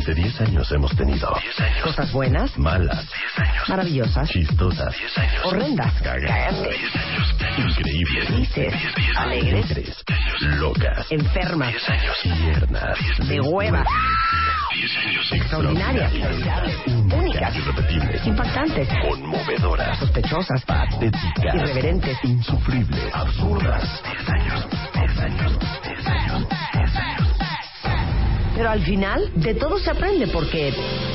Durante 10 años hemos tenido Cosas buenas, malas, maravillosas, chistosas, horrendas, cagantes, increíbles, felices, alegres, locas, enfermas, tiernas, de hueva, extraordinarias, únicas, irrepetibles, impactantes, conmovedoras, sospechosas, patéticas, irreverentes, insufribles, absurdas. 10 años, 10 años, 10 años, 10 años. Pero al final, de todo se aprende porque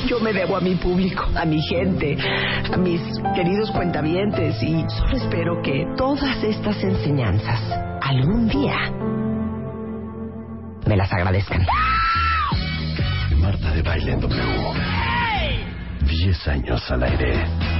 yo me debo a mi público, a mi gente, a mis queridos cuentavientes y solo espero que todas estas enseñanzas algún día me las agradezcan. Marta de Baile en W. 10 años al aire.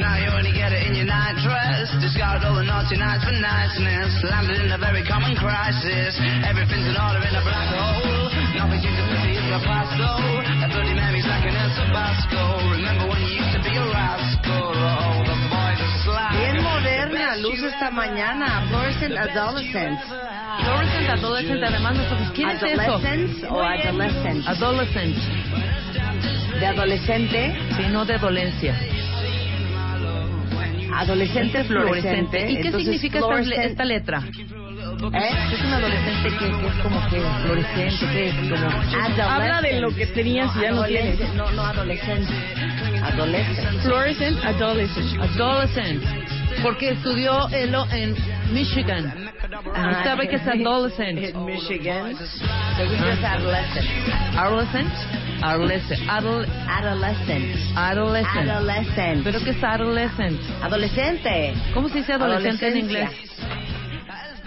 Now you only get it in your night dress. Discarded all the naughty nights for niceness, landed in a very common crisis. Everything's in order in a black hole. Nothing seems to pity is the past though. A bloody memory's like an El Tabasco. Remember when you used to be a rascal? Oh, the boys are slack. Bien moderna, luz esta mañana. Fluorescent Adolescents. Fluorescent Adolescent, además nosotros. ¿Quién es eso? Adolescents o adolescent. Adolescent. De adolescente, Sí, no de dolencia. Adolescente fluorescente. ¿Y qué entonces significa esta, esta letra? ¿Eh? Es un adolescente que, que es como que fluorescente, que es como... Habla de lo que tenías y ya no tienes. No, no adolescente. Adolescent. Fluorescent Adolescent. Adolescent. Porque estudió Elo en Michigan. Ah, sabe que es adolescent. En Michigan. Según yo es adolescent. Adolescent. Adolescent. Adol- Adolescent. adolescent. Adolescent. ¿Pero qué es adolescent? Adolescente. ¿Cómo se dice adolescente en inglés?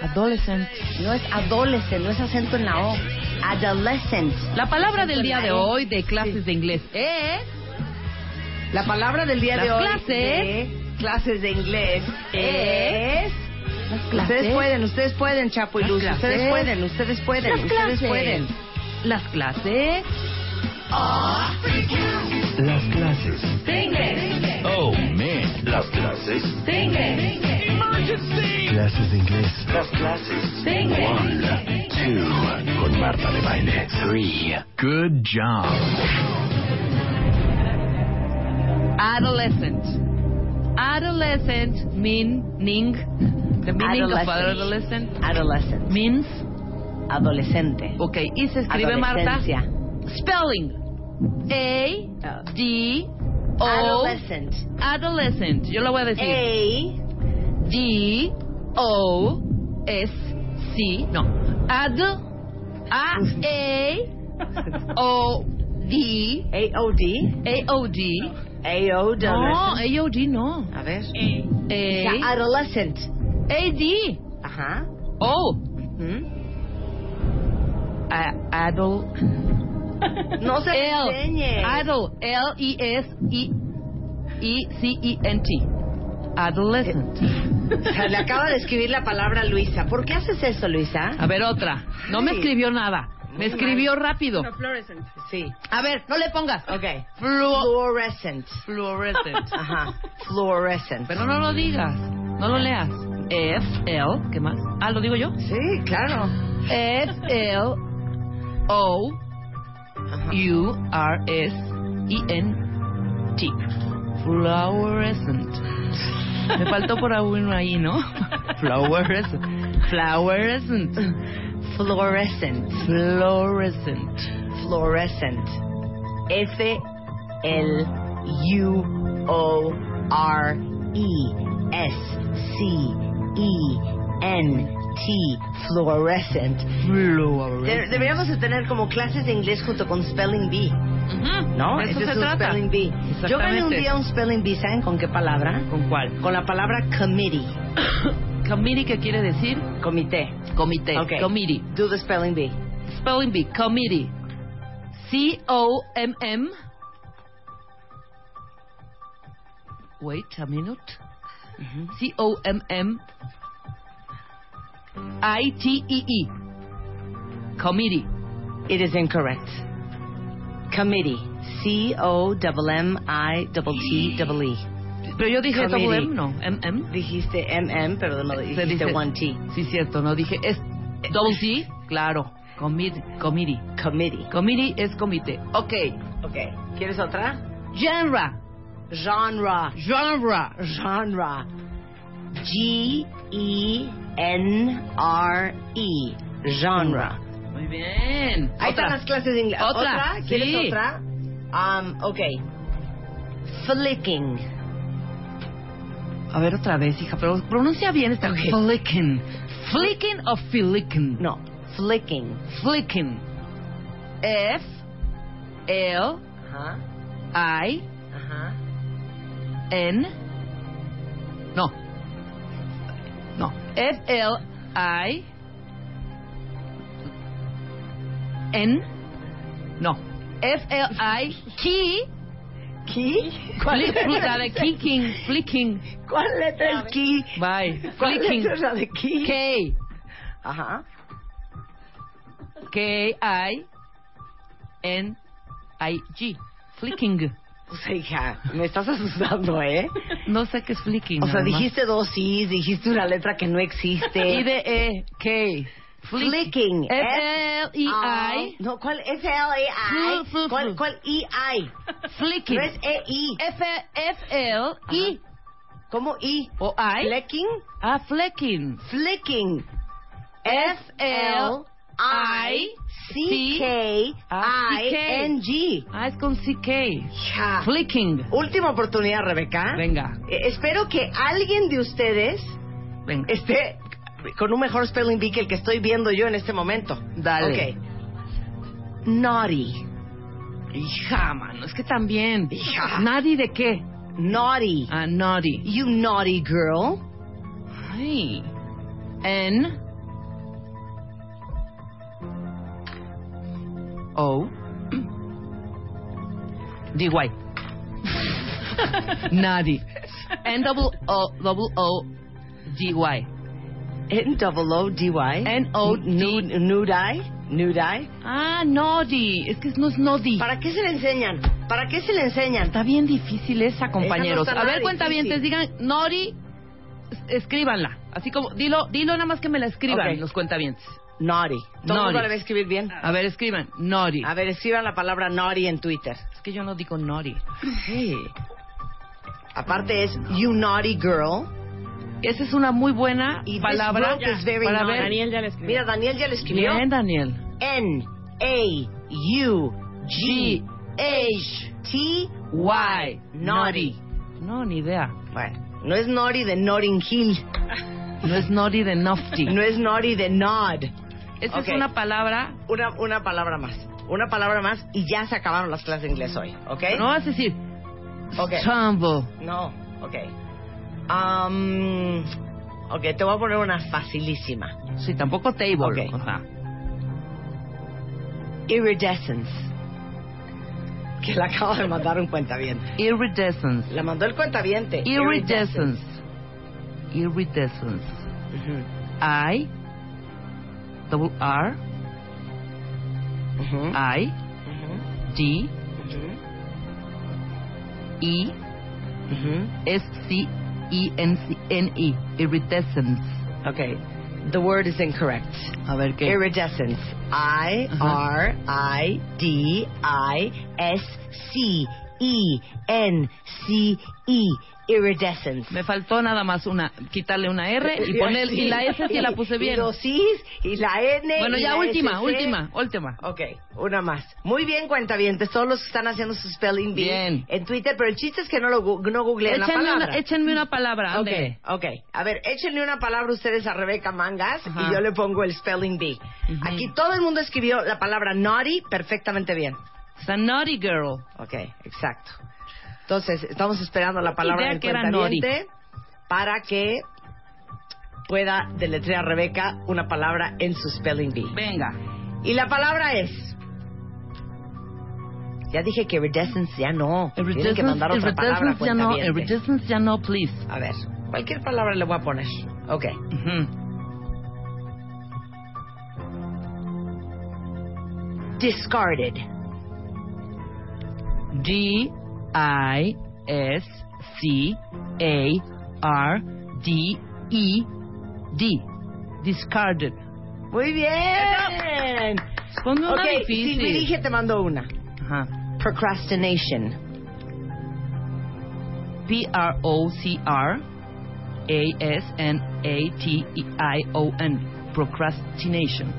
Adolescent. No es adolescent, no es acento en la O. Adolescent. La palabra del día de hoy de clases de inglés es... La palabra del día Las de hoy clases. de clases de inglés Es-. Las Ustedes pueden, ustedes pueden, Chapo y Luz. Ustedes pueden, ustedes pueden, Las ustedes clases. pueden. Las clases Las clases. de inglés. Oh, man. Las clases. De inglés. Clases de inglés. Las clases. De inglés. One, two. Con Marta de Baile. Three. Good job. Adolescent. Adolescent meaning the meaning of Adolescent. adolescent means Adolescente. okay y se escribe Marta spelling A D O Adolescent. adolescent yo lo voy a decir A. D O S C no ad A A O D A O D. A O D A O D. no A O D no A ver. A adolescent. A D Ajá. O ¿Mm? A- adol No se L enseñe. adol L E S E E C E N T adolescent O sea, le acaba de escribir la palabra Luisa. ¿Por qué haces eso, Luisa? a ver otra no me Sí. escribió nada me escribió rápido Sí. a ver no le pongas Ok. Fluo- Fluorescent. fluorescent Ajá. Fluorescent. pero no lo digas no lo leas F L ¿qué más? ah lo digo yo Sí, claro. F L O Ajá. U R S E N T fluorescent me faltó por uno ahí ¿no? fluorescent fluorescent Fluorescent. fluorescent Fluorescent. F E N fluorescent. De- deberíamos de tener como clases de inglés junto con Spelling Bee, Ujú, ¿no? de Eso Ese se es un trata. Spelling Bee. Yo gané un día un Spelling Bee, ¿saben con qué palabra? ¿Con cuál? Con la palabra committee, Committee, ¿qué quiere decir? comité. Comité. Okay. Committee. Do the Spelling Bee. Spelling bee. Committee. C-O-M-M. Wait a minute. C-O-M-M. I-T-E-E. Committee. It is incorrect. Committee. C O M M I T T E. Pero yo dije double M, no. M-M. Dijiste MM, pero no dijiste dice- one T. Sí, cierto, no dije. Es double C, claro. Committee. Committee. Committee. Committee es comité. Ok. Ok. ¿Quieres otra? Genre. Genre. Genre. Genre. G E N R E. Genre. Muy bien. Ahí están Otra. las clases de inglés. Otra. ¿Quieres Sí. otra? Um, ok. Flicking. A ver otra vez, hija, pero pronuncia bien esta. Ok. Flicking. Flicking o flicking. No. Flicking. Flicking. F L Ajá. I Ajá. N. No. No. F L I N. No. F L I Key. ¿Key? ¿Cuál Fli- letra de kicking. Flicking. ¿Cuál letra es key? Bye. ¿Cuál Flicking. letra es la de key? K. Ajá. K I N I G. Flicking. O sea, hija, me estás asustando, ¿eh? No sé qué es flicking. O sea, dijiste dos Cs, dijiste una letra que no existe. I D E K. Flicking. F L E I. No, ¿cuál? F-L-A-I. Flu, flu, ¿Cuál, flu. cuál E-I? Flicking. No es E-I. F F L E ¿Cómo I? o I. Flecking. Ah, flicking. Flicking. F-L-I-C-K-I-N-G. Ah, es con C K. Ja. Flicking. Última oportunidad, Rebeca. Venga, Eh, espero que alguien de ustedes venga. esté con un mejor spelling bee que el que estoy viendo yo en este momento. Dale. Ok. Naughty. Hija, mano, es que también. Hija. Nadie de qué. Naughty. Ah, naughty. You naughty girl. Ay. N. O. D Y. Naughty. N double O double O D Y. N double O D Y. N O Nude, D. nude eye. Nude eye. Ah, naughty. Es que no es naughty. ¿Para qué se le enseñan? ¿Para qué se le enseñan? Está bien difícil esa, compañeros. A ver, cuentavientes, difícil. digan naughty. es- Escríbanla. Así como, dilo, dilo nada más que me la escriban Ok. los cuentavientes. Naughty. ¿Todo el Naughty. mundo la va a escribir bien? A ver, escriban. Naughty. A ver, escriban la palabra naughty en Twitter. Es que yo no digo naughty. Sí. Aparte es you naughty girl. Esa es una muy buena Y palabra is very para naughty. ver. Daniel ya le escribió. Mira, Daniel ya le escribió. Bien, Daniel. N A U G H T Why? Naughty. No, ni idea. Bueno, no es naughty de Notting Hill. No es naughty de nofty. No es naughty de nod. Esa Ok. es una palabra. Una, una palabra más. Una palabra más y ya se acabaron las clases de inglés hoy. ¿Ok? No vas a decir. Ok. Tumble. No, ok. Um, ok, te voy a poner una facilísima. Sí, tampoco table. Ok. O sea, Iridescence. Que la acaba de mandar un cuentaviente. iridescence. La mandó el cuentaviente. Iridescence. Iridescence. Ujú, I. Double R. ujú, I. ujú, D. ujú, E. ujú. S. C. E. N. C. N. E. Iridescence. Okay. The word is incorrect. A ver qué. Iridescence. I Ajá. R I D I S C E N C E iridescence. Me faltó nada más una, quitarle una R y poner, y la S sí la puse Y bien. los Cs y la N. Bueno, y ya la última, SC. última, última. Ok, una más. Muy bien, cuentavientes, todos los que están haciendo su spelling bee Bien. en Twitter, pero el chiste es que no lo no googleen la palabra. una, échenme una palabra, Ok, ándele. ok. A ver, échenle una palabra ustedes a Rebeca Mangas Ajá. y yo le pongo el spelling bee. Ujú. Aquí todo el mundo escribió la palabra naughty perfectamente bien. It's a naughty girl. Ok, exacto. Entonces, estamos esperando la palabra del cuentaviente para que pueda deletrear Rebeca una palabra en su spelling bee. Venga. Y la palabra es... Ya dije que iridescence ya no. Tienen que mandar otra palabra, ya no, iridescence ya no, please. A ver, cualquier palabra le voy a poner. Ok. Ujú. Discarded. D I S C A R D E D. Discarded. Muy bien. Ponme una Ok, difícil. Dije te mando una. Ajá. Procrastination. P R O C R A S N A T E I O N. Procrastination.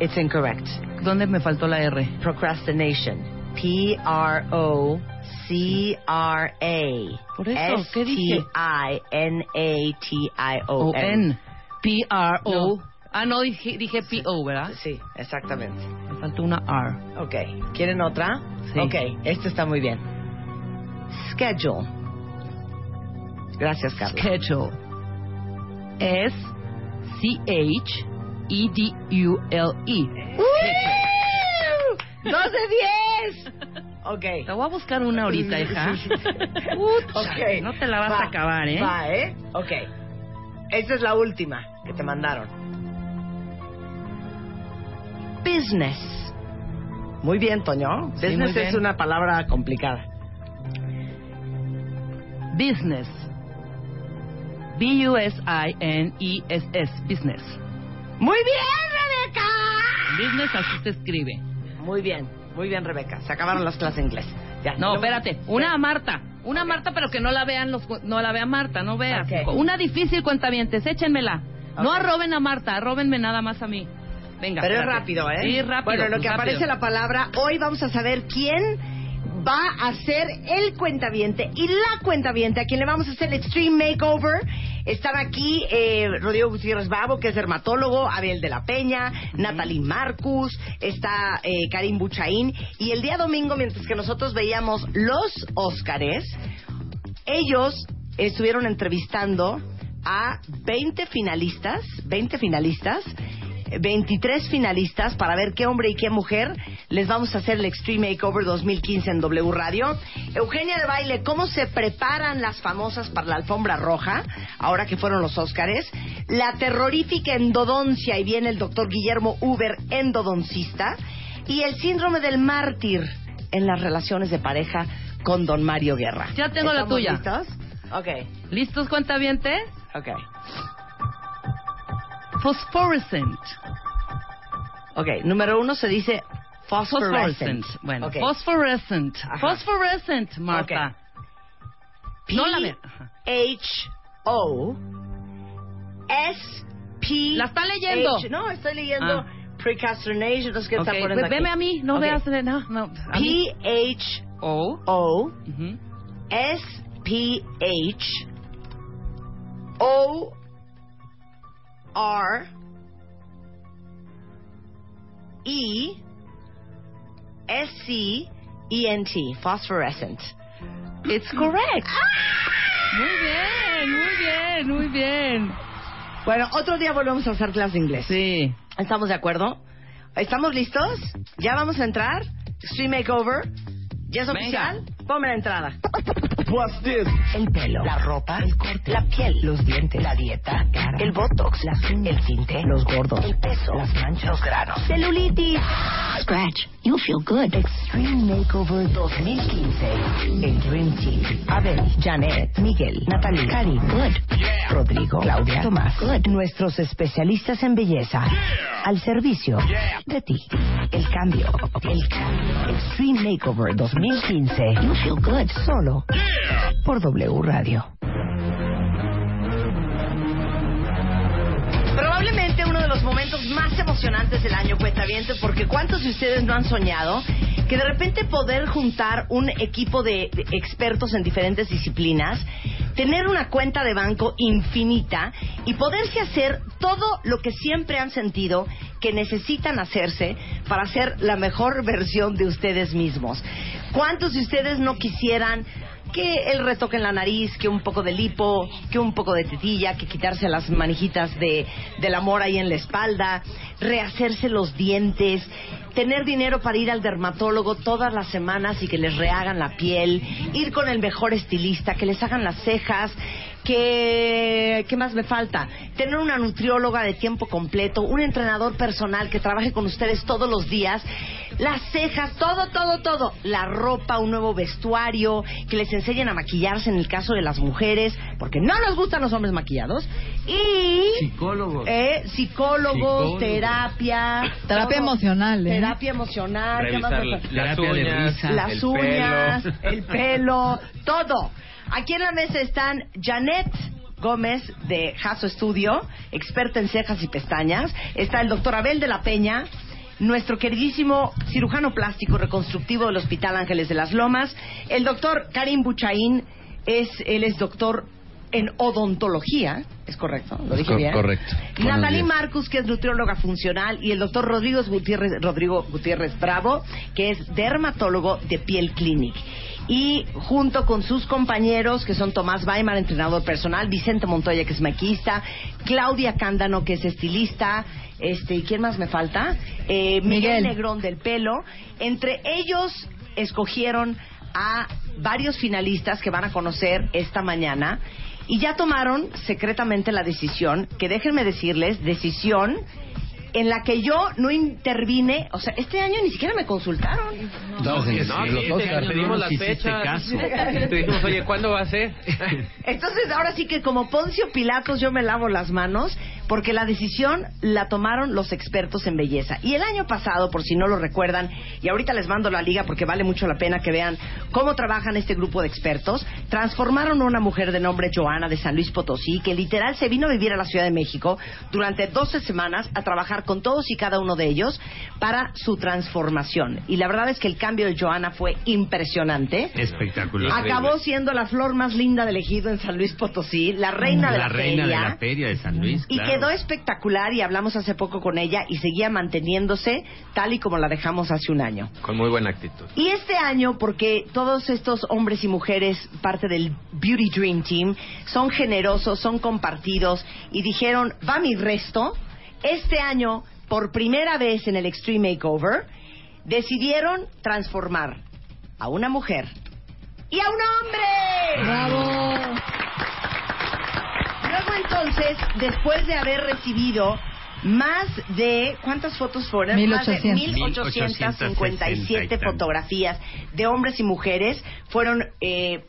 It's incorrect. ¿Dónde me faltó la R? Procrastination. P R O C R A. Por eso, ¿qué dije? S T I N A T I O O N. N. P R O. No. Ah, no, dije, dije P O, ¿verdad? Sí, exactamente. Me faltó una R. Ok. ¿Quieren otra? Sí. Ok, esto está muy bien. Schedule. Gracias, Carlos. Schedule. S C H E D U L E. ¡Dos de diez! Ok. Te voy a buscar una ahorita, hija. Pucha, Ok. No te la vas Va, a acabar, ¿eh? Va, ¿eh? Ok. Esta es la última que te mandaron. Business. Muy bien, Toño. Sí, Business es una palabra complicada. Business. B U S I N E S S. Business. Muy bien, Rebeca. Business así se escribe. Muy bien, muy bien, Rebeca. Se acabaron las clases de inglés. Ya. No, espérate. Una a Marta. Una a Marta, pero que no la vean los, no la vea Marta, no veas. Ok. Una difícil, cuentavientes, échenmela. No Ok. arroben a Marta, arrobenme nada más a mí. Venga. Pero es rápido, ¿eh? Sí, rápido. Bueno, en lo pues que rápido. aparece la palabra, hoy vamos a saber quién va a ser el cuentaviente y la cuentaviente a quien le vamos a hacer el Extreme Makeover. Están aquí eh, Rodrigo Gutiérrez Babo, que es dermatólogo, Abel de la Peña, Natalie Marcus, está eh, Karim Buchaín. Y el día domingo, mientras que nosotros veíamos los Óscares, ellos estuvieron entrevistando a 20 finalistas, 20 finalistas, 23 finalistas para ver qué hombre y qué mujer les vamos a hacer el Extreme Makeover 2015 en W Radio. Eugenia de Baile, ¿cómo se preparan las famosas para la alfombra roja, ahora que fueron los Óscares? La terrorífica endodoncia, y viene el doctor Guillermo Uber, endodoncista, y el síndrome del mártir en las relaciones de pareja con don Mario Guerra. Ya tengo la ¿Estamos tuya. listos? Ok, ¿Listos, cuentavientes? ok. Phosphorescent. Ok, número uno se dice Phosphorescent. phosphorescent. Bueno, Ok. phosphorescent. Ajá. Phosphorescent, Marta. No la. H O S P. La está leyendo. H- no, estoy leyendo Ah. está poniendo ve- veme aquí. a mí, no veas. No, no. P H O. O. S P H O R E S C E N T. Phosphorescent. It's correct. Muy bien, muy bien, muy bien. Bueno, otro día volvemos a hacer clase de inglés. Sí. ¿Estamos de acuerdo? ¿Estamos listos? ¿Ya vamos a entrar? Extreme Makeover. ¿Ya es Venga. oficial? Ponme la entrada. What's this? El pelo, la ropa, el corte, la piel, los dientes, la dieta, la cara, el botox, las uñas, el tinte, los gordos, el peso, las manchas, los granos, celulitis, scratch. You'll feel good. Extreme Makeover 2015. El Dream Team. Abel, Janet, Miguel, Natalie, Cari, Good. Rodrigo, Claudia, Tomás. Good. Nuestros especialistas en belleza. Al servicio de ti. El cambio. El cambio. Extreme Makeover 2015. You'll feel good. Solo por W Radio. Probablemente uno de los momentos más emocionantes del año, cuentaviente, porque ¿cuántos de ustedes no han soñado que de repente poder juntar un equipo de expertos en diferentes disciplinas, tener una cuenta de banco infinita y poderse hacer todo lo que siempre han sentido que necesitan hacerse para ser la mejor versión de ustedes mismos? ¿Cuántos de ustedes no quisieran que el retoque en la nariz, que un poco de lipo, que un poco de tetilla, que quitarse las manijitas de, del amor ahí en la espalda, rehacerse los dientes, tener dinero para ir al dermatólogo todas las semanas y que les rehagan la piel, ir con el mejor estilista, que les hagan las cejas, que ¿qué más me falta? Tener una nutrióloga de tiempo completo, un entrenador personal que trabaje con ustedes todos los días, las cejas, todo, todo, todo, la ropa, un nuevo vestuario, que les enseñen a maquillarse en el caso de las mujeres, porque no nos gustan los hombres maquillados, y Psicólogos. eh, psicólogos, Psicólogos. terapia, Terapia todo. emocional, ¿eh? terapia emocional, ¿qué más Revisar me falta? las Terapia de uñas, risa. las el uñas, pelo. el pelo, todo. Aquí en la mesa están Janet Gómez de Jaso Studio, experta en cejas y pestañas. Está el doctor Abel de la Peña, nuestro queridísimo cirujano plástico reconstructivo del Hospital Ángeles de las Lomas. El doctor Karim Buchaín, es, él es doctor en odontología, ¿es correcto? ¿Lo dije bien? correcto. Natalie. Marcus, que es nutrióloga funcional, y el doctor Rodrigo Gutiérrez, Rodrigo Gutiérrez Bravo, que es dermatólogo de Piel Clinic. Y junto con sus compañeros, que son Tomás Weimar, entrenador personal, Vicente Montoya, que es maquista, Claudia Cándano, que es estilista, este, ¿y quién más me falta? Eh, Miguel Miguel. Negrón del pelo. Entre ellos escogieron a varios finalistas que van a conocer esta mañana y ya tomaron secretamente la decisión, que déjenme decirles, decisión en la que yo no intervine, o sea, este año ni siquiera me consultaron. No, sí, no, los sí, te no las fechas. Te dijimos, oye, ¿cuándo va a ser? Entonces, ahora sí que como Poncio Pilatos yo me lavo las manos porque la decisión la tomaron los expertos en belleza. Y el año pasado, por si no lo recuerdan, y ahorita les mando la liga porque vale mucho la pena que vean cómo trabajan este grupo de expertos, transformaron a una mujer de nombre Joana de San Luis Potosí, que literal se vino a vivir a la Ciudad de México durante 12 semanas a trabajar con todos y cada uno de ellos para su transformación. Y la verdad es que el cambio de Joana fue impresionante. Espectacular. Acabó siendo la flor más linda del ejido en San Luis Potosí, la reina de la, la reina feria. de la feria de San Luis. Y claro. Quedó espectacular y hablamos hace poco con ella y seguía manteniéndose tal y como la dejamos hace un año. Con muy buena actitud. Y este año, porque todos estos hombres y mujeres, parte del Beauty Dream Team, son generosos, son compartidos y dijeron, va mi resto, este año, por primera vez en el Extreme Makeover, decidieron transformar a una mujer y a un hombre. ¡Bravo! Luego entonces, después de haber recibido más de, ¿cuántas fotos fueron? Más de 1800. 1857 fotografías de hombres y mujeres. Fueron eh,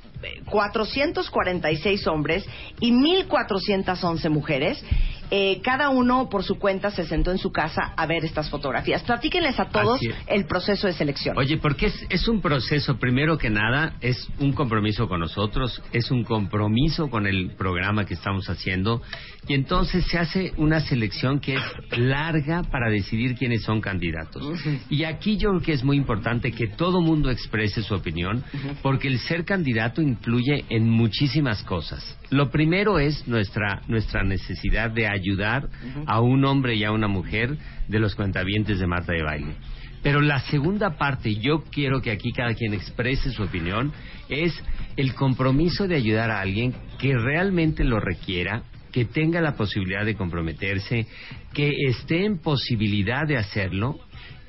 446 hombres y 1411 mujeres. Eh, cada uno por su cuenta se sentó en su casa a ver estas fotografías. Platíquenles a todos el proceso de selección. Oye, porque es, es un proceso, primero que nada, es un compromiso con nosotros, es un compromiso con el programa que estamos haciendo, y entonces se hace una selección que es larga para decidir quiénes son candidatos. Y aquí yo creo que es muy importante que todo mundo exprese su opinión, porque el ser candidato influye en muchísimas cosas. Lo primero es nuestra, nuestra necesidad de ayudar a un hombre y a una mujer de los cuentavientes de Marta de Baile. Pero la segunda parte, yo quiero que aquí cada quien exprese su opinión, es el compromiso de ayudar a alguien que realmente lo requiera, que tenga la posibilidad de comprometerse, que esté en posibilidad de hacerlo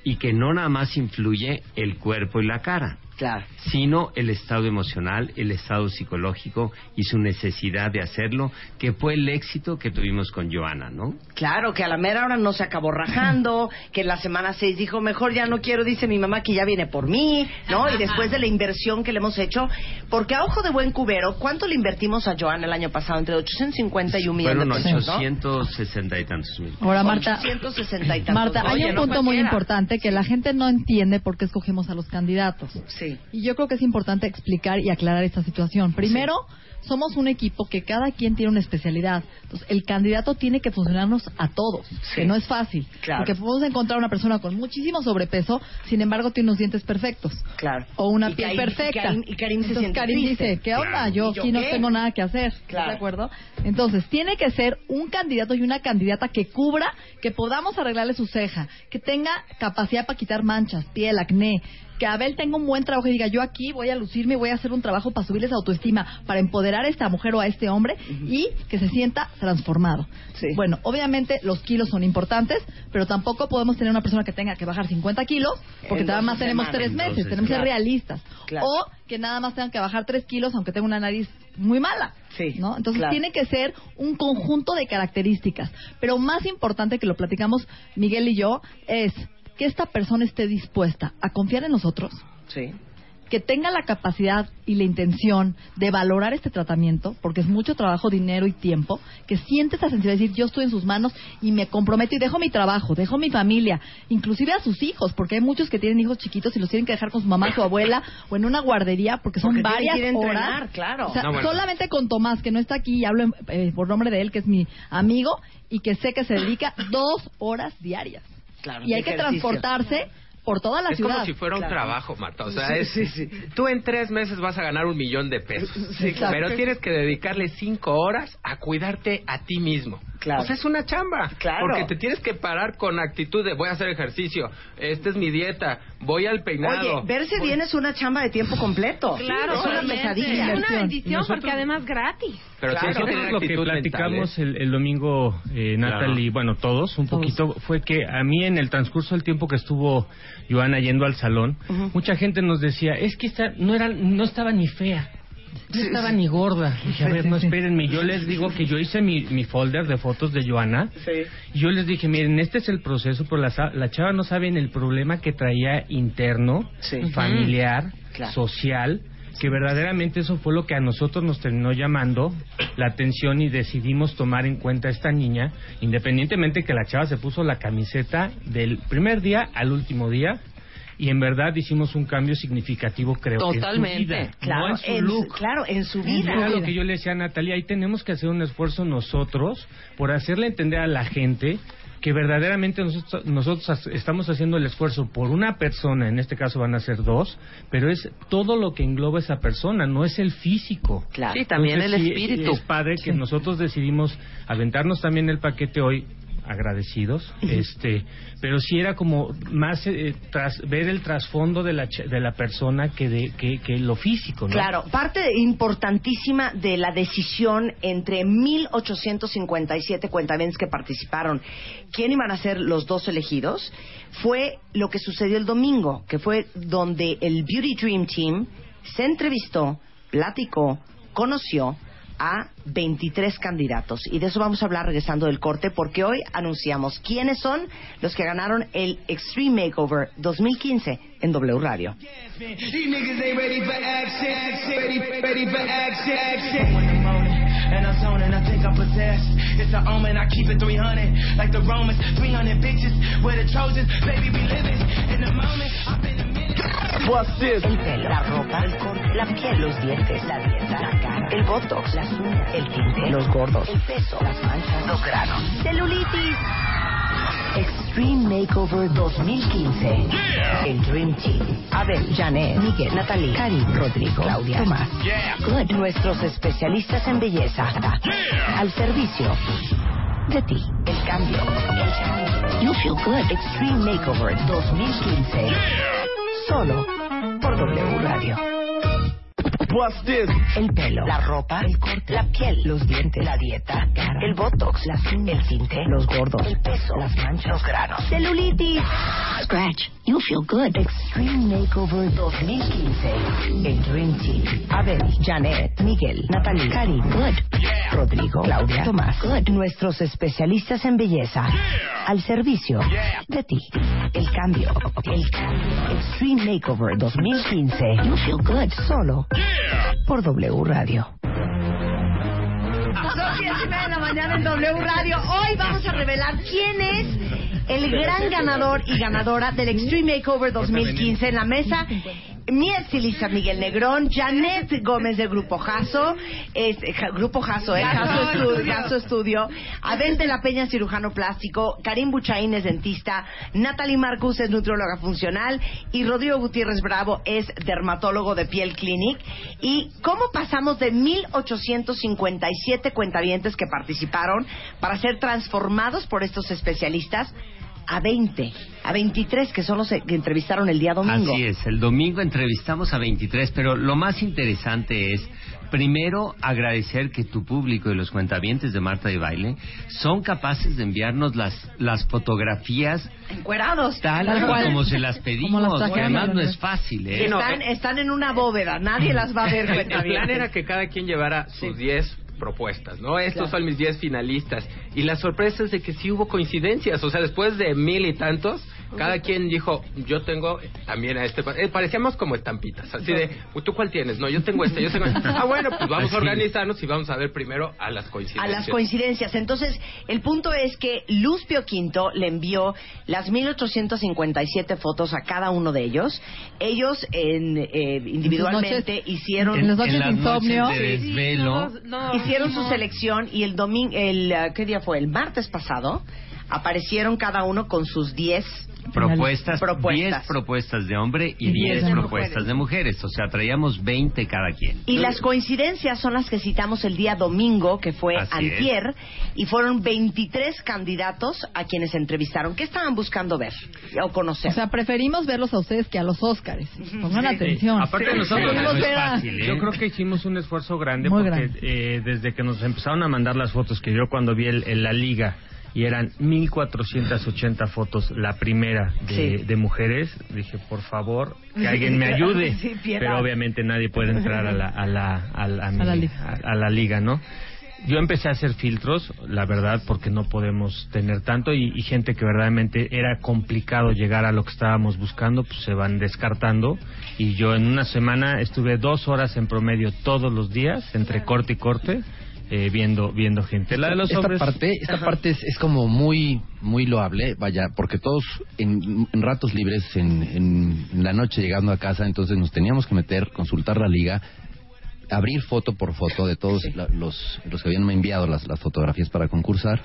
y que no nada más influye el cuerpo y la cara, Claro. sino el estado emocional, el estado psicológico y su necesidad de hacerlo, que fue el éxito que tuvimos con Joana, ¿no? Claro, que a la mera hora no se acabó rajando, que en la semana 6 dijo, mejor ya no quiero, dice mi mamá que ya viene por mí, ¿no? Y después de la inversión que le hemos hecho, porque a ojo de buen cubero, ¿cuánto le invertimos a Joana el año pasado? Entre 850 y un millón Fueron de pesos, ¿no? 860 y tantos mil. Ahora, Marta, 860 y tantos. Marta, hay Oye, un no punto muy importante que la gente no entiende por qué escogemos a los candidatos. Sí. Y yo creo que es importante explicar y aclarar esta situación. Primero, somos un equipo que cada quien tiene una especialidad. Entonces, el candidato tiene que funcionarnos a todos, que no es fácil. Claro. Porque podemos encontrar una persona con muchísimo sobrepeso, sin embargo, tiene unos dientes perfectos. Claro. O una Y piel Karim- perfecta. y Karim- y Karim se Entonces, siente Karim triste. dice, ¿qué onda? Claro. Yo ¿Y yo aquí no tengo nada que hacer. ¿Estás Claro. ¿De acuerdo? Entonces, tiene que ser un candidato y una candidata que cubra, que podamos arreglarle su ceja, que tenga capacidad para quitar manchas, piel, acné, que Abel tenga un buen trabajo y diga, yo aquí voy a lucirme y voy a hacer un trabajo para subirles autoestima, para empoderar a esta mujer o a este hombre y que se sienta transformado. Bueno, obviamente los kilos son importantes, pero tampoco podemos tener una persona que tenga que bajar 50 kilos, porque nada más tenemos tres meses, tenemos que ser realistas. Claro. O que nada más tengan que bajar 3 kilos, aunque tenga una nariz muy mala. Sí, ¿no? Entonces claro. tiene que ser un conjunto de características. Pero más importante que lo platicamos Miguel y yo es que esta persona esté dispuesta a confiar en nosotros, Sí. que tenga la capacidad y la intención de valorar este tratamiento, porque es mucho trabajo, dinero y tiempo, que siente esa sensibilidad de decir, yo estoy en sus manos y me comprometo y dejo mi trabajo, dejo mi familia, inclusive a sus hijos, porque hay muchos que tienen hijos chiquitos y los tienen que dejar con su mamá, su abuela o en una guardería, porque son Porque varias que entrenar, horas. claro. O sea, No, bueno. solamente con Tomás, que no está aquí, y hablo en- eh, por nombre de él, que es mi amigo, y que sé que se dedica dos horas diarias. Claro, y hay que ejercicio. transportarse por toda la es ciudad. como si fuera un Claro. trabajo, Marta. O sea, Sí, es, sí, sí. tú en tres meses vas a ganar un millón de pesos. Sí, exacto. Pero tienes que dedicarle cinco horas a cuidarte a ti mismo. Claro. O sea, es una chamba. Claro. Porque te tienes que parar con actitud de voy a hacer ejercicio, esta es mi dieta, voy al peinado. Oye, verse bien es una chamba de tiempo completo. Claro, es una pesadilla. Es una bendición Nosotros- porque además gratis. Pero Claro, tienes que nosotros tener lo que mental, platicamos ¿eh? el, el domingo, eh, Natalie, bueno, todos, un poquito, fue que a mí en el transcurso del tiempo que estuvo Joana yendo al salón, mucha gente nos decía, es que esta no, era, no estaba ni fea. No estaba ni gorda. Dije, a ver, no espérenme. Yo les digo que yo hice mi, mi folder de fotos de Joana. Y yo les dije, miren, este es el proceso, pero la, la chava no sabe en el problema que traía interno, familiar, Claro. social, que verdaderamente eso fue lo que a nosotros nos terminó llamando la atención y decidimos tomar en cuenta a esta niña, independientemente que la chava se puso la camiseta del primer día al último día. Y en verdad hicimos un cambio significativo, creo que en su vida, Claro, no en su en look. claro, en su vida. Era lo que yo le decía a Natalia, ahí tenemos que hacer un esfuerzo nosotros por hacerle entender a la gente que verdaderamente nosotros, nosotros estamos haciendo el esfuerzo por una persona, en este caso van a ser dos, pero es todo lo que engloba esa persona, no es el físico. Claro. Sí, también el sí, espíritu. Es padre que nosotros decidimos aventarnos también el paquete hoy agradecidos, este, pero sí era como más eh, tras, ver el trasfondo de la de la persona que de que, que lo físico, ¿no? Claro, parte importantísima de la decisión entre 1857 cuentavientes que participaron, quién iban a ser los dos elegidos, fue lo que sucedió el domingo, que fue donde el Beauty Dream Team se entrevistó, platicó, conoció a 23 candidatos. Y de eso vamos a hablar regresando del corte, porque hoy anunciamos quiénes son los que ganaron el Extreme Makeover 2015 en W Radio. I think I'm possessed. It's an omen, I keep it 300, like the Romans, 300 bitches, we're the Trojans, baby, we living in the moment. Minute. El pelo, la ropa, el corte, la piel, los dientes, la dieta, la cara, el botox, las uñas, el tinte, los gordos, el peso, las manchas, los granos, celulitis. Extreme Makeover 2015. El Dream Team. Abel, Janet, Miguel, Natalie, Karim, Rodrigo, Claudia, Tomás. Good. Nuestros especialistas en belleza. Al servicio de ti. El cambio. El cambio. You feel good. Extreme Makeover 2015. Solo por W Radio. This. El pelo, la ropa, el corte, la piel, los dientes, la dieta, la cara, el botox, la uñas, el tinte, los gordos, el peso, las manchas, los granos, celulitis. Scratch, you feel good. Extreme Makeover 2015. El Dream Team. Abel, Janet, Miguel, Natalie, Karim, good. Rodrigo, Claudia, Tomás, good. Nuestros especialistas en belleza. Al servicio de ti. El cambio. El cambio. Extreme Makeover 2015. You feel good. Solo por W Radio. Son y de la mañana en W Radio. Hoy vamos a revelar quién es el gran ganador y ganadora del Extreme Makeover 2015 en la mesa. Mi estilista Miguel Negrón, Janet Gómez de Grupo Jaso, es, eh, Grupo Jaso, eh, Jaso, Estu- Jaso Estudio, Abel de la Peña, cirujano plástico, Karim Buchaín es dentista, Natalie Marcus es nutrióloga funcional y Rodrigo Gutiérrez Bravo es dermatólogo de Piel Clinic. ¿Y cómo pasamos de 1857 cuentavientes que participaron para ser transformados por estos especialistas a 20, a 23 que son los que entrevistaron el día domingo? Así es, el domingo entrevistamos a 23, pero lo más interesante es, primero, agradecer que tu público y los cuentavientes de Marta de Baile son capaces de enviarnos las, las fotografías Encuerados. tal, cual. como se las pedimos, las que además no es fácil, ¿eh? están, están en una bóveda, nadie las va a ver. El plan era que cada quien llevara sus 10 propuestas, ¿no? Estos son mis 10 finalistas. Y la sorpresa es de que sí hubo coincidencias. O sea, después de mil y tantos, cada quien dijo, yo tengo también a este... pa-". Eh, parecíamos como estampitas, así de, ¿tú cuál tienes? No, yo tengo este, yo tengo este. Ah, bueno, pues vamos a organizarnos y vamos a ver primero a las a coincidencias. las coincidencias. Entonces, el punto es que Luz Pio Quinto le envió las 1857 fotos a cada uno de ellos. Ellos en, eh, individualmente noches- hicieron en las noches En de las insomnio. noches de desvelo. hicieron su selección y el domingo, el eh, ¿qué día fue? El martes pasado aparecieron cada uno con sus 10 propuestas, Propuestas. 10 propuestas de hombre y Y 10 10 de propuestas de mujeres. O sea, traíamos 20 cada quien. Y las coincidencias son las que citamos el día domingo, que fue Así antier, y fueron 23 candidatos a quienes entrevistaron. ¿Qué estaban buscando ver o conocer? O sea, preferimos verlos a ustedes que a los Óscares. Pongan atención. Aparte Sí. nosotros no es fácil, ¿eh? Yo creo que hicimos un esfuerzo grande Muy porque grande. eh, desde que nos empezaron a mandar las fotos que yo cuando vi el, el- la liga y eran 1480 fotos la primera de, Sí. de mujeres, dije, por favor, que alguien me ayude. Sí. Pero obviamente nadie puede entrar a la, a la, a la- a mi- A la liga. la liga, ¿no? Yo empecé a hacer filtros, la verdad, porque no podemos tener tanto y, y gente que verdaderamente era complicado llegar a lo que estábamos buscando, pues se van descartando. Y yo en una semana estuve dos horas en promedio todos los días, entre corte y corte, eh, viendo viendo gente. La de los esta hombres... parte, esta parte es, es como muy muy loable, vaya, porque todos en, en ratos libres, en, en- en la noche llegando a casa, entonces nos teníamos que meter, consultar la liga, abrir foto por foto de todos la- los, los que habían enviado las, las fotografías para concursar.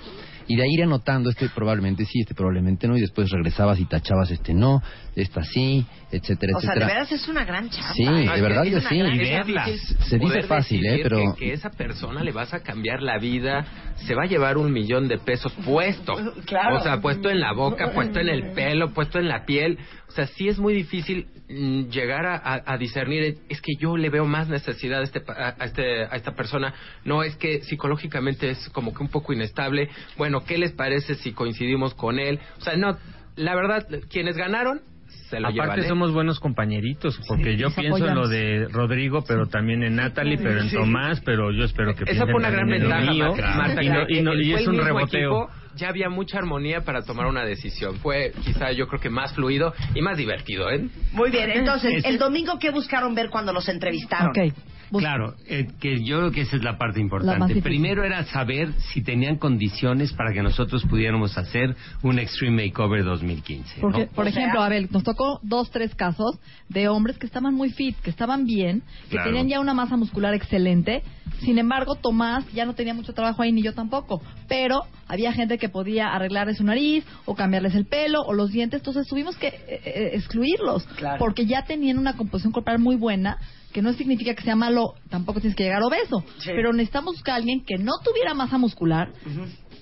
Y de ahí ir anotando, este probablemente sí, este probablemente no, y después regresabas y tachabas este no, esta sí, etcétera, o sea, de etcétera. veras es una gran chamba. Sí, de verdad es que una sí. gran- Y verlas. Se dice fácil, ¿eh? Pero- Que, que esa persona le vas a cambiar la vida, se va a llevar un millón de pesos puesto. Claro. O sea, puesto en la boca, puesto en el pelo, puesto en la piel. O sea, sí es muy difícil mm, llegar a, a- a discernir, es que yo le veo más necesidad a, este, pa- a, a este, a esta persona. No, es que psicológicamente es como que un poco inestable. Bueno, ¿qué les parece si coincidimos con él? O sea, no, la verdad, quienes ganaron, se lo llevan. Aparte ¿eh? somos buenos compañeritos, porque yo nos pienso en lo apoyamos. de Rodrigo, pero también en Natalie, pero en Sí. Tomás, pero yo espero que Esa fue una gran ventaja, mío. Marta, Marta, y, no- que y no- y fue es un reboteo. equipo, ya había mucha armonía para tomar una decisión. Fue quizá yo creo que más fluido y más divertido, ¿eh? Muy bien, entonces, el domingo, ¿qué buscaron ver cuando los entrevistaron? Ok. Claro, eh, que yo creo que esa es la parte importante. Primero era saber si tenían condiciones para que nosotros pudiéramos hacer un Extreme Makeover 2015. ¿no? Porque, por O sea- ejemplo, Abel, nos tocó dos, tres casos de hombres que estaban muy fit, que estaban bien, que Claro. tenían ya una masa muscular excelente. Sin embargo, Tomás ya no tenía mucho trabajo ahí, ni yo tampoco. Pero había gente que podía arreglarles su nariz, o cambiarles el pelo, o los dientes. Entonces tuvimos que eh, eh, excluirlos. Claro. Porque ya tenían una composición corporal muy buena, que no significa que sea malo, tampoco tienes que llegar obeso. Sí. Pero necesitamos buscar a alguien que no tuviera masa muscular,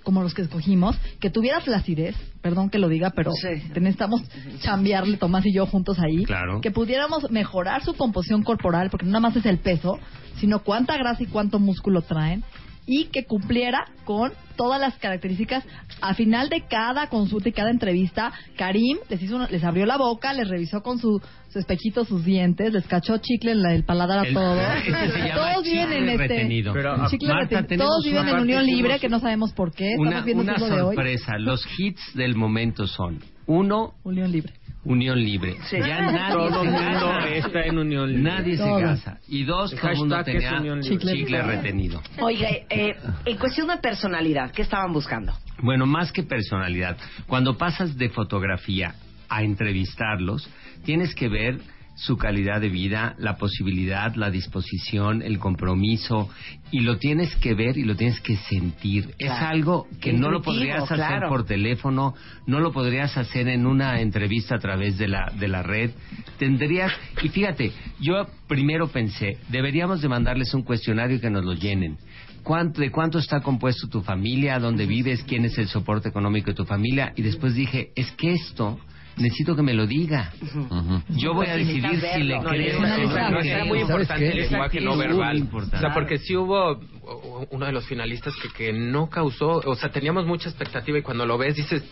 como los que escogimos, que tuviera flacidez, perdón que lo diga, pero necesitamos chambearle Tomás y yo juntos ahí, Claro. que pudiéramos mejorar su composición corporal, porque no nada más es el peso, sino cuánta grasa y cuánto músculo traen, y que cumpliera con todas las características. A final de cada consulta y cada entrevista, Karim les hizo una- les abrió la boca, les revisó con su, su espejito sus dientes, les cachó chicle en la- el paladar a El- todos. llama todos viven en este. Pero, chicle Marta, retenido. Todos viven en unión libre que no sabemos por qué. Una, Estamos viendo una fútbol de hoy. sorpresa. Los hits del momento son, uno, Unión libre. Unión Libre. Sí. Ya nadie Todo se mundo casa. está en unión libre. Nadie Todo. se casa. Y dos, El todo el mundo tenía unión chicle, libre. retenido. Oiga, eh, en cuestión de personalidad, ¿qué estaban buscando? Bueno, más que personalidad. Cuando pasas de fotografía a entrevistarlos, tienes que ver su calidad de vida, la posibilidad, la disposición, el compromiso, y lo tienes que ver y lo tienes que sentir. Es algo que no lo podrías hacer claro. por teléfono, no lo podrías hacer en una entrevista a través de la, de la red. Tendrías, y fíjate, yo primero pensé, deberíamos de mandarles un cuestionario que nos lo llenen. ¿Cuánto, ¿De cuánto está compuesto tu familia? ¿Dónde vives? ¿Quién es el soporte económico de tu familia? Y después dije, es que esto necesito que me lo diga. Yo voy a decidir si le No, creo no no, era creo. muy importante el lenguaje no verbal. O sea, porque sí hubo uno de los finalistas que, que no causó, o sea, teníamos mucha expectativa y cuando lo ves dices,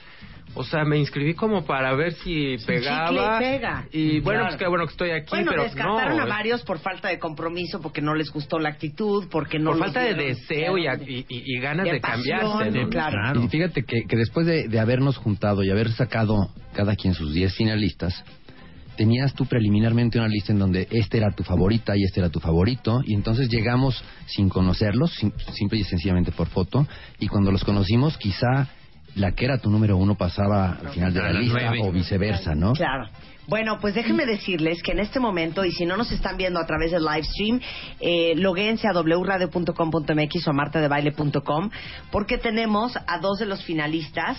o sea, me inscribí como para ver si pegaba. chicle y pega. Y bueno, Claro. pues qué bueno que estoy aquí, bueno, pero descartaron no. a varios por falta de compromiso, porque no les gustó la actitud, porque no por falta de deseo y, a- y- y- y ganas De de, cambiarse. ¿no? claro. Y fíjate que, que después de, de habernos juntado y haber sacado cada quien sus 10 finalistas, tenías tú preliminarmente una lista en donde este era tu favorita y este era tu favorito, y entonces llegamos sin conocerlos, sim- simple y sencillamente por foto, y cuando los conocimos quizá la que era tu número uno pasaba al final de la lista o viceversa, ¿no? Claro. Bueno, pues déjenme decirles que en este momento, y si no nos están viendo a través del live stream, eh, loguense a wradio.com.mx o a martadebaile.com, porque tenemos a dos de los finalistas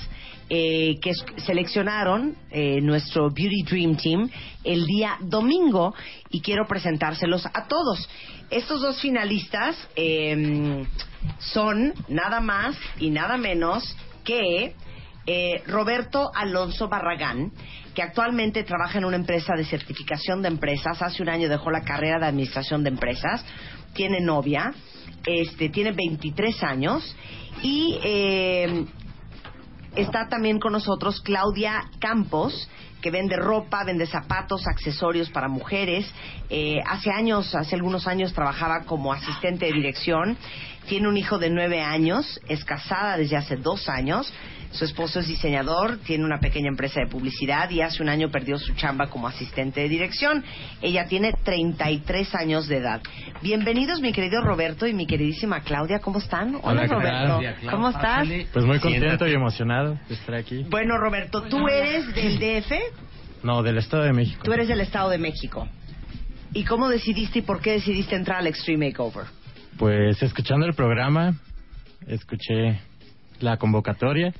eh, que seleccionaron eh, nuestro Beauty Dream Team el día domingo y quiero presentárselos a todos. Estos dos finalistas eh, son nada más y nada menos que eh, Roberto Alonso Barragán, que actualmente trabaja en una empresa de certificación de empresas. Hace un año dejó la carrera de administración de empresas. Tiene novia, este, tiene 23 años y eh, está también con nosotros Claudia Campos, que vende ropa, vende zapatos, accesorios para mujeres. Eh, hace años, hace algunos años trabajaba como asistente de dirección. Tiene un hijo de nueve años, es casada desde hace dos años. Su esposo es diseñador, tiene una pequeña empresa de publicidad y hace un año perdió su chamba como asistente de dirección. Ella tiene 33 años de edad. Bienvenidos, mi querido Roberto y mi queridísima Claudia. ¿Cómo están? Hola. Roberto. ¿Cómo estás? Pues muy contento y emocionado de estar aquí. Bueno, Roberto, tú eres del DF, No, del Estado de México. tú eres del Estado de México. ¿Y cómo decidiste y por qué decidiste entrar al Extreme Makeover? Pues escuchando el programa, escuché la convocatoria,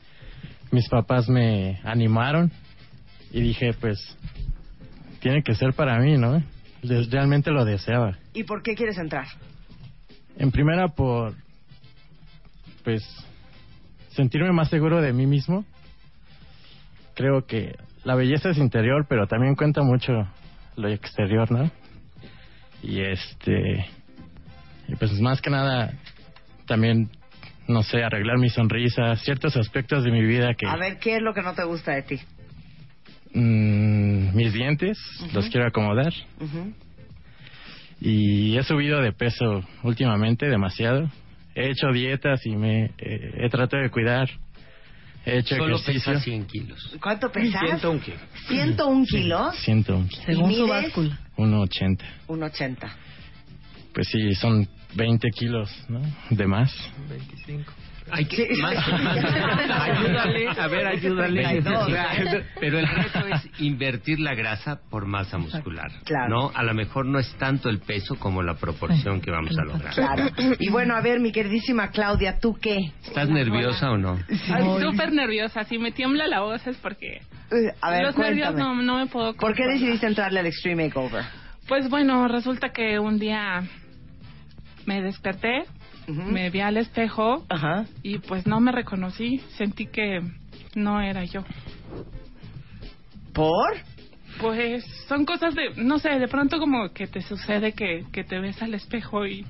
mis papás me animaron y dije, pues, tiene que ser para mí, ¿no? Realmente lo deseaba. ¿Y por qué quieres entrar? En primera por, pues, sentirme más seguro de mí mismo. Creo que la belleza es interior, pero también cuenta mucho lo exterior, ¿no? Y este, y pues más que nada, también, no sé, arreglar mi sonrisa, ciertos aspectos de mi vida que... A ver, ¿qué es lo que no te gusta de ti? mm, mis dientes, los quiero acomodar. Ujú. y he subido de peso últimamente demasiado. He hecho dietas y me eh, he tratado de cuidar. He hecho Solo ejercicio. pesa 100 kilos. ¿Cuánto pesas? 101 kilos. 101 kilos. 101 Según ¿Y su báscula. 1,80. 1,80. Pues sí, son 20 kilos, ¿no? De más. 25. Hay que, más, más- ayúdale, a ver, ayúdale. 32. Pero el reto es invertir la grasa por masa muscular. Claro. No, a lo mejor no es tanto el peso como la proporción que vamos a lograr. Claro. Y bueno, a ver, mi queridísima Claudia, ¿tú qué? ¿Estás nerviosa o no? Súper nerviosa. Si me tiembla la voz es porque Eh, A ver, los nervios no, no me puedo ¿Por qué controlar. decidiste entrarle al Extreme Makeover? Pues bueno, resulta que un día me desperté me vi al espejo y pues no me reconocí. Sentí que no era yo. ¿Por? Pues son cosas de, no sé, de pronto como que te sucede que, que te ves al espejo y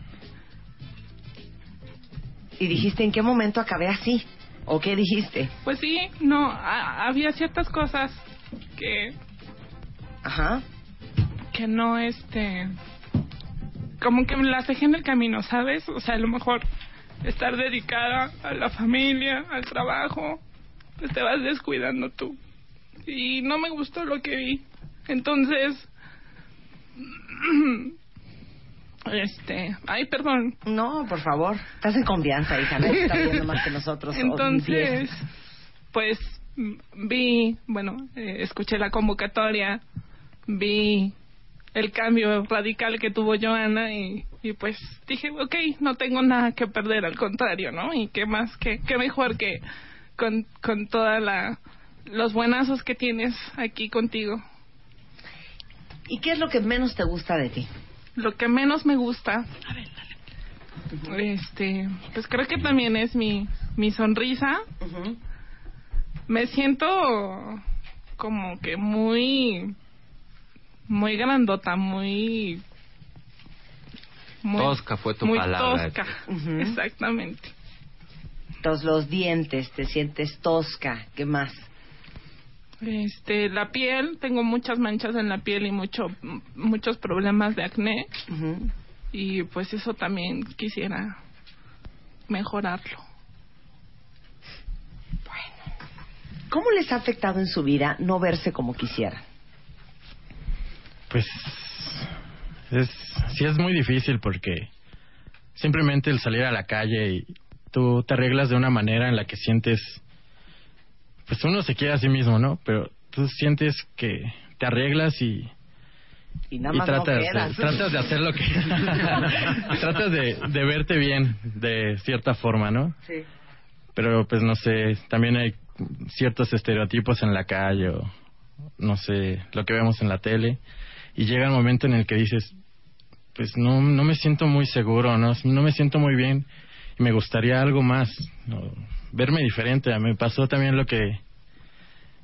Y dijiste, ¿en qué momento acabé así? ¿O qué dijiste? pues sí, no, a- había ciertas cosas que Ajá. que no este como que me las dejé en el camino, ¿sabes? O sea, a lo mejor estar dedicada a la familia, al trabajo, pues te vas descuidando tú. Y no me gustó lo que vi. Entonces este, ay, perdón. No, por favor. Estás en confianza, hija. Está viendo más que nosotros. Entonces, pues vi, bueno, eh, escuché la convocatoria, vi el cambio radical que tuvo Joana y, y pues dije, ok, no tengo nada que perder, al contrario, ¿no? Y qué más, qué, qué mejor que con, con toda la los buenazos que tienes aquí contigo. ¿Y qué es lo que menos te gusta de ti? Lo que menos me gusta, este, pues creo que también es mi, mi sonrisa. Me siento como que muy, muy grandota, muy, muy Tosca fue tu muy palabra. tosca, exactamente. Entonces, los dientes, te sientes tosca. ¿Qué más? Este, la piel, tengo muchas manchas en la piel y mucho, muchos problemas de acné. Y pues eso también quisiera mejorarlo. ¿Cómo les ha afectado en su vida no verse como quisieran? Pues es sí es muy difícil porque simplemente el salir a la calle y tú te arreglas de una manera en la que sientes pues uno se quiere a sí mismo, ¿no? Pero tú sientes que te arreglas y Y nada y más no tratas, de, tratas de hacer lo que tratas de, de verte bien de cierta forma, ¿no? Sí. Pero pues no sé, también hay ciertos estereotipos en la calle o no sé, lo que vemos en la tele y llega el momento en el que dices, pues no no me siento muy seguro, no no me siento muy bien y me gustaría algo más, verme diferente. Me pasó también lo que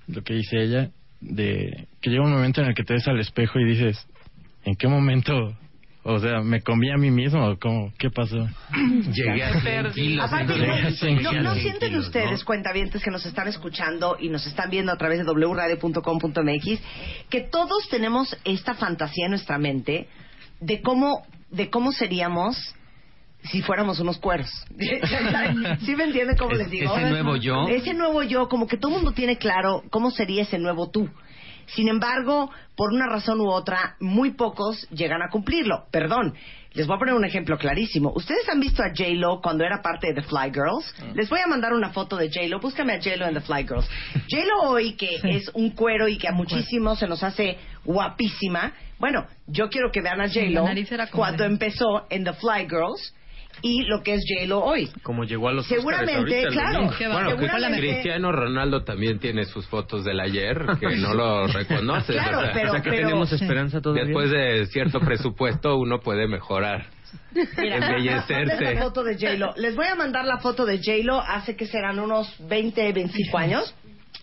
lo que dice ella de que llega un momento en el que te ves al espejo y dices, ¿en qué momento o sea, ¿me comí a mí mismo o cómo? ¿Qué pasó? Llegué a 100 kilos. Aparte, Llegué a 100 ¿no, no sienten ustedes, cuentavientes que nos están escuchando y nos están viendo a través de wradio.com.mx, que todos tenemos esta fantasía en nuestra mente de cómo, de cómo seríamos si fuéramos unos cueros. ¿Sí me entienden cómo Es- les digo? ese nuevo yo. Ese nuevo yo, como que todo el mundo tiene claro cómo sería ese nuevo tú. Sin embargo, por una razón u otra, muy pocos llegan a cumplirlo. Perdón, les voy a poner un ejemplo clarísimo. ¿Ustedes han visto a J-Lo cuando era parte de The Fly Girls? Les voy a mandar una foto de J-Lo. Búscame a J-Lo en The Fly Girls. J-Lo hoy, que es un cuero y que a muchísimos se nos hace guapísima. Bueno, yo quiero que vean a J-Lo cuando empezó en The Fly Girls y lo que es J-Lo hoy. Como llegó a los Seguramente, claro. Bueno, Seguramente- Cristiano Ronaldo también tiene sus fotos del ayer, que no lo reconoces. Claro, o sea, pero- o sea que pero- tenemos Sí. esperanza todavía. Después de cierto presupuesto uno puede mejorar. Mira, Embellecerse. esta foto de J-Lo. Les voy a mandar la foto de J-Lo hace que serán unos 20, 25 años.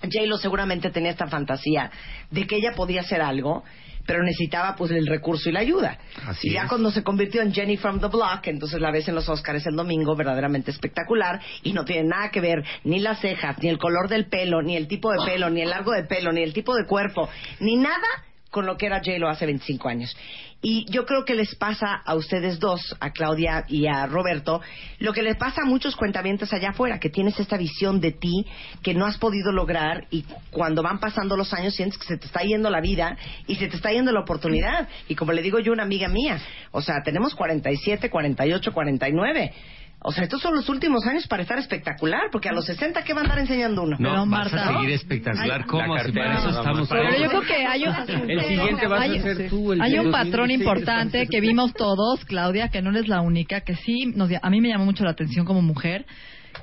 J-Lo seguramente tenía esta fantasía de que ella podía hacer algo, pero necesitaba pues el recurso y la ayuda. Así y ya es. cuando se convirtió en Jenny from the Block, entonces la ves en los Oscars el domingo, verdaderamente espectacular, y no tiene nada que ver ni las cejas, ni el color del pelo, ni el tipo de pelo, ni el largo de pelo, ni el tipo de cuerpo, ni nada con lo que era J-Lo hace 25 años. Y yo creo que les pasa a ustedes dos, a Claudia y a Roberto, lo que les pasa a muchos cuentavientes allá afuera, que tienes esta visión de ti que no has podido lograr y cuando van pasando los años sientes que se te está yendo la vida y se te está yendo la oportunidad. Y como le digo yo a una amiga mía, o sea, tenemos 47, 48, 49. O sea, estos son los últimos años para estar espectacular, porque a los 60, ¿qué va a andar enseñando uno? No, vas a seguir espectacular. Ay, ¿Cómo? Si para eso estamos. Pero yo creo que hay un, El siguiente vas a hay- ser tú, el hay un 2016. patrón importante que vimos todos, Claudia, que no eres la única, que sí nos, a mí me llamó mucho la atención como mujer,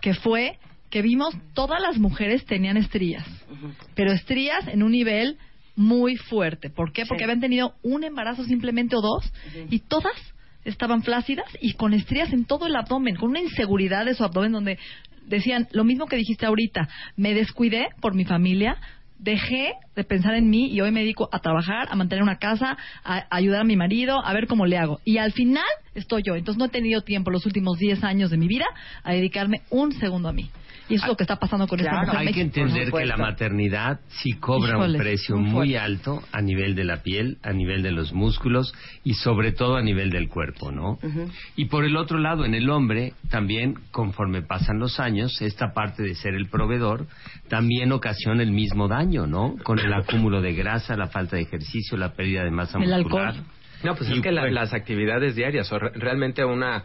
que fue que vimos todas las mujeres tenían estrías, pero estrías en un nivel muy fuerte. ¿Por qué? Porque habían tenido un embarazo simplemente o dos y todas estaban flácidas y con estrías en todo el abdomen, con una inseguridad de su abdomen donde decían lo mismo que dijiste ahorita, me descuidé por mi familia, dejé de pensar en mí y hoy me dedico a trabajar, a mantener una casa, a, ayudar a mi marido, a ver cómo le hago. Y al final estoy yo. Entonces no he tenido tiempo los últimos 10 años de mi vida a dedicarme un segundo a mí. Y eso es lo que está pasando con esta mujer Hay que entender que la maternidad sí cobra un precio muy alto a nivel de la piel, a nivel de los músculos y sobre todo a nivel del cuerpo, ¿no? Y por el otro lado, en el hombre, también conforme pasan los años, esta parte de ser el proveedor también ocasiona el mismo daño, ¿no? Con el acúmulo de grasa, la falta de ejercicio, la pérdida de masa muscular. No, pues Y, es que la- las actividades diarias, o re- realmente una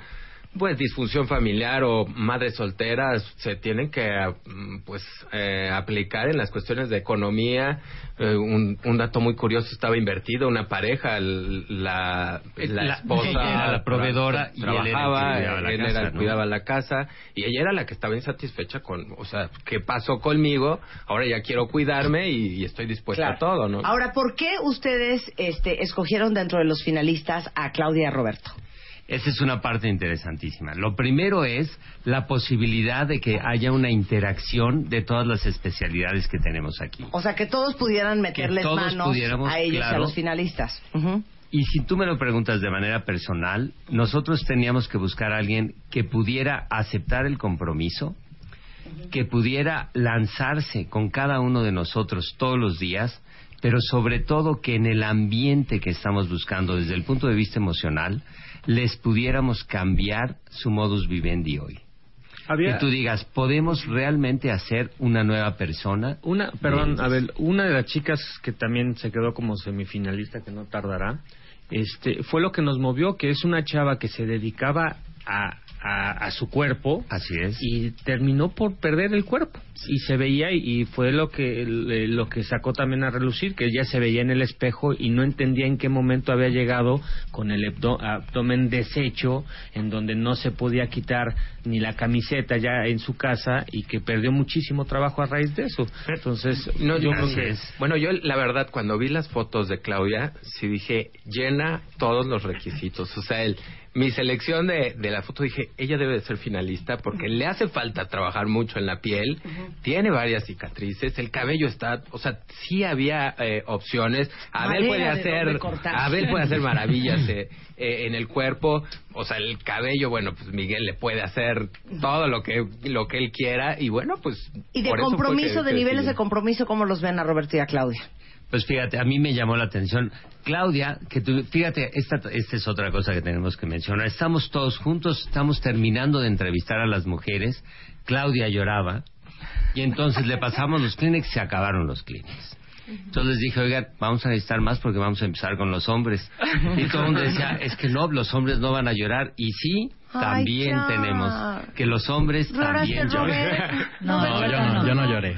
pues disfunción familiar o madres solteras se tienen que mm, pues eh, aplicar en las cuestiones de economía. Eh, un, un dato muy curioso estaba invertido una pareja, el- la, la La- esposa era la proveedora y él era el que trabajaba, cuidaba la él casa, era cuidaba la casa y ella era la que estaba insatisfecha con, o sea, ¿qué pasó conmigo? Ahora ya quiero cuidarme y, y estoy dispuesta a todo, ¿no? Ahora, ¿por qué ustedes este, escogieron dentro de los finalistas a Claudia Roberto? Esa es una parte interesantísima. Lo primero es la posibilidad de que haya una interacción de todas las especialidades que tenemos aquí. O sea, que todos pudieran meterles todos manos a ellos a los finalistas. Ujú. Y si tú me lo preguntas de manera personal, nosotros teníamos que buscar a alguien que pudiera aceptar el compromiso, que pudiera lanzarse con cada uno de nosotros todos los días, pero sobre todo que en el ambiente que estamos buscando desde el punto de vista emocional, les pudiéramos cambiar su modus vivendi hoy. Había- Que tú digas, ¿podemos realmente hacer una nueva persona? Una, perdón, De- a ver, una de las chicas que también se quedó como semifinalista, que no tardará, este, fue lo que nos movió, que es una chava que se dedicaba a, a, a su cuerpo. Así es. Y terminó por perder el cuerpo. Y se veía, y, fue lo que, lo que sacó también a relucir, que ella se veía en el espejo y no entendía en qué momento había llegado con el abdo- abdomen deshecho, en donde no se podía quitar ni la camiseta ya en su casa y que perdió muchísimo trabajo a raíz de eso. Entonces, No, yo creo que es. Bueno, yo la verdad, cuando vi las fotos de Claudia, sí dije, llena todos los requisitos. O sea, el, mi selección de, de la foto, dije, ella debe de ser finalista porque le hace falta trabajar mucho en la piel, tiene varias cicatrices, el cabello está, o sea, sí había eh, opciones. Abel puede de hacer. Abel puede hacer maravillas eh, eh, en el cuerpo, o sea, el cabello, bueno, pues Miguel le puede hacer todo lo que lo que él quiera y bueno, pues Y de compromiso, de niveles de compromiso, ¿cómo los ven a Roberto y a Claudia? Pues fíjate, a mí me llamó la atención. Claudia, que tú, fíjate, esta, esta es otra cosa que tenemos que mencionar. Estamos todos juntos, estamos terminando de entrevistar a las mujeres. Claudia lloraba y entonces le pasamos los Kleenex y se acabaron los Kleenex. Entonces les dije, oigan, vamos a necesitar más porque vamos a empezar con los hombres. Y todo el mundo decía, es que no, los hombres no van a llorar. Y sí, también tenemos que los hombres ¿Lloraste, también lloran. Robert? No, yo no, yo no lloré.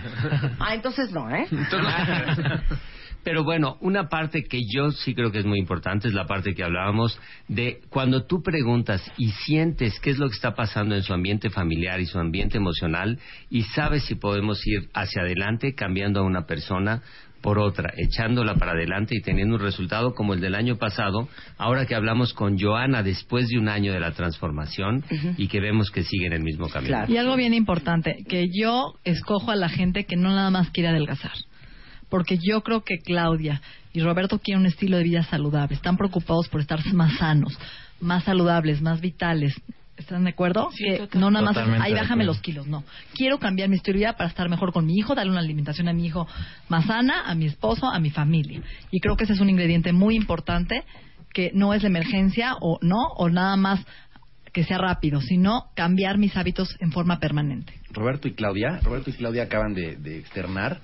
Ah, entonces no, ¿eh? Pero bueno, una parte que yo sí creo que es muy importante es la parte que hablábamos de cuando tú preguntas y sientes qué es lo que está pasando en su ambiente familiar y su ambiente emocional y sabes si podemos ir hacia adelante cambiando a una persona por otra, echándola para adelante y teniendo un resultado como el del año pasado, ahora que hablamos con Joana después de un año de la transformación y que vemos que sigue en el mismo camino. Y algo bien importante, que yo escojo a la gente que no nada más quiere adelgazar. Porque yo creo que Claudia y Roberto quieren un estilo de vida saludable. Están preocupados por estar más sanos, más saludables, más vitales. ¿Están de acuerdo? que no nada más, ahí bájame los kilos. No. Quiero cambiar mi estilo de vida para estar mejor con mi hijo, darle una alimentación a mi hijo más sana, a mi esposo, a mi familia. Y creo que ese es un ingrediente muy importante que no es de emergencia o no, o nada más que sea rápido, sino cambiar mis hábitos en forma permanente. Roberto y Claudia, Roberto y Claudia acaban de, de externar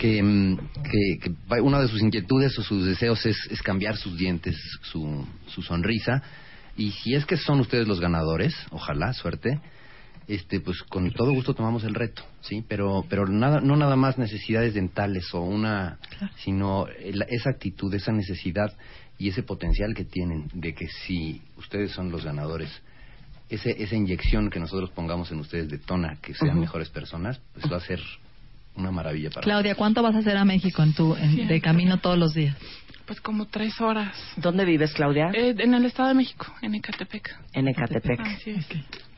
que, mm, que- que una de sus inquietudes o sus deseos es, es cambiar sus dientes, su, su sonrisa. Y si es que son ustedes los ganadores, ojalá, suerte, este, pues con todo gusto tomamos el reto, sí, pero, pero nada, no nada más necesidades dentales o una, sino el- esa actitud, esa necesidad y ese potencial que tienen de que si ustedes son los ganadores, ese, esa inyección que nosotros pongamos en ustedes detona que sean mejores personas, pues va a ser una maravilla para Claudia, ¿cuánto vas a hacer a México en tu en- de camino todos los días? pues como tres horas. ¿Dónde vives, Claudia? Eh, en el Estado de México, en Ecatepec. En Ecatepec.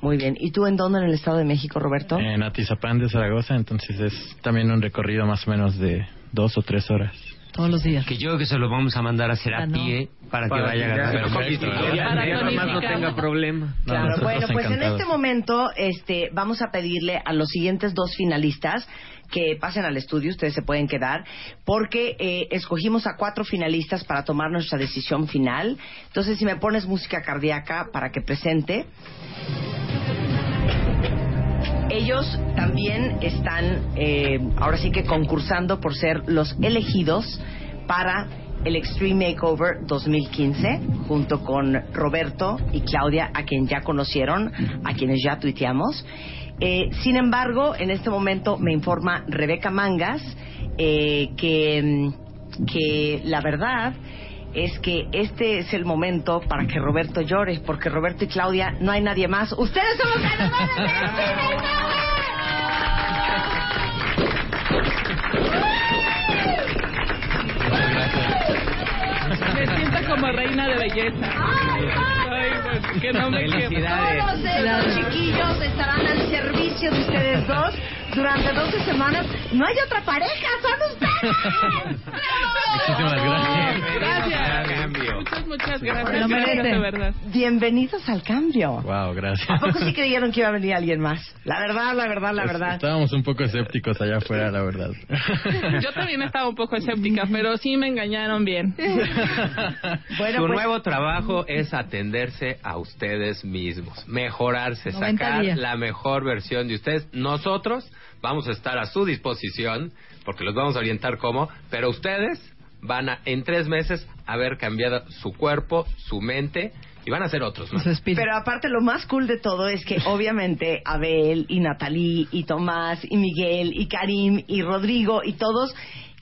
Muy bien. ¿Y tú en dónde en el Estado de México, Roberto? En Atizapán de Zaragoza, entonces es también un recorrido más o menos de dos o tres horas. Todos los días. Que yo creo que se lo vamos a mandar a hacer a Ah, no. pie para, Para que vaya. Para que jamás no tenga problema. Claro, bueno, pues en este momento este, vamos a pedirle a los siguientes dos finalistas que pasen al estudio, ustedes se pueden quedar, porque eh, escogimos a cuatro finalistas para tomar nuestra decisión final. Entonces, si me pones música cardíaca para que presente. Ellos también están, eh, ahora sí que concursando por ser los elegidos para el Extreme Makeover 2015, junto con Roberto y Claudia, a quien ya conocieron, a quienes ya tuiteamos. Eh, sin embargo, en este momento me informa Rebeca Mangas eh, que, que la verdad es que este es el momento para que Roberto llore, porque Roberto y Claudia no hay nadie más. Ustedes son los ganadores Extreme Me siento como reina de belleza. Ay, pues, que no me Felicidades. Todos estos chiquillos estarán al servicio de ustedes dos durante 12 semanas. No hay otra pareja, son ustedes. Muchísimas gracias. Gracias. Muchas, muchas gracias. Gracias, de verdad. Bienvenidos al cambio. Wow, gracias. ¿A poco sí creyeron que iba a venir alguien más? La verdad, la verdad, la verdad. Estábamos un poco escépticos allá afuera, la verdad. Yo también estaba un poco escéptica, pero sí me engañaron bien. Bueno, Su pues- nuevo trabajo es atenderse a ustedes mismos, mejorarse, 90 sacar días. la mejor versión de ustedes. Nosotros vamos a estar a su disposición, porque los vamos a orientar cómo, pero ustedes van a, en tres meses, haber cambiado su cuerpo, su mente, y van a ser otros. más. Pero aparte lo más cool de todo es que obviamente Abel y Natalie y Tomás y Miguel y Karim y Rodrigo y todos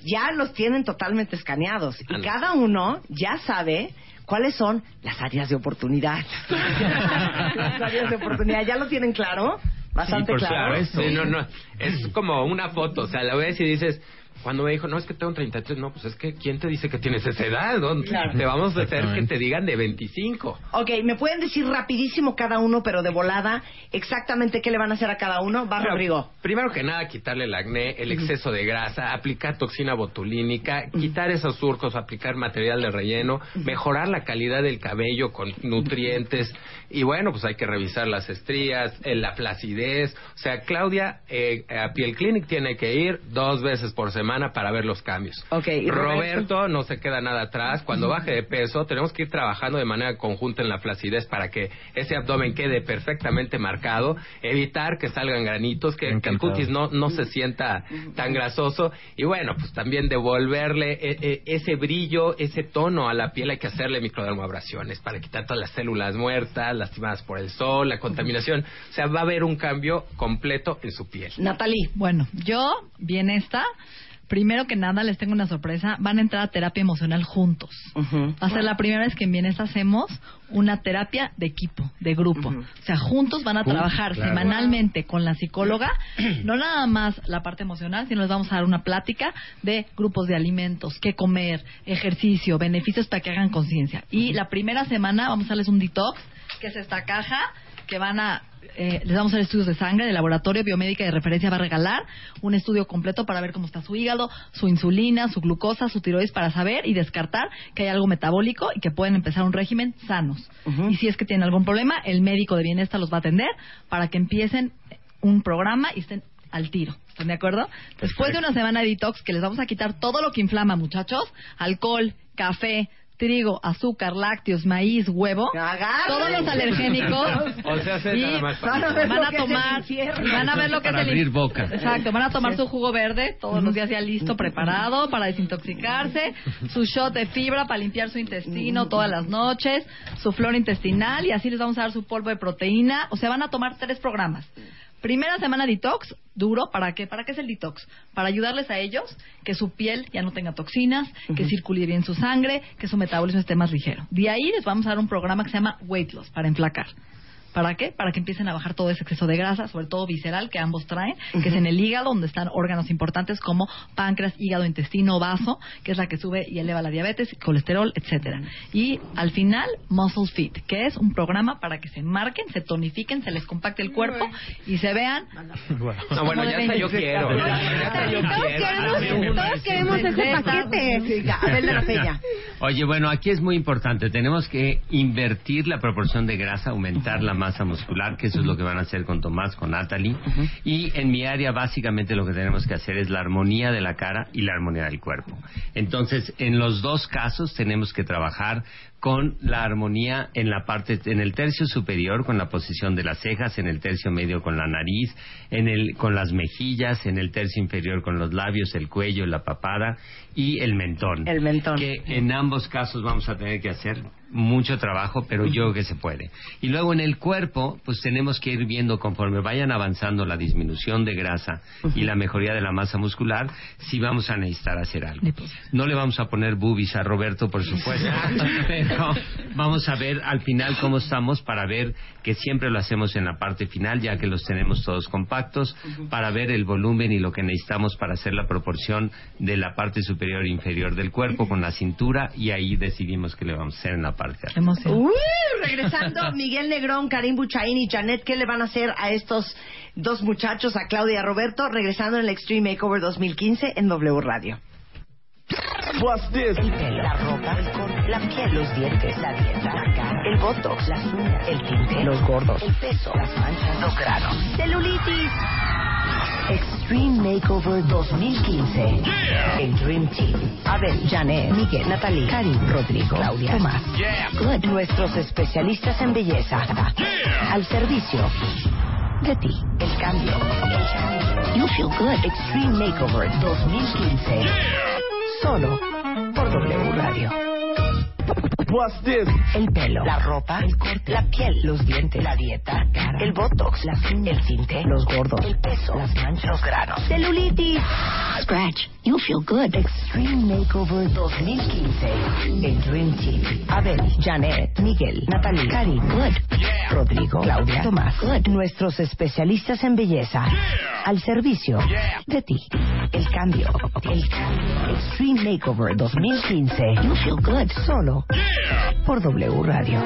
ya los tienen totalmente escaneados y cada uno ya sabe cuáles son las áreas de oportunidad. las áreas de oportunidad, ¿ya lo tienen claro? Bastante por claro. supuesto. Sí, no, no. Es como una foto, o sea, la ves y dices, cuando me dijo, no, es que tengo 33, no, pues es que, ¿quién te dice que tienes esa edad? no? Claro. Te vamos a hacer que te digan de 25. Ok, ¿me pueden decir rapidísimo cada uno, pero de volada, exactamente qué le van a hacer a cada uno? Va, Bueno, Rodrigo. Primero que nada, quitarle el acné, el exceso de grasa, aplicar toxina botulínica, quitar esos surcos, aplicar material de relleno, mejorar la calidad del cabello con nutrientes. Y bueno, pues hay que revisar las estrías, eh, la flacidez. O sea, Claudia eh, a Piel Clinic tiene que ir dos veces por semana para ver los cambios. Ok, ¿y Roberto? Roberto no se queda nada atrás. Cuando baje de peso, tenemos que ir trabajando de manera conjunta en la flacidez para que ese abdomen quede perfectamente marcado, evitar que salgan granitos, que, que el cutis no, no se sienta tan grasoso y bueno, pues también devolverle eh, eh, ese brillo, ese tono a la piel, hay que hacerle microdermabrasiones para quitar todas las células muertas, lastimadas por el sol, la contaminación. O sea, va a haber un cambio completo en su piel. Natalie. Bueno, yo, bien esta, primero que nada les tengo una sorpresa, van a entrar a terapia emocional juntos. Va a ser la primera vez que en Bienesta hacemos una terapia de equipo, de grupo. O sea, juntos van a Uh, trabajar claro. semanalmente con la psicóloga, no nada más la parte emocional, sino les vamos a dar una plática de grupos de alimentos, qué comer, ejercicio, beneficios para que hagan conciencia. Y la primera semana vamos a darles un detox, que es esta caja que van a eh, les vamos a hacer estudios de sangre, de laboratorio biomédica de referencia va a regalar un estudio completo para ver cómo está su hígado, su insulina, su glucosa, su tiroides para saber y descartar que hay algo metabólico y que pueden empezar un régimen sanos. Y si es que tienen algún problema, el médico de bienestar los va a atender para que empiecen un programa y estén al tiro. ¿Están de acuerdo? Después de una semana de detox que les vamos a quitar todo lo que inflama, muchachos, alcohol, café, trigo, azúcar, lácteos, maíz, huevo, todos los alergénicos. O sea, hacer y nada más van a, para- van a tomar y van a ver lo que Para es el abrir boca. Exacto, van a tomar su jugo verde todos los días ya listo, preparado para desintoxicarse, su shot de fibra para limpiar su intestino todas las noches, su flora intestinal y así les vamos a dar su polvo de proteína, o sea, van a tomar tres programas. Primera semana detox, duro, ¿para qué? ¿Para qué es el detox? Para ayudarles a ellos que su piel ya no tenga toxinas, que circule bien su sangre, que su metabolismo esté más ligero. De ahí les vamos a dar un programa que se llama Weight Loss, para enflacar. ¿Para qué? Para que empiecen a bajar todo ese exceso de grasa, sobre todo visceral, que ambos traen, que es en el hígado, donde están órganos importantes como páncreas, hígado, intestino, vaso, que es la que sube y eleva la diabetes, colesterol, etcétera. Y al final, Muscle Fit, que es un programa para que se marquen, se tonifiquen, se les compacte el cuerpo y se vean. No, bueno, ya hasta yo quiero. Ya hasta yo quiero. Todos queremos ese paquete. La Peña. Oye, bueno, aquí es muy importante. Tenemos que invertir la proporción de grasa, aumentar la masa muscular, que eso es lo que van a hacer con Tomás, con Natalie. Y en mi área, básicamente, lo que tenemos que hacer es la armonía de la cara y la armonía del cuerpo. Entonces, en los dos casos tenemos que trabajar con la armonía en la parte en el tercio superior con la posición de las cejas, en el tercio medio con la nariz, en el con las mejillas, en el tercio inferior con los labios, el cuello, la papada y el mentón. El mentón. Que en ambos casos vamos a tener que hacer mucho trabajo, pero yo creo que se puede. Y luego en el cuerpo, pues tenemos que ir viendo conforme vayan avanzando la disminución de grasa y la mejoría de la masa muscular, si vamos a necesitar hacer algo. No le vamos a poner boobies a Roberto, por supuesto, pero vamos a ver al final cómo estamos para ver que siempre lo hacemos en la parte final, ya que los tenemos todos compactos, para ver el volumen y lo que necesitamos para hacer la proporción de la parte superior e inferior del cuerpo con la cintura y ahí decidimos qué le vamos a hacer en la parte. Uy, regresando, Miguel Negrón, Karim Buchaín y Janet, ¿qué le van a hacer a estos dos muchachos, a Claudia y a Roberto, regresando en el Extreme Makeover 2015 en W Radio? El pelo, la ropa, el corte, la piel, los dientes, la dieta, la cara, el botox, las uñas, el tinte, los gordos, el peso, las manchas, los granos, celulitis. Extreme Makeover 2015. El Dream Team. Abel, Janet, Miguel, Natalie, Karim, Rodrigo, Claudia, Tomás. Good. Nuestros especialistas en belleza. Al servicio de ti. El cambio. El cambio. You feel good. Extreme Makeover 2015. Solo por W Radio. El pelo, la ropa, el corte, la piel, los dientes, la dieta, la cara, el botox, las uñas, el tinte, los gordos, el peso, las manchas, los granos, celulitis. Scratch, you feel good. Extreme Makeover 2015. El Dream Team. Abel, Janet, Miguel, Natalie, Karim, Good. Rodrigo, Claudia, Tomás, Good. Nuestros especialistas en belleza. Al servicio de ti. El cambio. El cambio. Extreme Makeover 2015. You feel good. Solo por W Radio.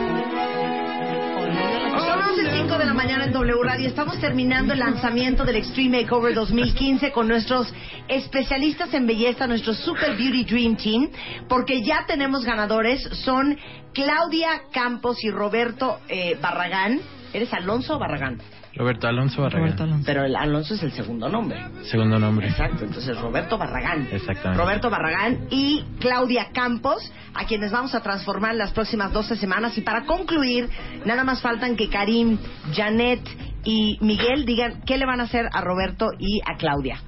Son 11.05 de la mañana en W Radio. Estamos terminando el lanzamiento del Extreme Makeover 2015 con nuestros especialistas en belleza, nuestro Super Beauty Dream Team, porque ya tenemos ganadores. Son Claudia Campos y Roberto eh, Barragán. ¿Eres Alonso o Barragán? Roberto Alonso Barragán. Pero el Alonso es el segundo nombre. Segundo nombre. Exacto, entonces Roberto Barragán. Exactamente. Roberto Barragán y Claudia Campos, a quienes vamos a transformar en las próximas 12 semanas. Y para concluir, nada más faltan que Karim, Janet y Miguel digan qué le van a hacer a Roberto y a Claudia.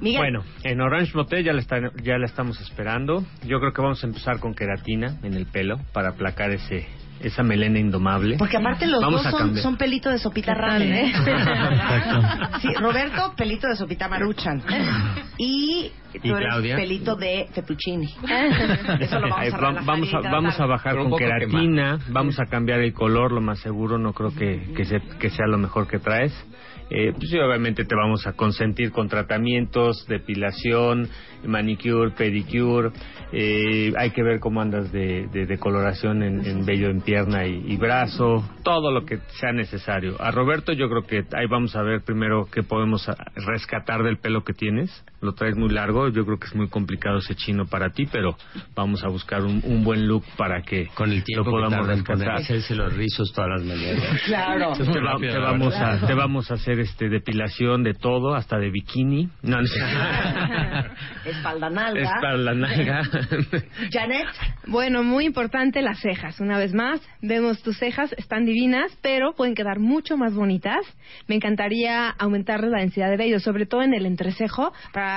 Miguel. Bueno, en Orange Motel ya la, está- ya la estamos esperando. Yo creo que vamos a empezar con queratina en el pelo para aplacar ese esa melena indomable. Porque aparte los Vamos dos son, son pelito de sopita ramen, ¿eh? Exacto. Sí, Roberto, pelito de sopita maruchan. Y tú ¿Y eres Claudia? pelito de fettuccini. Eso lo Ay, vamos a va- relajar vamos, a, vamos a bajar con queratina, vamos a cambiar el color, lo más seguro, no creo que, que, se- que sea lo mejor que traes. Eh, pues obviamente te vamos a consentir con tratamientos, depilación, manicure, pedicure. eh, hay que ver cómo andas de, de decoloración en, en vello en pierna y, y brazo, todo lo que sea necesario. A Roberto yo creo que ahí vamos a ver primero qué podemos rescatar del pelo que tienes. Lo traes muy largo, yo creo que es muy complicado ese chino para ti, pero vamos a buscar un, un buen look para que Con el tiempo lo podamos rescatar. hacerse los rizos todas las mañanas. Claro. Entonces, te, va- te vamos a, te vamos a hacer este depilación de todo, hasta de bikini. No, no. Espalda nalga. Es para la nalga. Janet. Bueno, muy importante las cejas. Una vez más, vemos tus cejas, están divinas, pero pueden quedar mucho más bonitas. Me encantaría aumentarle la densidad de vello, sobre todo en el entrecejo, para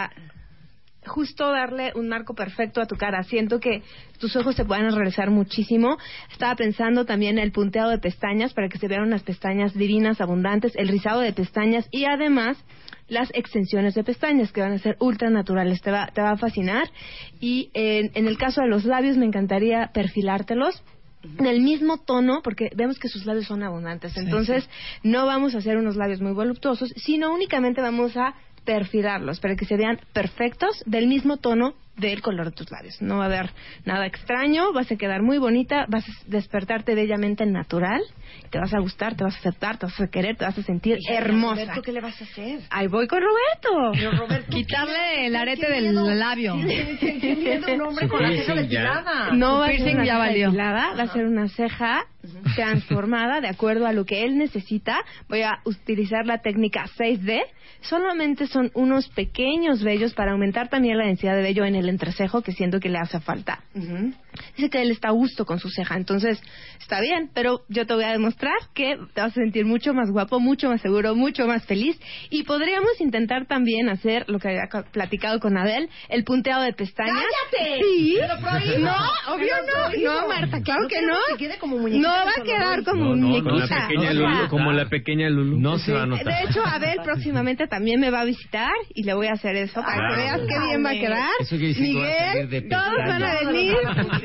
justo darle un marco perfecto a tu cara. Siento que tus ojos se pueden realizar muchísimo. Estaba pensando también el punteado de pestañas para que se vean unas pestañas divinas, abundantes, el rizado de pestañas y además las extensiones de pestañas que van a ser ultra naturales. Te va, te va a fascinar. Y en, en el caso de los labios me encantaría perfilártelos en el mismo tono, porque vemos que sus labios son abundantes. Sí, Entonces, no vamos a hacer unos labios muy voluptuosos, sino únicamente vamos a perfilarlos para que se vean perfectos del mismo tono del color de tus labios. No va a haber nada extraño, vas a quedar muy bonita, vas a despertarte bellamente natural, te vas a gustar, te vas a aceptar, te vas a querer, te vas a sentir Hija, hermosa. Roberto, ¿qué le vas a hacer? Ahí voy con Roberto. Pero Roberto, Quitarle el arete qué del miedo. labio. Un hombre con la ceja depilada. No va a ser una ya ceja valió. depilada, va a ser una ceja transformada de acuerdo a lo que él necesita. Voy a utilizar la técnica 6D. Solamente son unos pequeños vellos para aumentar también la densidad de vello en el entrecejo que siento que le hace falta. Dice que él está a gusto con su ceja, entonces está bien, pero yo te voy a demostrar que te vas a sentir mucho más guapo, mucho más seguro, mucho más feliz y podríamos intentar también hacer lo que había ca- platicado con Adel, el punteado de pestañas. ¡Cállate! Sí. ¡Te lo prohíbo! No, obvio ¡Te lo no, no, Marta, claro No que no. que quede como muñequita va a quedar como No, no, muñequita. con la pequeña O sea, Lulu, como la pequeña Lulu. No se va a Sí, notar. De hecho, Abel próximamente también me va a visitar y le voy a hacer eso para Claro. que veas qué bien va a quedar. Miguel, todos van a venir.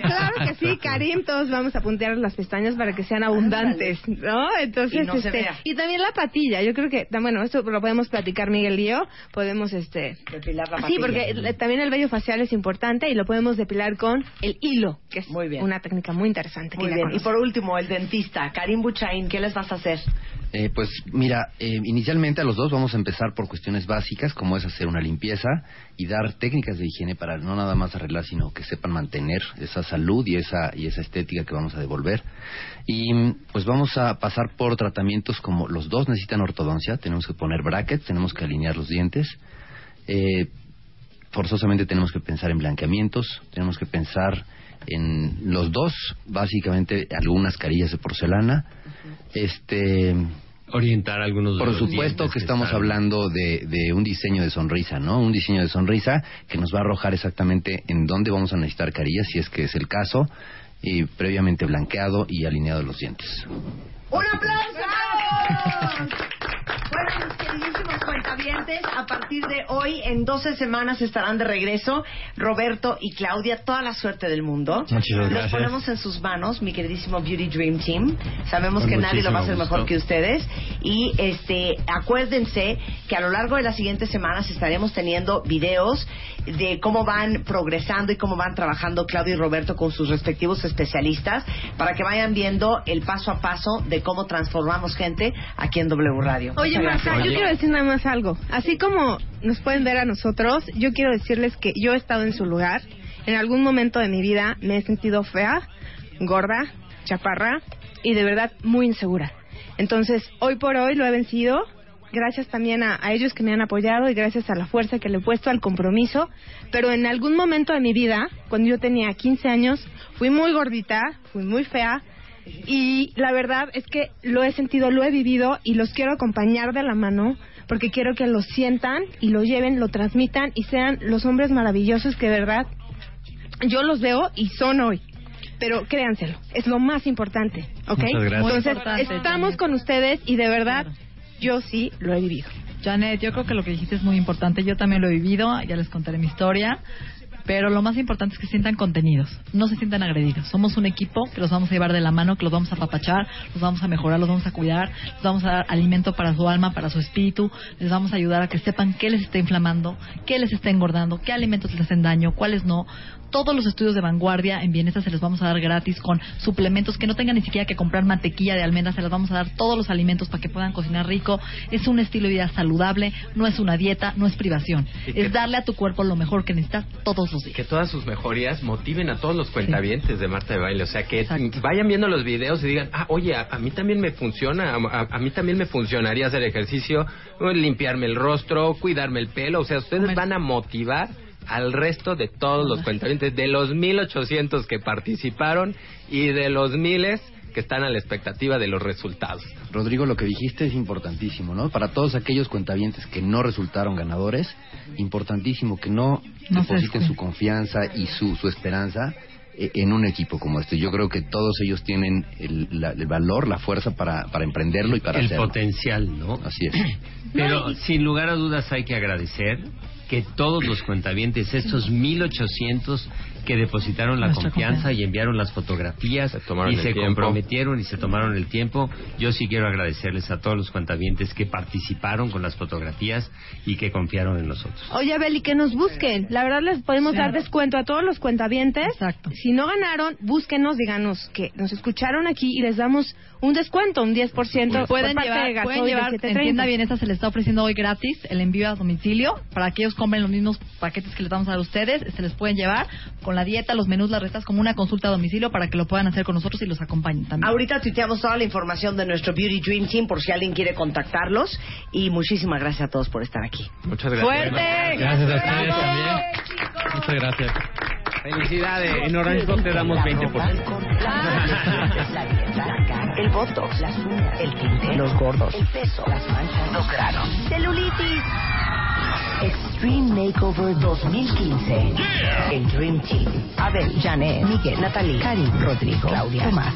Claro que sí, Karim, todos vamos a puntear las pestañas para que sean abundantes, ¿no? Entonces, Y no se este, vea. y también la patilla. Yo creo que, bueno, esto lo podemos platicar Miguel y yo. Podemos, este, Depilar la Sí, patilla. porque eh, también el vello facial es importante y lo podemos depilar con el hilo, que es Muy bien. una técnica muy interesante. Muy que bien. Y por último, el dentista, Karim Buchain, ¿qué les vas a hacer? Eh, pues mira, eh, inicialmente a los dos vamos a empezar por cuestiones básicas, como es hacer una limpieza y dar técnicas de higiene para no nada más arreglar, sino que sepan mantener esa salud y esa y esa estética que vamos a devolver. Y pues vamos a pasar por tratamientos como los dos necesitan ortodoncia, tenemos que poner brackets, tenemos que alinear los dientes. Eh, forzosamente tenemos que pensar en blanqueamientos, tenemos que pensar en los dos, básicamente algunas carillas de porcelana. Este Orientar algunos de por los supuesto que estamos están- hablando de, de un diseño de sonrisa, ¿no? Un diseño de sonrisa que nos va a arrojar exactamente en dónde vamos a necesitar carillas, si es que es el caso, y previamente blanqueado y alineado los dientes. ¡Un aplauso! Bueno, mis queridísimos cuentavientes, a partir de hoy, en 12 semanas estarán de regreso Roberto y Claudia. Toda la suerte del mundo. Muchísimas Los gracias. ponemos en sus manos, mi queridísimo Beauty Dream Team. Sabemos Con que nadie lo va a hacer mejor que ustedes. Y este, acuérdense que a lo largo de las siguientes semanas estaremos teniendo videos de cómo van progresando y cómo van trabajando Claudia y Roberto con sus respectivos especialistas para que vayan viendo el paso a paso de cómo transformamos gente aquí en W Radio. Oye, Marta, yo quiero decir nada más algo. Así como nos pueden ver a nosotros, yo quiero decirles que yo he estado en su lugar. En algún momento de mi vida me he sentido fea, gorda, chaparra y de verdad muy insegura. Entonces, hoy por hoy lo he vencido. Gracias también a, a ellos que me han apoyado y gracias a la fuerza que le he puesto al compromiso. Pero en algún momento de mi vida, cuando yo tenía 15 años, fui muy gordita, fui muy fea, y la verdad es que lo he sentido, lo he vivido y los quiero acompañar de la mano porque quiero que lo sientan y lo lleven, lo transmitan y sean los hombres maravillosos que de verdad yo los veo y son hoy. Pero créanselo, es lo más importante, ¿ok? Muchas gracias. Entonces, importante, estamos Janet. con ustedes y de verdad yo sí lo he vivido. Janet, yo creo que lo que dijiste es muy importante. Yo también lo he vivido, ya les contaré mi historia. Pero lo más importante es que sientan contenidos, no se sientan agredidos. Somos un equipo que los vamos a llevar de la mano, que los vamos a apapachar, los vamos a mejorar, los vamos a cuidar, les vamos a dar alimento para su alma, para su espíritu, les vamos a ayudar a que sepan qué les está inflamando, qué les está engordando, qué alimentos les hacen daño, cuáles no. Todos los estudios de vanguardia en bienestar se les vamos a dar gratis con suplementos que no tengan ni siquiera que comprar mantequilla de almendra, se les vamos a dar todos los alimentos para que puedan cocinar rico. Es un estilo de vida saludable, no es una dieta, no es privación. Es darle a tu cuerpo lo mejor que necesitas todos los días. que todas sus mejorías motiven a todos los cuentavientes de Marta de Baile. O sea, que vayan viendo los videos y digan, ah, oye, a, a mí también me funciona, a, a- mí también me funcionaría hacer ejercicio, limpiarme el rostro, cuidarme el pelo. O sea, ustedes van a motivar al resto de todos los cuentavientes, de los 1800 que participaron y de los miles que están a la expectativa de los resultados. Rodrigo, lo que dijiste es importantísimo, ¿no? Para todos aquellos cuentavientes que no resultaron ganadores, importantísimo que no, depositen su confianza y su, su esperanza eh, en un equipo como este. Yo creo que todos ellos tienen el, la- el valor, la fuerza para, para emprenderlo y para el hacerlo. potencial, ¿no? Así es. Pero sin lugar a dudas hay que agradecer que todos los cuentavientes, estos 1800 que depositaron la Nuestra confianza, confianza. y enviaron las fotografías tomaron y se tiempo. comprometieron y se tomaron el tiempo. Yo sí quiero agradecerles a todos los cuentavientes que participaron con las fotografías y que confiaron en nosotros. Oye, Beli, que nos busquen. La verdad les podemos dar descuento a todos los cuentavientes. Exacto. Si no ganaron, búsquenos, díganos que nos escucharon aquí y les damos un descuento, un 10% Pueden por parte llevar, pueden de llevar, 730. entienda bien, esta se les está ofreciendo hoy gratis el envío a domicilio para que ellos compren los mismos paquetes que les vamos a dar a ustedes. Se les pueden llevar con la dieta, los menús, las recetas como una consulta a domicilio para que lo puedan hacer con nosotros y los acompañen también. Ahorita tuiteamos toda la información de nuestro Beauty Dream Team por si alguien quiere contactarlos. Y muchísimas gracias a todos por estar aquí. Muchas ¡Fuerte! Gracias a ustedes también. Muchas gracias. Felicidades. En Orange Box te damos 20%. La dieta, el botox, las uñas, el tinte, los gordos, el peso, las manchas, los granos, celulitis. Extreme Makeover 2015. El Dream Team. Abel, Janet, Miguel, Natalie, Karim, Rodrigo, Claudia, Tomás.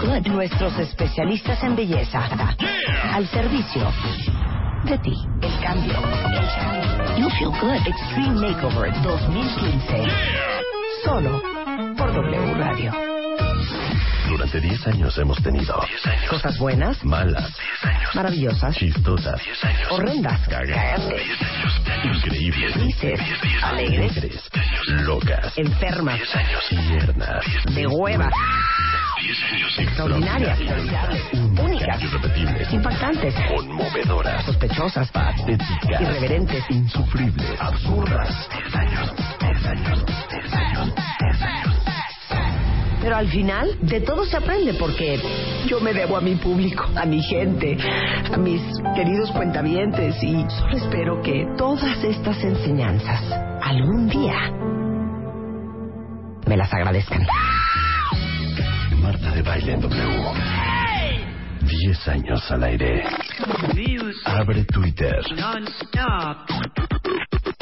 Good. Nuestros especialistas en belleza. Al servicio de ti. El cambio. El cambio. You feel good. Extreme Makeover 2015. Solo por W Radio. Durante 10 años hemos tenido Cosas buenas, malas, maravillosas, chistosas, horrendas, cagantes, increíbles, felices, alegres, locas, enfermas, tiernas, de hueva, extraordinarias, únicas, irrepetibles, impactantes, conmovedoras, sospechosas, patéticas, irreverentes, insufribles, absurdas. 10 años, 10 años, 10 años, 10 años. Pero al final, de todo se aprende porque yo me debo a mi público, a mi gente, a mis queridos cuentavientes y solo espero que todas estas enseñanzas algún día me las agradezcan. Marta de Baile en W. 10 años al aire. Abre Twitter.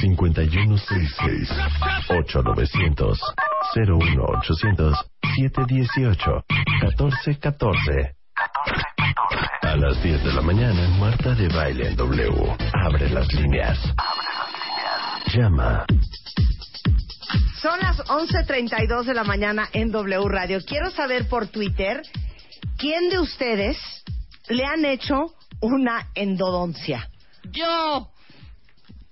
5166 8900 01800 718 1414 A las 10 de la mañana, Marta de Baile en W. Abre las líneas. Llama. Son las 11.32 de la mañana en W Radio. Quiero saber por Twitter, ¿quién de ustedes le han hecho una endodoncia? Yo.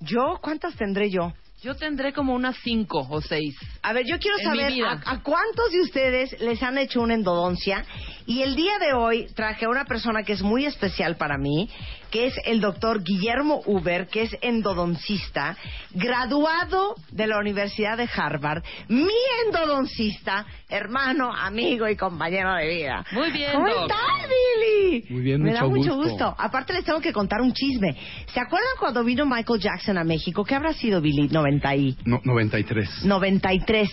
¿Yo? ¿Cuántas tendré yo? Yo tendré como unas cinco o seis. A ver, yo quiero En mi saber vida. a, a cuántos de ustedes les han hecho una endodoncia. Y el día de hoy traje a una persona que es muy especial para mí, que es el doctor Guillermo Uber, que es endodoncista, graduado de la Universidad de Harvard, mi endodoncista, hermano, amigo y compañero de vida. Muy bien, ¿Cómo estás, Billy? Muy bien, Me mucho da mucho gusto. gusto. Aparte les tengo que contar un chisme. ¿Se acuerdan cuando vino Michael Jackson a México? ¿Qué habrá sido, Billy? 90 y... No, 93. 93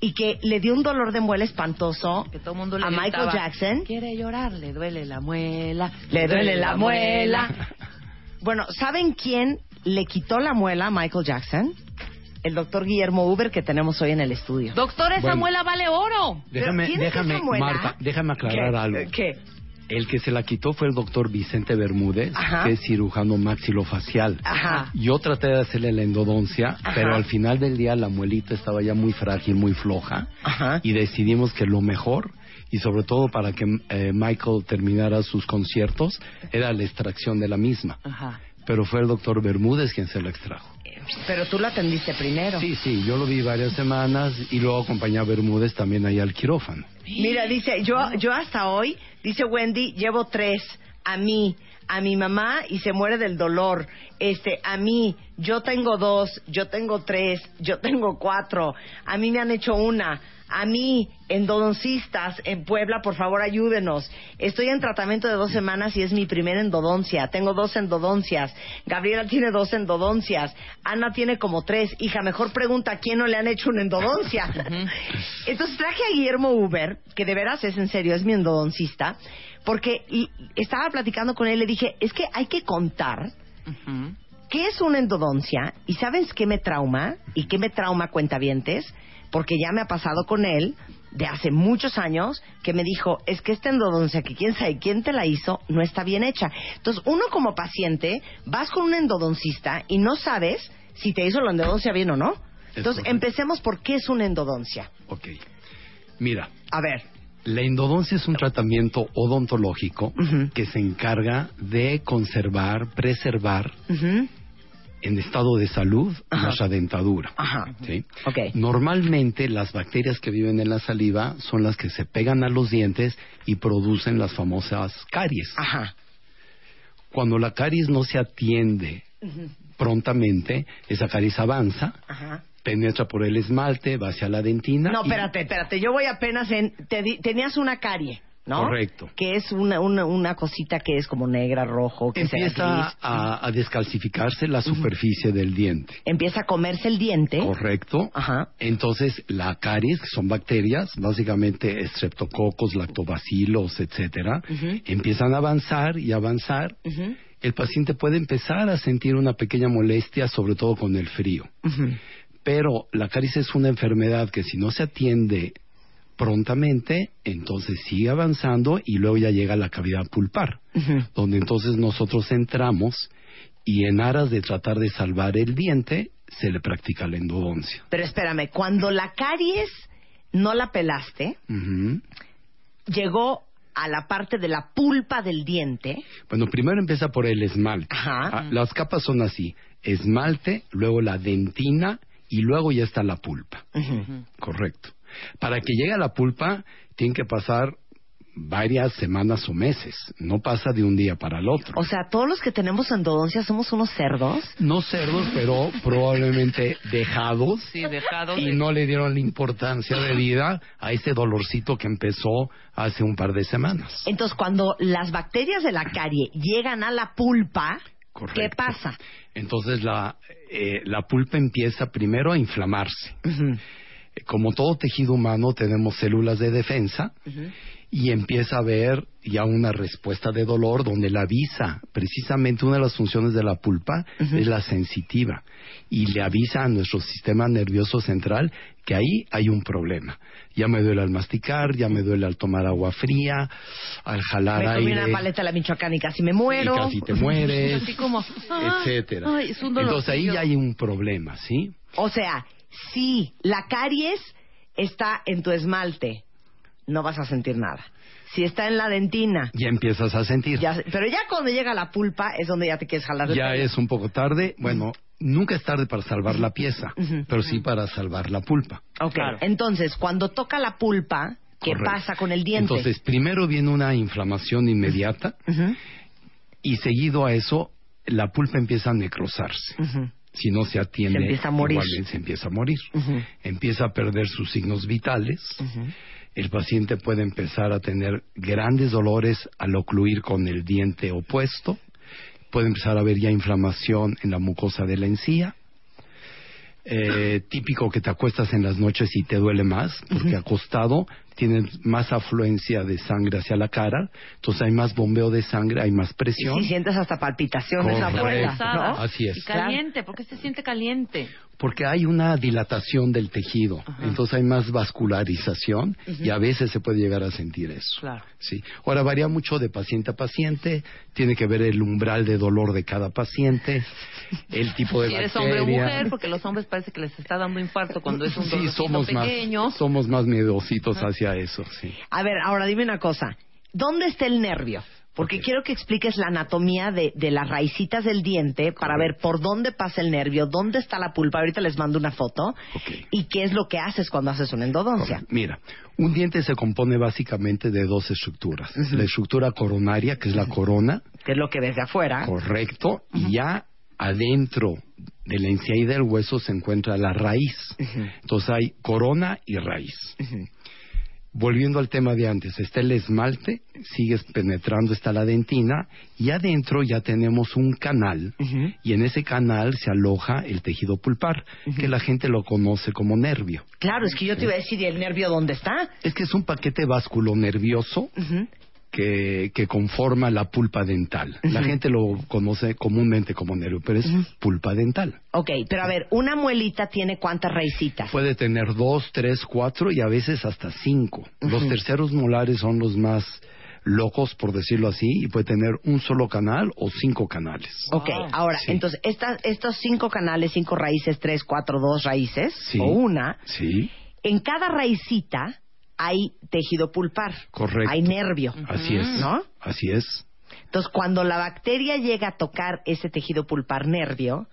y que le dio un dolor de muela espantoso Que todo el mundo le a Michael gritaba, Jackson. Quiere llorar, le duele la muela. Le duele la muela. Bueno, ¿saben quién le quitó la muela a Michael Jackson? El doctor Guillermo Uber que tenemos hoy en el estudio. Doctor, esa Bueno. muela vale oro. Déjame, ¿tienes déjame, esa muela? Marta, déjame aclarar ¿Qué? algo. ¿Qué? El que se la quitó fue el doctor Vicente Bermúdez, Ajá. que es cirujano maxilofacial. Ajá. Yo traté de hacerle la endodoncia, Ajá. pero al final del día la muelita estaba ya muy frágil, muy floja, Ajá. y decidimos que lo mejor, y sobre todo para que eh, Michael terminara sus conciertos, era la extracción de la misma. Ajá. Pero fue el doctor Bermúdez quien se la extrajo. Pero tú lo atendiste primero. Sí, sí, yo lo vi varias semanas y luego acompañé a Bermúdez también ahí al quirófano. Mira, dice, yo, yo hasta hoy, dice Wendy, llevo tres. A mí, a mi mamá y se muere del dolor. Este, a mí, yo tengo dos, yo tengo tres, yo tengo cuatro. A mí me han hecho una. A mí, endodoncistas en Puebla, por favor ayúdenos. Estoy en tratamiento de dos semanas y es mi primera endodoncia. Tengo dos endodoncias. Gabriela tiene dos endodoncias. Ana tiene como tres. Hija, mejor pregunta a quién no le han hecho una endodoncia. Entonces traje a Guillermo Uber, que de veras es en serio, es mi endodoncista, porque y- estaba platicando con él y le dije, es que hay que contar ¿Qué es una endodoncia? ¿Y sabes qué me trauma? ¿Y qué me trauma cuentavientes? Porque ya me ha pasado con él de hace muchos años que me dijo, es que esta endodoncia que quién sabe quién te la hizo no está bien hecha. Entonces, uno como paciente, vas con un endodoncista y no sabes si te hizo la endodoncia bien o no. Entonces, empecemos por qué es una endodoncia. Ok. Mira. A ver. La endodoncia es un tratamiento odontológico que se encarga de conservar, preservar en estado de salud nuestra dentadura. ¿sí? Normalmente las bacterias que viven en la saliva son las que se pegan a los dientes y producen las famosas caries. Cuando la caries no se atiende prontamente, esa caries avanza, Ajá. penetra por el esmalte, va hacia la dentina. No, y- espérate, espérate. Yo voy apenas en. te di- tenías una carie, ¿no? Correcto. Que es una, una, una cosita que es como negra, rojo, que Empieza a, a descalcificarse la superficie del diente. Empieza a comerse el diente. Correcto. Entonces, la caries, que son bacterias, básicamente estreptococos, lactobacilos, etcétera, empiezan a avanzar y avanzar. El paciente puede empezar a sentir una pequeña molestia, sobre todo con el frío. Pero la caries es una enfermedad que si no se atiende prontamente, entonces sigue avanzando y luego ya llega a la cavidad pulpar, donde entonces nosotros entramos y en aras de tratar de salvar el diente, se le practica la endodoncia. Pero espérame, cuando la caries no la pelaste, llegó a la parte de la pulpa del diente. Bueno, primero empieza por el esmalte. Ah, Las capas son así, esmalte, luego la dentina y luego ya está la pulpa. Correcto. Para que llegue a la pulpa, tienen que pasar varias semanas o meses. No pasa de un día para el otro. O sea, todos los que tenemos endodoncia somos unos cerdos. No cerdos, pero probablemente dejados. Sí, dejados. Y de- no le dieron la importancia de vida a ese dolorcito que empezó hace un par de semanas. Entonces, cuando las bacterias de la carie llegan a la pulpa, ¿qué pasa? Entonces la, eh, la pulpa empieza primero a inflamarse. Eh, Como todo tejido humano tenemos células de defensa y empieza a haber ya una respuesta de dolor donde la avisa, precisamente una de las funciones de la pulpa es la sensitiva y le avisa a nuestro sistema nervioso central que ahí hay un problema. Ya me duele al masticar, ya me duele al tomar agua fría, al jalar Me comí aire. una paleta de la Michoacán y casi me muero. Y casi te mueres, Así como, ah, etcétera. ay, es un dolor. Entonces ahí ya hay un problema, ¿sí? O sea, si la caries está en tu esmalte, no vas a sentir nada. Si está en la dentina, Ya empiezas a sentir. ya, pero ya cuando llega la pulpa es donde ya te quieres jalar Ya pelo. es un poco tarde. Bueno, nunca es tarde para salvar la pieza, pero sí para salvar la pulpa. Ok, entonces cuando toca la pulpa, ¿qué Correcto. pasa con el diente? Entonces, primero viene una inflamación inmediata y seguido a eso, la pulpa empieza a necrosarse. Si no se atiende, Se empieza a morir. igualmente se empieza a morir. Empieza a perder sus signos vitales. El paciente puede empezar a tener grandes dolores al ocluir con el diente opuesto. Puede empezar a haber ya inflamación en la mucosa de la encía. Eh, típico que te acuestas en las noches y te duele más, porque acostado tienes más afluencia de sangre hacia la cara, entonces hay más bombeo de sangre, hay más presión. Si sientes hasta palpitaciones Correcto. afuera, ¿no? Así es. Y caliente, ¿por qué se siente caliente? Porque hay una dilatación del tejido, entonces hay más vascularización y a veces se puede llegar a sentir eso. Claro. Sí. Ahora varía mucho de paciente a paciente, tiene que ver el umbral de dolor de cada paciente, el tipo de Si eres hombre o mujer, porque los hombres parece que les está dando infarto cuando es un Sí, dolorcito somos más, pequeño. somos más miedositos hacia eso, sí. A ver, ahora dime una cosa. ¿Dónde está el nervio? Porque quiero que expliques la anatomía de, de las raicitas del diente para ver por dónde pasa el nervio, dónde está la pulpa. Ahorita les mando una foto. Y qué es lo que haces cuando haces una endodoncia. Mira, un diente se compone básicamente de dos estructuras. La estructura coronaria, que es la corona, Que es lo que ves de afuera. correcto, y ya adentro de la encía y del hueso se encuentra la raíz. Entonces hay corona y raíz. Volviendo al tema de antes, está el esmalte, sigues penetrando, está la dentina, y adentro ya tenemos un canal, y en ese canal se aloja el tejido pulpar, que la gente lo conoce como nervio. Claro, es que yo te iba a decir, ¿y el nervio dónde está? Es que es un paquete vasculo nervioso que, que conforma la pulpa dental. La gente lo conoce comúnmente como nervio, pero es pulpa dental. Ok, pero a ver, una muelita tiene cuántas raicitas. Puede tener dos, tres, cuatro y a veces hasta cinco. Los terceros molares son los más locos, por decirlo así, y puede tener un solo canal o cinco canales. Ok, ahora, entonces, estas, estos cinco canales, cinco raíces, tres, cuatro, dos raíces, Sí. o una, Sí, en cada raicita hay tejido pulpar. correcto. Hay nervio. Así es. ¿No? Así es. Entonces, cuando la bacteria llega a tocar ese tejido pulpar nervio,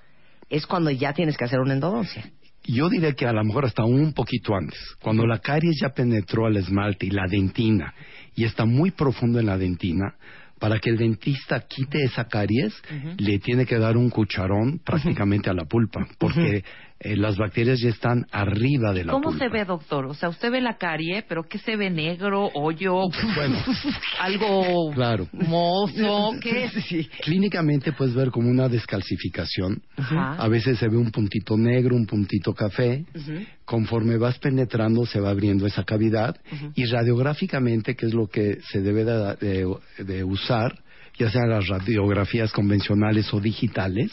es cuando ya tienes que hacer una endodoncia. Yo diría que a lo mejor hasta un poquito antes, cuando la caries ya penetró al esmalte y la dentina y está muy profundo en la dentina, para que el dentista quite esa caries, le tiene que dar un cucharón prácticamente a la pulpa, porque eh, las bacterias ya están arriba de la ¿Cómo pulpa. se ve, doctor? O sea, usted ve la carie, pero ¿qué se ve? ¿Negro? ¿Hoyo? Bueno. ¿Algo Claro. mozo? ¿Qué es? Clínicamente puedes ver como una descalcificación. Ajá. A veces se ve un puntito negro, un puntito café. Conforme vas penetrando se va abriendo esa cavidad y radiográficamente, que es lo que se debe de, de- de usar, ya sean las radiografías convencionales o digitales,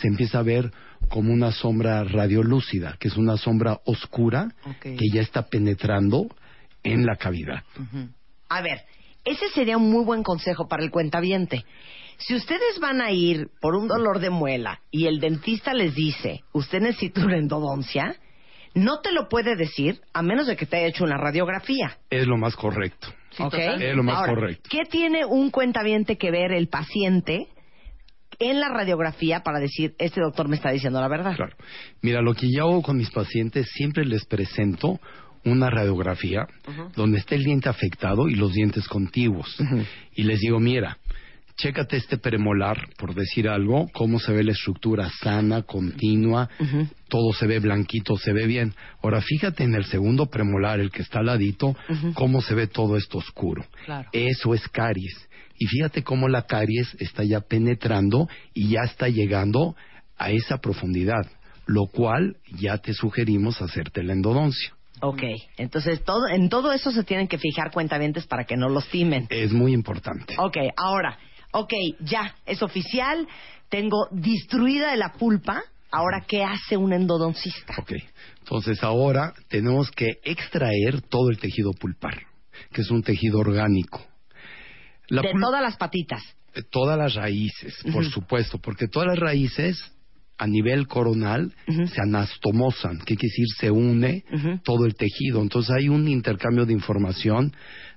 se empieza a ver como una sombra radiolúcida, que es una sombra oscura que ya está penetrando en la cavidad. A ver, ese sería un muy buen consejo para el cuentaviente. Si ustedes van a ir por un dolor de muela y el dentista les dice, usted necesita una endodoncia, no te lo puede decir a menos de que te haya hecho una radiografía. Es lo más correcto. ¿ok? Es lo más Ahora, correcto. ¿Qué tiene un cuentaviente que ver el paciente en la radiografía para decir, este doctor me está diciendo la verdad? Claro. Mira, lo que yo hago con mis pacientes, siempre les presento una radiografía donde está el diente afectado y los dientes contiguos. Y les digo, mira, chécate este premolar, por decir algo, cómo se ve la estructura sana, continua, todo se ve blanquito, se ve bien. Ahora fíjate en el segundo premolar, el que está al ladito, cómo se ve todo esto oscuro. Claro. Eso es caries. Y fíjate cómo la caries está ya penetrando y ya está llegando a esa profundidad, lo cual ya te sugerimos hacerte la endodoncia. Ok, entonces todo, en todo eso se tienen que fijar cuentavientes para que no los timen. Es muy importante. Ok, ahora, ok, ya, es oficial, tengo destruida de la pulpa, ahora, ¿qué hace un endodoncista? Ok, entonces ahora tenemos que extraer todo el tejido pulpar, que es un tejido orgánico. La de todas las patitas. Eh, todas las raíces, por supuesto, porque todas las raíces a nivel coronal se anastomosan, que quiere decir se une todo el tejido. Entonces hay un intercambio de información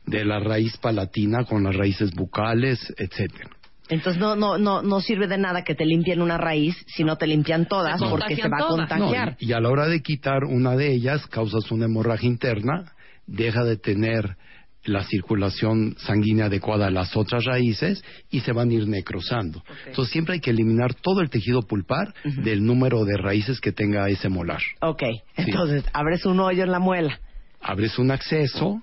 de la raíz palatina con las raíces bucales, etcétera. Entonces no, no, no, no sirve de nada que te limpien una raíz si no te limpian todas No. porque se va a contagiar. No, y, y a la hora de quitar una de ellas causas una hemorragia interna, deja de tener la circulación sanguínea adecuada a las otras raíces y se van a ir necrosando. Entonces siempre hay que eliminar todo el tejido pulpar del número de raíces que tenga ese molar. Ok, entonces abres un hoyo en la muela. Abres un acceso,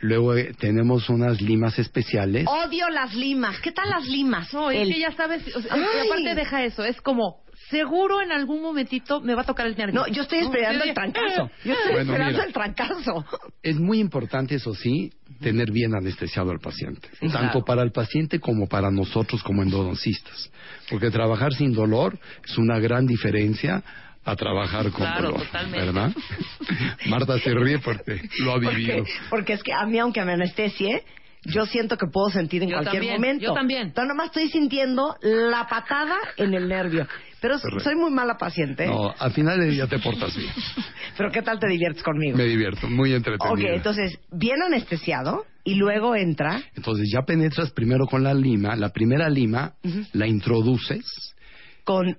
luego eh, tenemos unas limas especiales. Odio las limas. ¿Qué tal las limas? No, es El- que ya sabes, o sea, aparte deja eso, es como, seguro en algún momentito me va a tocar el nervio. No, yo estoy esperando el trancazo. Yo estoy Bueno, esperando mira. el trancazo. Es muy importante, eso sí, tener bien anestesiado al paciente, Sí, tanto claro. para el paciente como para nosotros como endodoncistas, porque trabajar sin dolor es una gran diferencia a trabajar con Claro, dolor, totalmente. ¿verdad? Marta se ríe porque lo ha vivido. Porque, porque es que a mí, aunque me anestesie, yo siento que puedo sentir en Yo cualquier también, momento. yo también. Entonces, nomás estoy sintiendo la patada en el nervio. Pero Correcto. soy muy mala paciente. No, al final del día te portas bien. Pero ¿qué tal te diviertes conmigo? Me divierto, muy entretenido. Ok, entonces, bien anestesiado y luego entra... Entonces ya penetras primero con la lima, la primera lima la introduces. Con...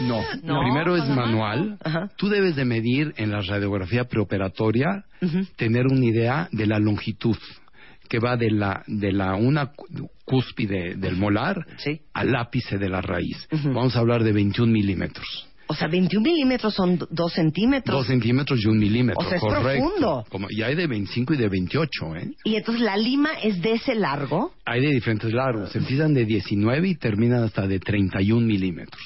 No, No, primero es manual. Tú debes de medir en la radiografía preoperatoria, tener una idea de la longitud, que va de la de la una cúspide del molar al ápice de la raíz. Vamos a hablar de 21 milímetros. O sea, 21 milímetros son d- dos centímetros. Dos centímetros y un milímetro, O sea, es correcto. profundo. Como, y hay de 25 y de 28, ¿eh? Y entonces la lima es de ese largo. Hay de diferentes largos. Empiezan de 19 y terminan hasta de 31 milímetros.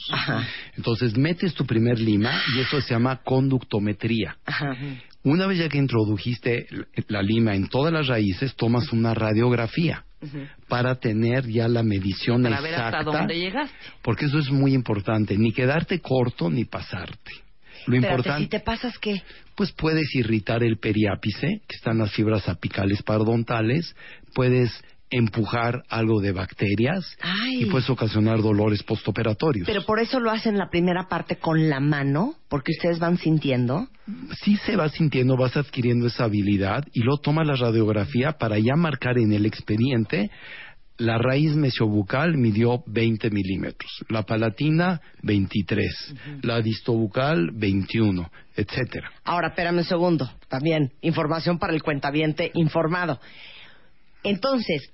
Entonces metes tu primer lima y eso se llama conductometría. Una vez ya que introdujiste la lima en todas las raíces, tomas una radiografía para tener ya la medición Para ver exacta. hasta dónde llegaste. Porque eso es muy importante, ni quedarte corto ni pasarte. Lo Espérate, importante si te pasas, ¿qué? pues puedes irritar el periápice, que están las fibras apicales parodontales, puedes empujar algo de bacterias Ay. y puedes ocasionar dolores postoperatorios. Pero por eso lo hacen la primera parte con la mano, porque ustedes van sintiendo. sí se va sintiendo, vas adquiriendo esa habilidad y luego tomas la radiografía para ya marcar en el expediente la raíz mesiobucal midió 20 milímetros, la palatina 23, la distobucal 21, etcétera. Ahora, espérame un segundo. También, información para el cuentaviente informado. Entonces,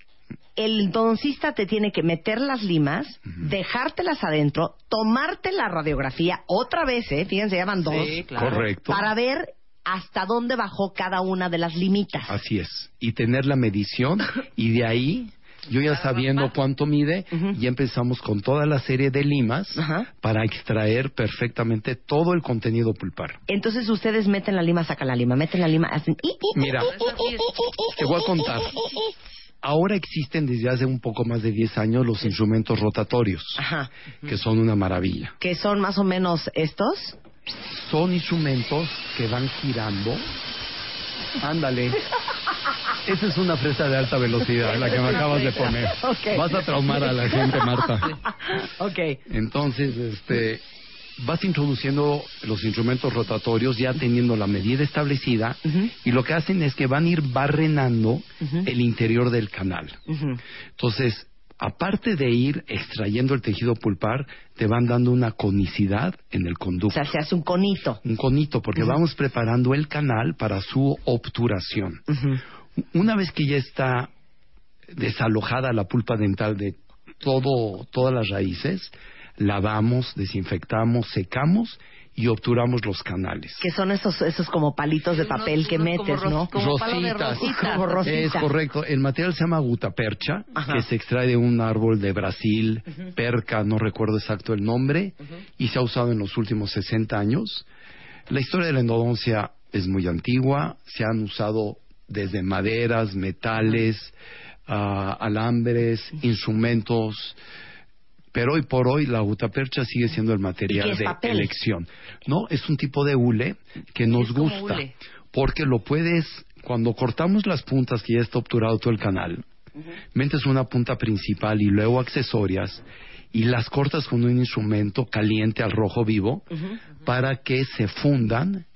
el endodoncista te tiene que meter las limas, dejártelas adentro, tomarte la radiografía otra vez, ¿eh? Fíjense, ya van dos. claro. Correcto. Para ver hasta dónde bajó cada una de las limitas. Así es. Y tener la medición y de ahí, yo ya sabiendo cuánto mide, ya empezamos con toda la serie de limas para extraer perfectamente todo el contenido pulpar. Entonces ustedes meten la lima, sacan la lima, meten la lima, hacen... Mira, te voy a contar. Ahora existen desde hace un poco más de 10 años los instrumentos rotatorios, Ajá. que son una maravilla. Que son más o menos estos. Son instrumentos que van girando. Ándale. Esa es una fresa de alta velocidad, la que me acabas de poner. Ok. Vas a traumar a la gente, Marta. ok. Entonces, este, vas introduciendo los instrumentos rotatorios ya teniendo la medida establecida y lo que hacen es que van a ir barrenando el interior del canal. Entonces, aparte de ir extrayendo el tejido pulpar, te van dando una conicidad en el conducto. O sea, se hace un conito. Un conito, porque vamos preparando el canal para su obturación. Una vez que ya está desalojada la pulpa dental de todo, todas las raíces, lavamos, desinfectamos, secamos y obturamos los canales. Que son esos, esos como palitos de papel que metes, ¿no? Rositas. Como rosita. Es correcto. El material se llama gutapercha, que se extrae de un árbol de Brasil, perca, no recuerdo exacto el nombre, y se ha usado en los últimos 60 años. La historia de la endodoncia es muy antigua, se han usado desde maderas, metales, ah, alambres, instrumentos, pero hoy por hoy la gutapercha sigue siendo el ¿Y qué material de papel? elección. No, es un tipo de hule que nos gusta hule. porque lo puedes cuando cortamos las puntas que ya está obturado todo el canal, metes una punta principal y luego accesorias y las cortas con un instrumento caliente al rojo vivo para que se fundan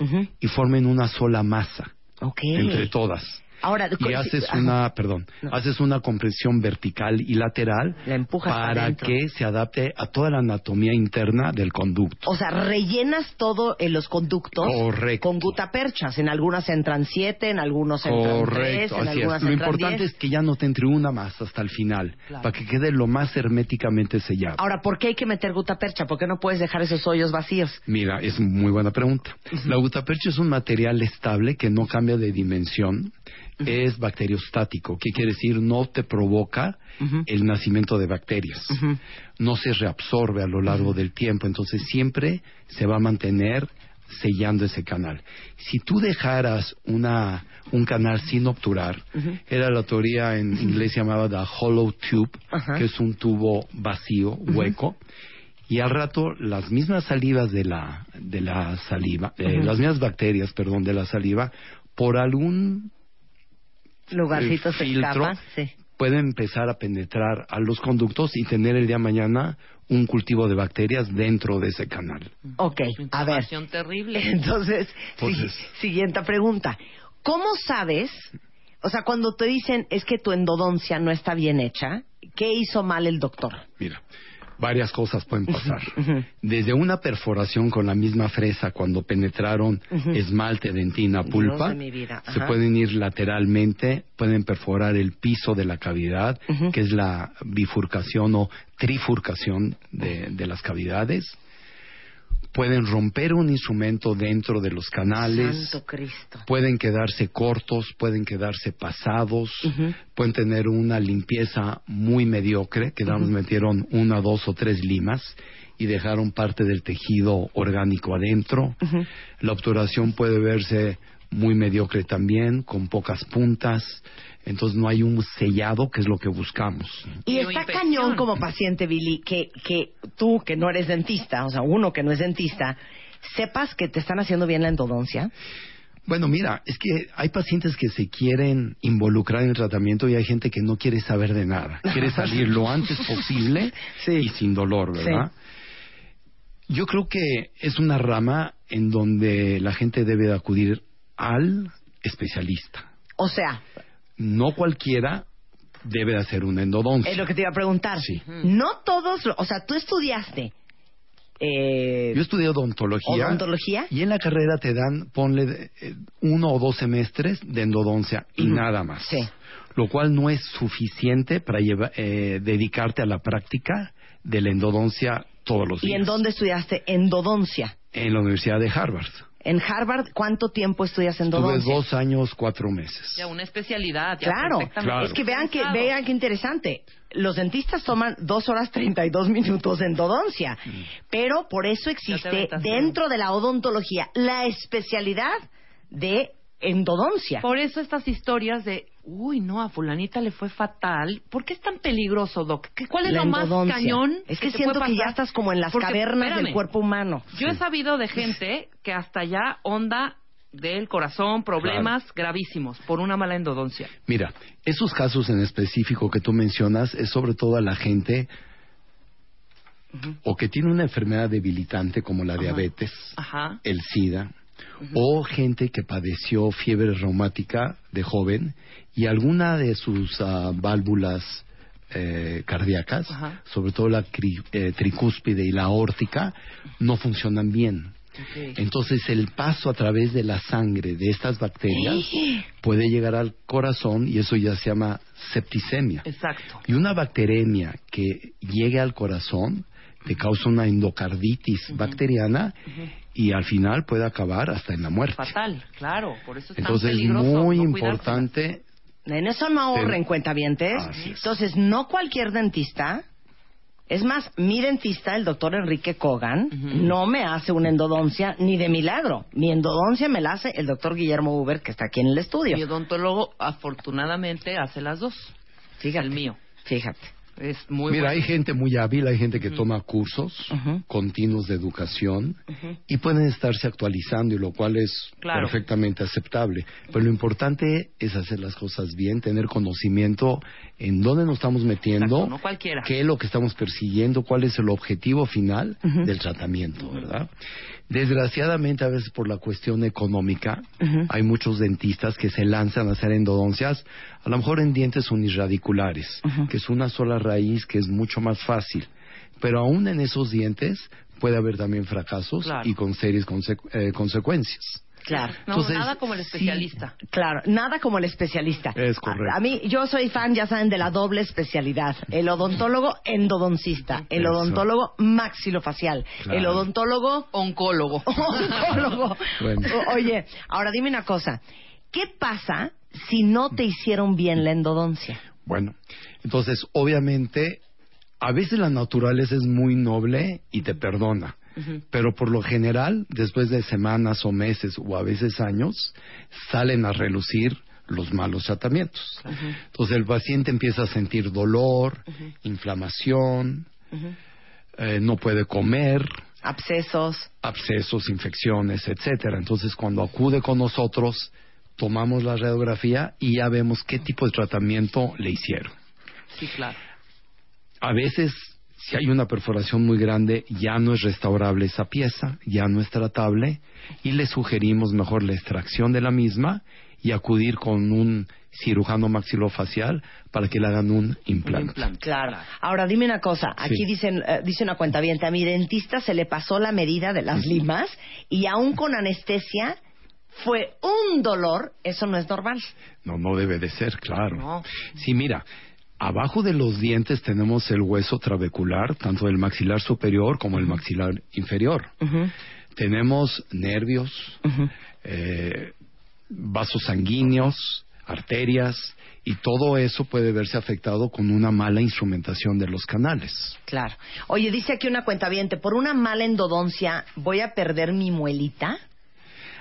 y formen una sola masa entre todas. Ahora, Y haces una, perdón, haces una compresión vertical y lateral empujas para que se adapte a toda la anatomía interna del conducto. O sea, rellenas todo en los conductos Correcto. con gutaperchas. En algunas entran siete, en algunos entran tres, Correcto, en así es. algunas Lo entran importante diez. es que ya no te entre una más hasta el final, Claro. para que quede lo más herméticamente sellado. Ahora, ¿por qué hay que meter gutapercha? ¿Por qué no puedes dejar esos hoyos vacíos? Mira, es muy buena pregunta. La gutapercha es un material estable que no cambia de dimensión. Es bacteriostático, que quiere decir no te provoca el nacimiento de bacterias. No se reabsorbe a lo largo del tiempo, entonces siempre se va a mantener sellando ese canal. Si tú dejaras una, un canal sin obturar, era la teoría en inglés llamada the hollow tube, que es un tubo vacío, hueco, y al rato las mismas salivas de la, de la saliva, eh, las mismas bacterias, perdón, de la saliva, por algún Lugarcitos se filtro, escapan. Sí. pueden empezar a penetrar a los conductos y tener el día de mañana un cultivo de bacterias dentro de ese canal. Ok, a ver. Información terrible. Entonces, Entonces- si- siguiente pregunta. ¿Cómo sabes? O sea, cuando te dicen es que tu endodoncia no está bien hecha, ¿qué hizo mal el doctor? Mira, varias cosas pueden pasar. Desde una perforación con la misma fresa cuando penetraron esmalte, dentina, pulpa, de se pueden ir lateralmente, pueden perforar el piso de la cavidad, que es la bifurcación o trifurcación de, de las cavidades. Pueden romper un instrumento dentro de los canales. Santo Cristo. Pueden quedarse cortos, pueden quedarse pasados, pueden tener una limpieza muy mediocre, que Ujú. metieron una, dos o tres limas y dejaron parte del tejido orgánico adentro. La obturación puede verse muy mediocre también, con pocas puntas, entonces no hay un sellado, que es lo que buscamos. Y está cañón como paciente, Billy, que, que tú, que no eres dentista, o sea, uno que no es dentista, sepas que te están haciendo bien la endodoncia. Bueno, mira, es que hay pacientes que se quieren involucrar en el tratamiento y hay gente que no quiere saber de nada. Quiere salir lo antes posible y sin dolor, ¿verdad? Yo creo que es una rama en donde la gente debe de acudir al especialista. O sea, No cualquiera debe de hacer una endodoncia. es lo que te iba a preguntar. No todos, o sea, tú estudiaste. Eh, Yo estudié odontología. ¿Odontología? Y en la carrera te dan, ponle eh, uno o dos semestres de endodoncia y nada más. Lo cual no es suficiente para lleva- eh, dedicarte a la práctica de la endodoncia todos los ¿Y días. en dónde estudiaste endodoncia? En la Universidad de Harvard. En Harvard, ¿cuánto tiempo estudias endodoncia? dos años, cuatro meses. Ya una especialidad. ya Claro, perfectamente es que vean que vean qué interesante. Los dentistas toman dos horas treinta y dos minutos de endodoncia, pero por eso existe dentro de la odontología la especialidad de endodoncia. Por eso estas historias de, uy, no, a fulanita le fue fatal. ¿Por qué es tan peligroso, Doc? ¿Qué- ¿Cuál es La lo más cañón? Es que te siento puede que ya estás como en las Porque, cavernas del cuerpo humano. Yo he sabido de gente que hasta ya onda del corazón, problemas gravísimos por una mala endodoncia. Mira, esos casos en específico que tú mencionas es sobre todo a la gente o que tiene una enfermedad debilitante como la diabetes, Ajá. el SIDA, o gente que padeció fiebre reumática de joven y alguna de sus ah, válvulas eh, cardíacas, Ajá. sobre todo la cri- eh, tricúspide y la aórtica, no funcionan bien. Entonces el paso a través de la sangre de estas bacterias puede llegar al corazón y eso ya se llama septicemia. Exacto. Y una bacteremia que llegue al corazón te causa una endocarditis bacteriana y al final puede acabar hasta en la muerte. Fatal, claro. Por eso es Entonces tan es peligroso muy no cuidársela. importante En eso no ahorren cuentavientes. Entonces, no cualquier dentista. Es más, mi dentista, el doctor Enrique Kogan, no me hace una endodoncia ni de milagro. Mi endodoncia me la hace el doctor Guillermo Uber, que está aquí en el estudio. Mi odontólogo, afortunadamente, hace las dos. Fíjate. El mío. Fíjate. Es muy Mira, bueno. hay gente muy hábil, hay gente que toma cursos continuos de educación y pueden estarse actualizando, y lo cual es Claro. perfectamente aceptable. Pero lo importante es hacer las cosas bien, tener conocimiento en dónde nos estamos metiendo, Exacto, no cualquiera. qué es lo que estamos persiguiendo, cuál es el objetivo final del tratamiento, ¿verdad? Desgraciadamente, a veces por la cuestión económica, hay muchos dentistas que se lanzan a hacer endodoncias, a lo mejor en dientes unirradiculares, que es una sola raíz que es mucho más fácil. Pero aún en esos dientes puede haber también fracasos Claro. y con serias conse- eh, consecuencias. Claro. No, Entonces, nada como el especialista. Claro, nada como el especialista. Es correcto. A, a mí, yo soy fan, ya saben, de la doble especialidad. El odontólogo endodoncista, el Eso. odontólogo maxilofacial, Claro. el odontólogo oncólogo. oncólogo. Bueno. O- Oye, ahora dime una cosa. ¿Qué pasa si no te hicieron bien la endodoncia? Bueno, entonces obviamente a veces la naturaleza es muy noble y te perdona. Pero por lo general, después de semanas o meses o a veces años, salen a relucir los malos tratamientos. Entonces el paciente empieza a sentir dolor, inflamación, eh, no puede comer, abscesos, abscesos, infecciones, etcétera. Entonces cuando acude con nosotros, tomamos la radiografía y ya vemos qué tipo de tratamiento le hicieron. Sí, claro. A veces, si hay una perforación muy grande, ya no es restaurable esa pieza, ya no es tratable y le sugerimos mejor la extracción de la misma y acudir con un cirujano maxilofacial para que le hagan un implante. Claro. Ahora dime una cosa. Aquí Sí. dicen, eh, dice una cuenta bien. A mi dentista se le pasó la medida de las limas y aún con anestesia fue un dolor. Eso no es normal. No, no debe de ser, claro. No. Sí, mira, abajo de los dientes tenemos el hueso trabecular, tanto el maxilar superior como el maxilar inferior. Tenemos nervios, eh, vasos sanguíneos, arterias, y todo eso puede verse afectado con una mala instrumentación de los canales. Claro. Oye, dice aquí una cuenta por una mala endodoncia voy a perder mi muelita.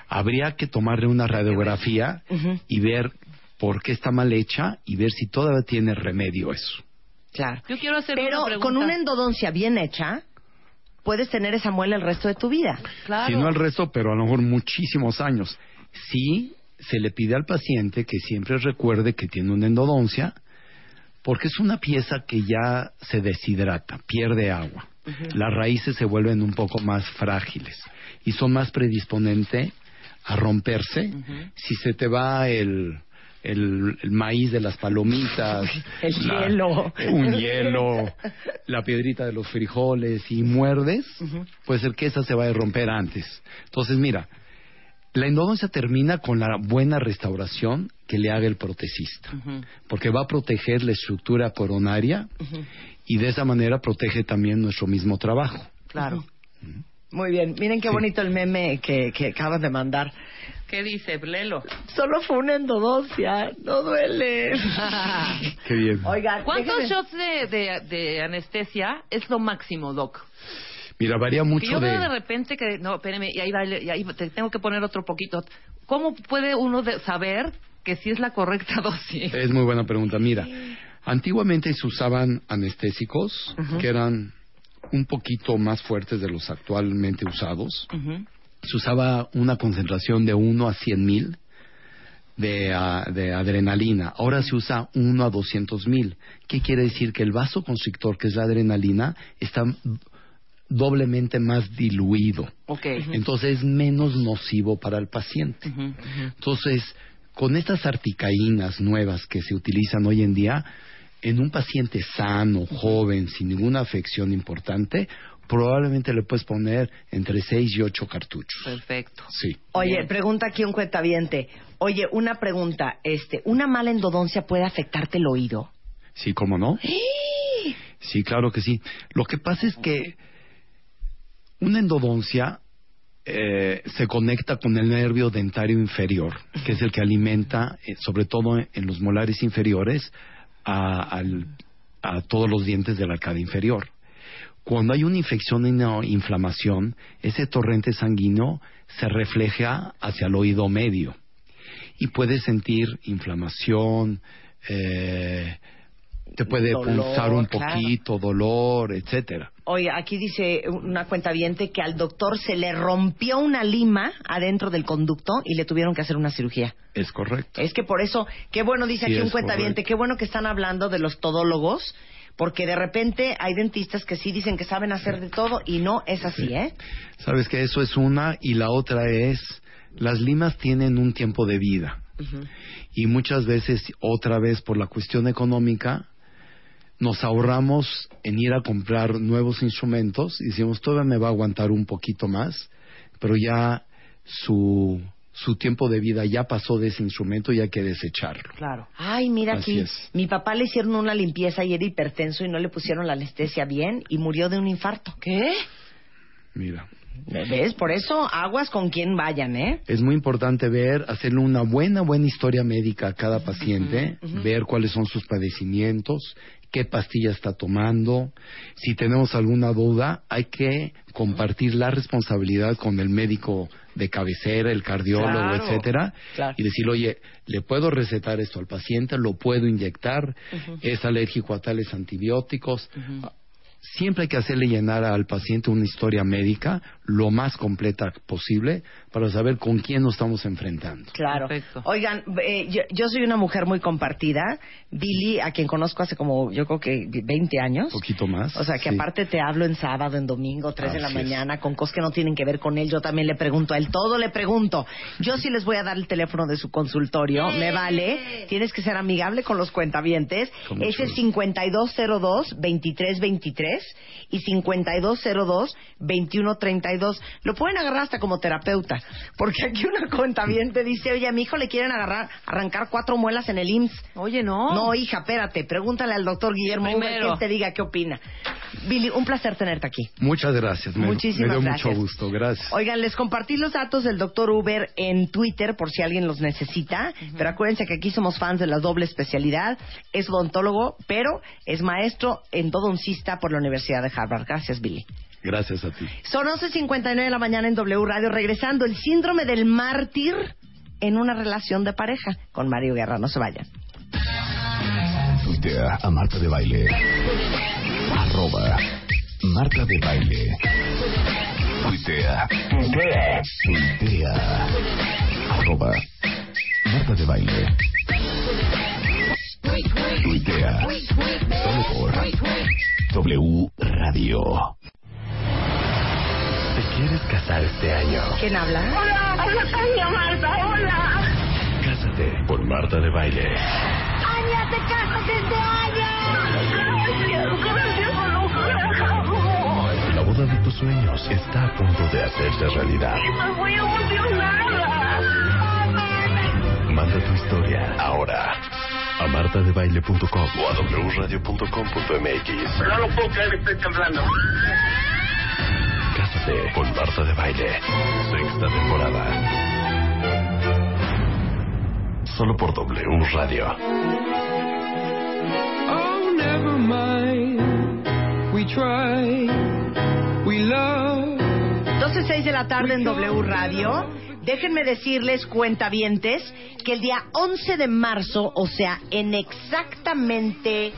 Habría que tomarle una radiografía y ver por qué está mal hecha y ver si todavía tiene remedio eso. Claro. Yo quiero hacer Pero una con una endodoncia bien hecha, puedes tener esa muela el resto de tu vida. Si no el resto, pero a lo mejor muchísimos años. Sí se le pide al paciente que siempre recuerde que tiene una endodoncia, porque es una pieza que ya se deshidrata, pierde agua. Las raíces se vuelven un poco más frágiles y son más predisponentes a romperse si se te va el, el, el maíz de las palomitas, El la- hielo. un hielo, la piedrita de los frijoles y muerdes, puede ser que esa se vaya a romper antes. Entonces, mira, la endodoncia termina con la buena restauración que le haga el protecista, porque va a proteger la estructura coronaria y de esa manera protege también nuestro mismo trabajo. Claro. Muy bien. Miren qué bonito el meme que, que acabas de mandar. ¿Qué dice Blelo? Solo fue una endodoncia. No duele. Qué bien. Oigan, ¿Cuántos shots de, de, de anestesia es lo máximo, Doc? Mira, varía Que mucho yo de... veo de repente que, no, espérame, y ahí, va, y ahí te tengo que poner otro poquito. ¿Cómo puede uno de- saber que sí es la correcta dosis? Es muy buena pregunta. Mira, antiguamente se usaban anestésicos que eran un poquito más fuertes de los actualmente usados. Se usaba una concentración de 1 a 100 mil de, ah, de adrenalina. Ahora se usa 1 a 200 mil. ¿Qué quiere decir? Que el vasoconstrictor, que es la adrenalina, está doblemente más diluido. Ok. Entonces es menos nocivo para el paciente. Entonces, con estas articaínas nuevas que se utilizan hoy en día, en un paciente sano, joven, sin ninguna afección importante, probablemente le puedes poner entre 6 y 8 cartuchos. Perfecto. Sí. Oye, pregunta aquí un cuentaviente. Oye, una pregunta. Este, ¿Una mala endodoncia puede afectarte el oído? Sí, ¿cómo no? Sí, claro que sí. Lo que pasa es que una endodoncia eh, se conecta con el nervio dentario inferior, que es el que alimenta, eh, sobre todo en, en los molares inferiores, a, al- a todos los dientes de la arcada inferior. Cuando hay una infección y una inflamación, ese torrente sanguíneo se refleja hacia el oído medio y puedes sentir inflamación, eh, te puede Dolor, pulsar un claro. poquito, dolor, etcétera. Oye, aquí dice una cuentaviente que al doctor se le rompió una lima adentro del conducto y le tuvieron que hacer una cirugía. Es correcto. Es que por eso, qué bueno, dice Sí, aquí un es cuentaviente, qué bueno que están hablando de los todólogos, porque de repente hay dentistas que sí dicen que saben hacer de todo y no es así, ¿eh? Sabes que eso es una y la otra es las limas tienen un tiempo de vida. Y muchas veces otra vez por la cuestión económica nos ahorramos en ir a comprar nuevos instrumentos y decimos todavía me va a aguantar un poquito más pero ya su su tiempo de vida ya pasó de ese instrumento y hay que desecharlo Claro. Ay, mira Así aquí, es. mi papá le hicieron una limpieza y era hipertenso y no le pusieron la anestesia bien y murió de un infarto. ¿Qué? mira ¿Ves? Por eso aguas con quien vayan, ¿eh? es muy importante ver, hacerle una buena, buena historia médica a cada paciente, ver cuáles son sus padecimientos, qué pastilla está tomando. Si tenemos alguna duda, hay que compartir la responsabilidad con el médico de cabecera, el cardiólogo, Claro, etcétera, claro. y decirle, oye, le puedo recetar esto al paciente, lo puedo inyectar, es alérgico a tales antibióticos. Siempre hay que hacerle llenar al paciente una historia médica lo más completa posible para saber con quién nos estamos enfrentando. Claro. Oigan, eh, yo, yo soy una mujer muy compartida. Billy, a quien conozco hace como, yo creo que 20 años. poquito más. O sea, que sí. aparte te hablo en sábado, en domingo, 3 de la es. mañana, con cosas que no tienen que ver con él. Yo también le pregunto a él, todo le pregunto. Yo sí les voy a dar el teléfono de su consultorio, me vale. Tienes que ser amigable con los cuentavientes. Con mucho Es el gusto. 5202-2323 y 5202-2132. Lo pueden agarrar hasta como terapeuta, porque aquí una cuentaviente dice, oye, a mi hijo le quieren agarrar, arrancar cuatro muelas en el IMSS. Oye, no. No, hija, espérate, pregúntale al doctor Guillermo Uber que te diga qué opina. Billy, un placer tenerte aquí. Muchas gracias. Me, Muchísimas me dio gracias. mucho gusto. Gracias. Oigan, les compartí los datos del doctor Uber en Twitter por si alguien los necesita, pero acuérdense que aquí somos fans de la doble especialidad. Es odontólogo, pero es maestro endodoncista por la Universidad de Harvard. Gracias, Billy. Gracias a ti. Son 11.59 de la mañana en W Radio, regresando el síndrome del mártir en una relación de pareja con Mario Guerra. No se vayan. Tuitea a Marta de Baile. Arroba Marta de Baile. Tuitea. Tuitea. Tuitea. Arroba Marta de Baile. Tuitea. Solo por W Radio. ¿Te quieres casar este año? ¿Quién habla? Hola, hola, Tania Marta, hola. Cásate por Marta de Baile. Ania, te casas este año. Gracias, gracias, La boda de tus sueños está a punto de hacerse realidad. Estoy muy emocionada. Manda tu historia ahora a martadebaile.com o a wradio.com.mx. No lo puedo creer, estoy temblando. Cásate con Marta de Baile. Sexta temporada. Solo por W Radio. Oh, never mind. We try. We love. 12.06 de la tarde en W Radio. Déjenme decirles, cuentavientes, que el día 11 de marzo, o sea, en exactamente...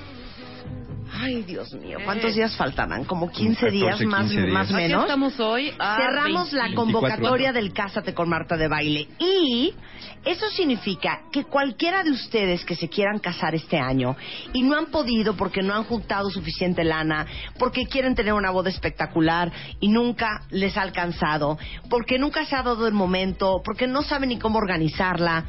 Ay, Dios mío, ¿cuántos días faltarán? Como 15 días 14, más, 15 días. más Aquí menos. estamos hoy a Cerramos la 20. convocatoria del Cásate con Marta de Baile. Y eso significa que cualquiera de ustedes que se quieran casar este año y no han podido porque no han juntado suficiente lana, porque quieren tener una boda espectacular y nunca les ha alcanzado, porque nunca se ha dado el momento, porque no saben ni cómo organizarla,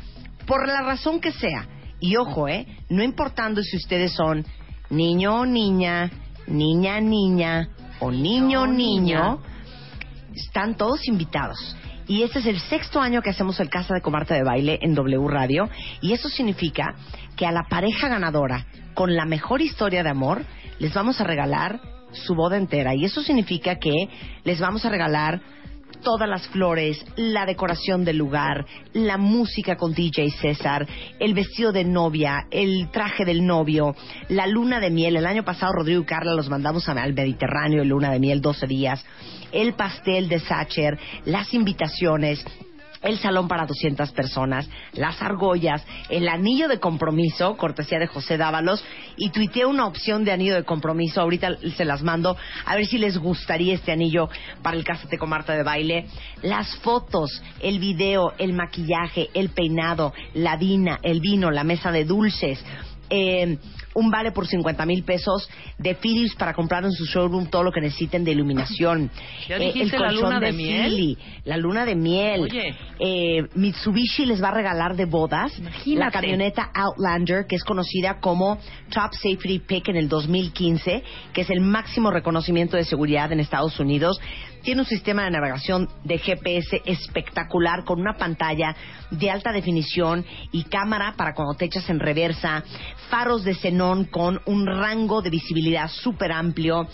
por la razón que sea. Y ojo, ¿eh? No importando si ustedes son niño o niña, niña niña o niño niño, están todos invitados. Y este es el sexto año que hacemos el Casa de Comarte de Baile en W Radio. Y eso significa que a la pareja ganadora con la mejor historia de amor les vamos a regalar su boda entera. Y eso significa que les vamos a regalar todas las flores, la decoración del lugar, la música con DJ César, el vestido de novia, el traje del novio, la luna de miel. El año pasado Rodrigo y Carla los mandamos al Mediterráneo, luna de miel, 12 días, el pastel de Sacher, las invitaciones. El salón para 200 personas, las argollas, el anillo de compromiso, cortesía de José Dávalos, y tuiteé una opción de anillo de compromiso, ahorita se las mando, a ver si les gustaría este anillo para el Cásate con Marta de baile. Las fotos, el video, el maquillaje, el peinado, la vina, el vino, la mesa de dulces, eh, un vale por 50 mil pesos de Philips para comprar en su showroom todo lo que necesiten de iluminación. ¿Ya Eh, el la colchón luna de miel? Philly, la luna de miel. Oye. Eh, Mitsubishi les va a regalar de bodas la camioneta Outlander, que es conocida como Top Safety Pick en el 2015, que es el máximo reconocimiento de seguridad en Estados Unidos. Tiene un sistema de navegación de GPS espectacular con una pantalla de alta definición y cámara para cuando te echas en reversa, faros de xenón con un rango de visibilidad súper amplio.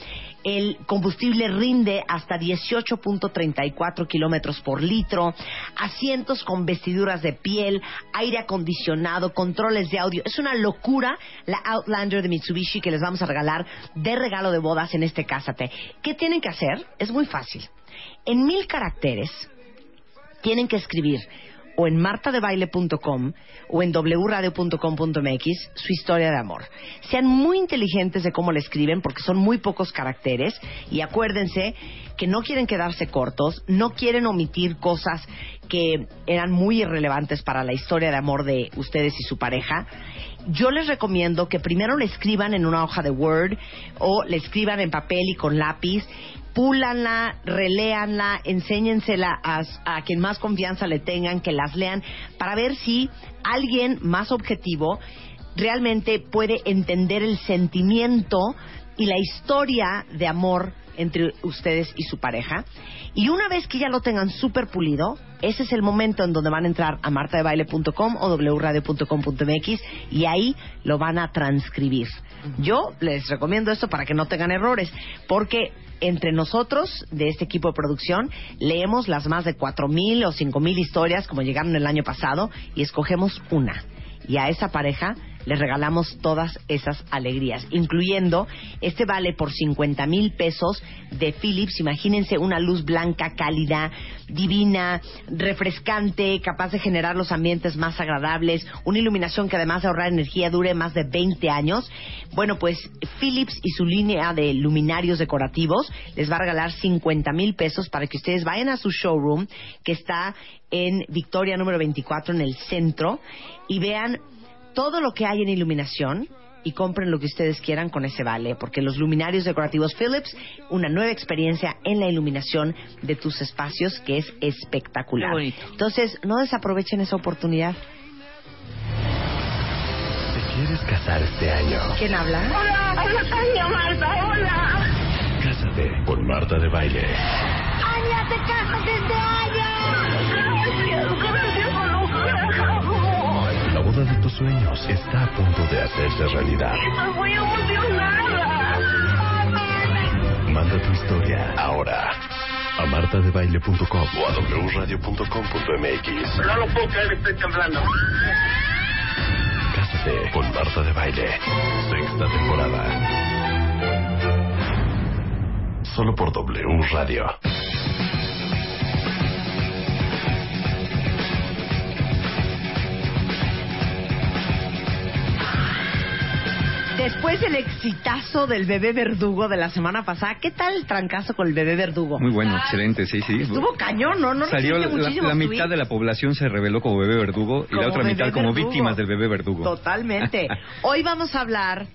El combustible rinde hasta 18.34 kilómetros por litro, asientos con vestiduras de piel, aire acondicionado, controles de audio. Es una locura la Outlander de Mitsubishi que les vamos a regalar de regalo de bodas en este Cásate. ¿Qué tienen que hacer? Es muy fácil. En mil caracteres tienen que escribir o en martadebaile.com o en wradio.com.mx su historia de amor. Sean muy inteligentes de cómo le escriben porque son muy pocos caracteres y acuérdense que no quieren quedarse cortos, no quieren omitir cosas que eran muy irrelevantes para la historia de amor de ustedes y su pareja. Yo les recomiendo que primero le escriban en una hoja de Word o le escriban en papel y con lápiz púlanla, reléanla, enséñensela a, a quien más confianza le tengan, que las lean, para ver si alguien más objetivo realmente puede entender el sentimiento y la historia de amor entre ustedes y su pareja. Y una vez que ya lo tengan súper pulido, ese es el momento en donde van a entrar a martadebaile.com o wradio.com.mx y ahí lo van a transcribir. Yo les recomiendo esto para que no tengan errores, porque entre nosotros de este equipo de producción leemos las más de 4.000 o 5.000 historias como llegaron el año pasado y escogemos una. Y a esa pareja les regalamos todas esas alegrías, incluyendo este vale por 50 mil pesos de Philips. Imagínense una luz blanca, cálida, divina, refrescante, capaz de generar los ambientes más agradables, una iluminación que además de ahorrar energía dure más de 20 años. Bueno, pues Philips y su línea de luminarios decorativos les va a regalar 50 mil pesos para que ustedes vayan a su showroom que está en Victoria número 24 en el centro y vean todo lo que hay en iluminación y compren lo que ustedes quieran con ese vale, porque los luminarios decorativos Philips, una nueva experiencia en la iluminación de tus espacios que es espectacular. Entonces, no desaprovechen esa oportunidad. ¿Te quieres casar este año? ¿Quién habla? Hola, hola Tania, Marta, hola. Cásate con Marta de Baile. Ania, te casas este año. Boda de tus sueños está a punto de hacerse realidad. Estoy muy emocionada. Manda tu historia ahora a martadebaile.com o a wradio.com.mx. No lo puedo creer, estoy temblando. Cásate con Marta de Baile. Sexta temporada. Solo por W Radio. Después del exitazo del bebé verdugo de la semana pasada, ¿qué tal el trancazo con el bebé verdugo? Muy bueno, excelente, sí, sí. Estuvo cañón, ¿no? No Salió la, la mitad de la población se reveló como bebé verdugo y Como la otra mitad como víctimas del bebé verdugo. Totalmente. Hoy vamos a hablar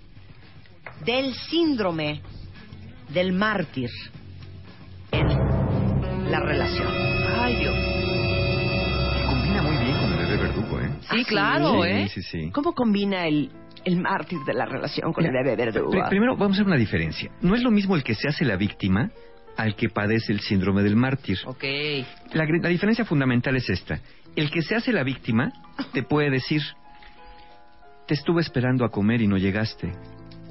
del síndrome del mártir en la relación. Ay, Dios. Combina muy bien con el bebé verdugo, ¿eh? Sí, claro, Sí, ¿eh? Sí, sí. ¿Cómo combina el, el mártir de la relación con el bebé verdugo? Pri- primero, vamos a hacer una diferencia. No es lo mismo el que se hace la víctima al que padece el síndrome del mártir. Ok. La, la diferencia fundamental es esta. El que se hace la víctima te puede decir, te estuve esperando a comer y no llegaste,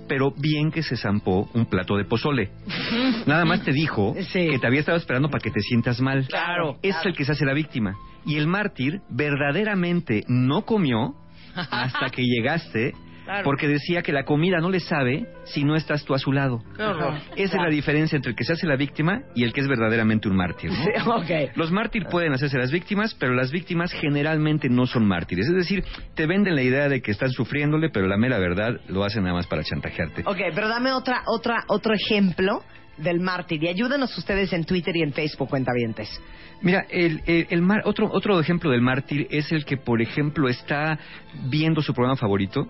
pero bien que se zampó un plato de pozole. Nada más te dijo que te había estado esperando para que te sientas mal. Claro, Es el que se hace la víctima. Y el mártir verdaderamente no comió hasta que llegaste Claro. porque decía que la comida no le sabe si no estás tú a su lado. Qué horror. Esa es la diferencia entre el que se hace la víctima y el que es verdaderamente un mártir. ¿no? Sí, ok. Los mártires pueden hacerse las víctimas, pero las víctimas generalmente no son mártires. Es decir, te venden la idea de que están sufriéndole, pero la mera verdad lo hacen nada más para chantajearte. Ok, pero dame otra, otra, otro ejemplo del mártir y ayúdenos ustedes en Twitter y en Facebook, cuentavientes. Mira, el, el- el mar- otro, otro ejemplo del mártir es el que, por ejemplo, está viendo su programa favorito,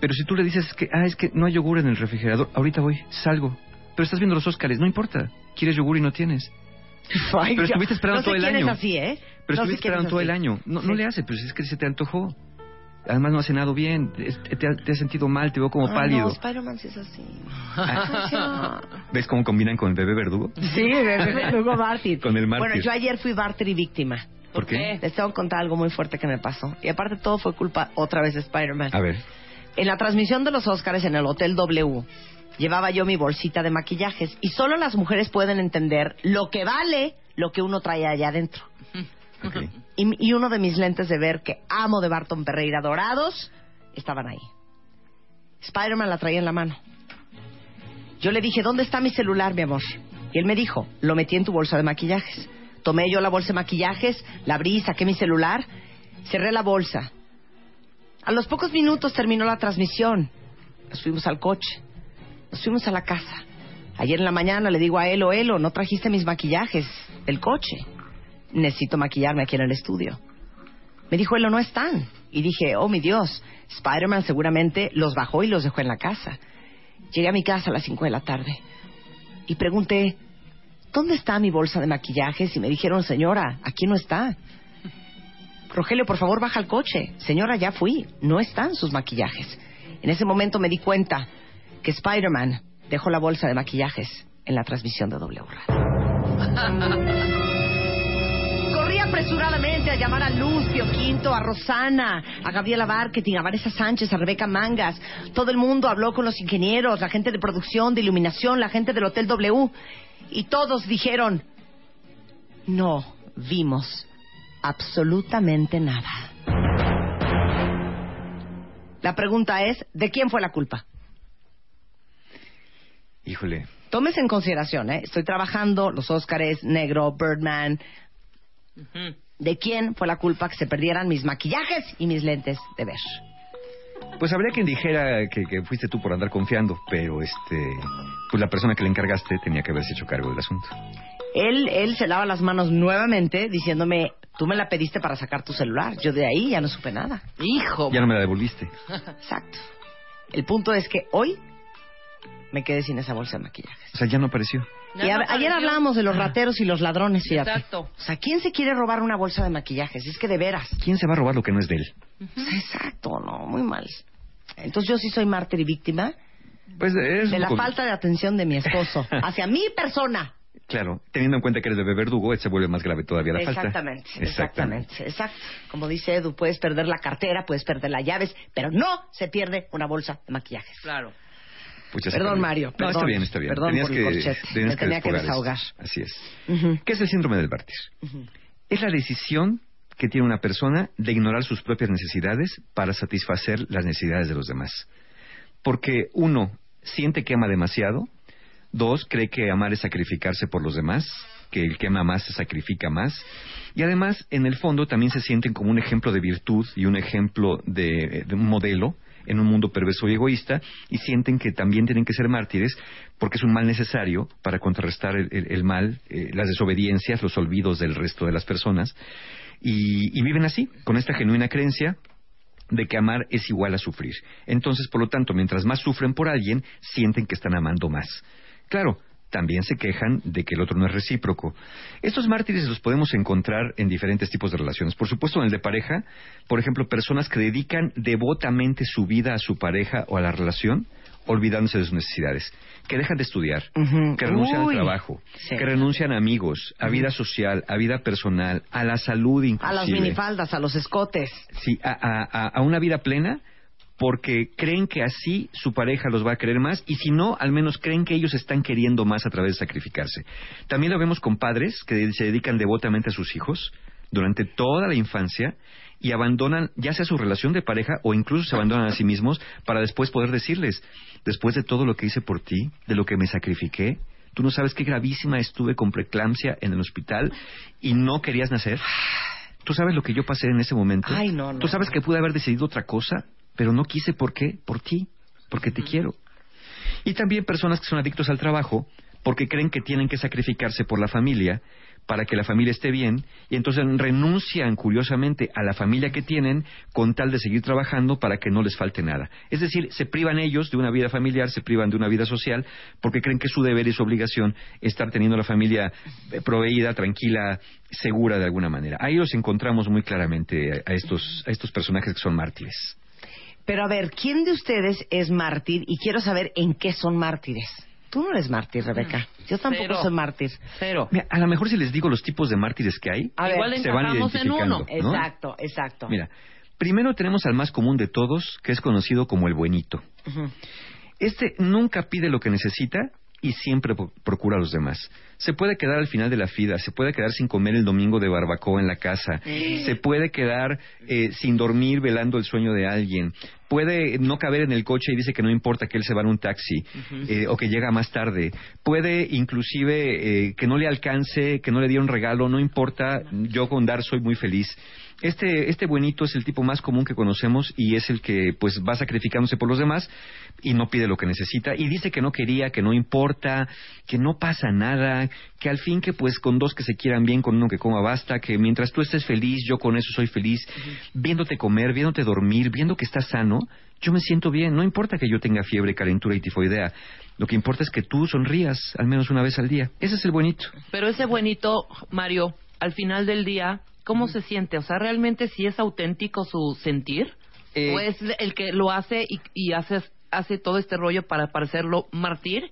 pero si tú le dices que, ah, es que no hay yogur en el refrigerador, ahorita voy, salgo. Pero estás viendo los Óscares, no importa. Quieres yogur y no tienes. Ay, pero estuviste esperando no sé todo el quién año. es así, ¿eh? Pero No estuviste es esperando todo el año. No, no le hace, pues es que se te antojó. Además no has cenado bien, te, ha- te has sentido mal, te veo como pálido. No, Spider-Man sí es así. ¿Ves cómo combinan con el bebé verdugo? Sí, bebé verdugo mártir. Con el mártir. Bueno, yo ayer fui mártir y víctima. ¿Por qué? Les tengo que contar algo muy fuerte que me pasó. Y aparte todo fue culpa otra vez de Spider-Man. A ver. En la transmisión de los Oscars en el Hotel W, llevaba yo mi bolsita de maquillajes. Y solo las mujeres pueden entender lo que vale lo que uno trae allá adentro. Y, y uno de mis lentes de ver que amo de Barton Perreira dorados estaban ahí. Spider-Man la traía en la mano. Yo le dije, ¿dónde está mi celular, mi amor? Y él me dijo, lo metí en tu bolsa de maquillajes. Tomé yo la bolsa de maquillajes, la abrí, saqué mi celular. Cerré la bolsa. A los pocos minutos terminó la transmisión. Nos fuimos al coche. Nos fuimos a la casa. Ayer en la mañana le digo a Elo, Elo, no trajiste mis maquillajes del coche. Necesito maquillarme aquí en el estudio. Me dijo, Elo, no están. Y dije, oh mi Dios, Spider-Man seguramente los bajó y los dejó en la casa. Llegué a mi casa a las 5 de la tarde y pregunté, ¿dónde está mi bolsa de maquillajes? Y me dijeron, señora, aquí no está. Rogelio, por favor, baja al coche. Señora, ya fui. No están sus maquillajes. En ese momento me di cuenta que Spider-Man dejó la bolsa de maquillajes en la transmisión de W Corrí apresuradamente a llamar a Luz, Pio Quinto, a Rosana, a Gabriela Marketing, a Vanessa Sánchez, a Rebeca Mangas. Todo el mundo habló con los ingenieros, la gente de producción, de iluminación, la gente del Hotel W. Y todos dijeron, no vimos absolutamente nada. La pregunta es, ¿de quién fue la culpa? Híjole, Tómese en consideración, ¿eh? Estoy trabajando los Óscares, Negro, Birdman. ¿De quién fue la culpa que se perdieran mis maquillajes y mis lentes de ver? pues habría quien dijera que, que fuiste tú por andar confiando, pero este, pues la persona que le encargaste tenía que haberse hecho cargo del asunto. Él, él se lava las manos nuevamente diciéndome, tú me la pediste para sacar tu celular. Yo de ahí ya no supe nada. Hijo. Ya no me la devolviste. Exacto. El punto es que hoy me quedé sin esa bolsa de maquillaje. O sea, ya no apareció. Y a- ayer hablábamos de los rateros y los ladrones, fíjate. Exacto. O sea, ¿quién se quiere robar una bolsa de maquillajes? Es que de veras. ¿Quién se va a robar lo que no es de él? Exacto, no, muy mal. Entonces yo sí soy mártir y víctima Pues es de la poco- falta de atención de mi esposo hacia mi persona. Claro, teniendo en cuenta que eres bebé verdugo, se vuelve más grave todavía la falta. Exactamente, exactamente, exacto. Como dice Edu, puedes perder la cartera, puedes perder las llaves, pero no se pierde una bolsa de maquillajes. Claro. Pues Perdón. Mario, No, perdón. está bien, está bien. Perdón tenías por el corchete. tenías Me tenía que desahogar. esto. Así es. ¿Qué es el síndrome del mártir? Es la decisión que tiene una persona de ignorar sus propias necesidades para satisfacer las necesidades de los demás. Porque uno siente que ama demasiado, dos cree que amar es sacrificarse por los demás, que el que ama más se sacrifica más, y además en el fondo también se sienten como un ejemplo de virtud y un ejemplo de, un modelo en un mundo perverso y egoísta y sienten que también tienen que ser mártires porque es un mal necesario para contrarrestar el mal, eh, las desobediencias, los olvidos del resto de las personas y, y viven así, con esta genuina creencia de que amar es igual a sufrir. Entonces, por lo tanto, mientras más sufren por alguien, sienten que están amando más. Claro, también se quejan de que el otro no es recíproco. Estos mártires los podemos encontrar en diferentes tipos de relaciones. Por supuesto, en el de pareja, por ejemplo, personas que dedican devotamente su vida a su pareja o a la relación, olvidándose de sus necesidades, que dejan de estudiar, que renuncian Uy, al trabajo, sí. que renuncian a amigos, a vida social, a vida personal, a la salud inclusive. A las minifaldas, a los escotes. Sí, a, a- a- a una vida plena porque creen que así su pareja los va a querer más y si no, al menos creen que ellos están queriendo más a través de sacrificarse. También lo vemos con padres que se dedican devotamente a sus hijos durante toda la infancia y abandonan ya sea su relación de pareja o incluso se abandonan a sí mismos para después poder decirles, después de todo lo que hice por ti, de lo que me sacrifiqué, tú no sabes qué gravísima estuve con preeclampsia en el hospital y no querías nacer. ¿Tú sabes lo que yo pasé en ese momento? Ay, no, no, ¿Tú sabes que pude haber decidido otra cosa, pero no quise por qué? Por ti, porque te quiero. Y también personas que son adictos al trabajo porque creen que tienen que sacrificarse por la familia para que la familia esté bien y entonces renuncian curiosamente a la familia que tienen con tal de seguir trabajando para que no les falte nada. Es decir, se privan ellos de una vida familiar, se privan de una vida social porque creen que es su deber y su obligación estar teniendo la familia eh, proveída, tranquila, segura de alguna manera. Ahí los encontramos muy claramente a estos, a estos personajes que son mártires. Pero a ver, ¿quién de ustedes es mártir? Y quiero saber en qué son mártires. Tú no eres mártir, Rebeca. Yo tampoco Cero. soy mártir. Cero. Mira, a lo mejor si les digo los tipos de mártires que hay, A ver, Igual se van encajamos en identificando. uno. ¿no? Exacto, exacto. Mira, primero tenemos al más común de todos, que es conocido como el buenito. Ujú. Este nunca pide lo que necesita y siempre pro- procura a los demás. Se puede quedar al final de la fila, se puede quedar sin comer el domingo de barbacoa en la casa, se puede quedar eh, sin dormir velando el sueño de alguien, puede no caber en el coche y dice que no importa que él se va en un taxi eh, o que llega más tarde, puede inclusive eh, que no le alcance, que no le diera un regalo, no importa, yo con dar soy muy feliz. Este, este buenito es el tipo más común que conocemos y es el que pues va sacrificándose por los demás y no pide lo que necesita y dice que no quería, que no importa, que no pasa nada, que al fin que pues con dos que se quieran bien, con uno que coma basta, que mientras tú estés feliz, yo con eso soy feliz, viéndote comer, viéndote dormir, viendo que estás sano, yo me siento bien, no importa que yo tenga fiebre, calentura y tifoidea, lo que importa es que tú sonrías al menos una vez al día. Ese es el bonito. Pero ese buenito, Mario, al final del día, ¿cómo se siente? O sea, ¿realmente si es auténtico su sentir? Eh, ¿O es el que lo hace y, y hace, hace todo este rollo para parecerlo mártir?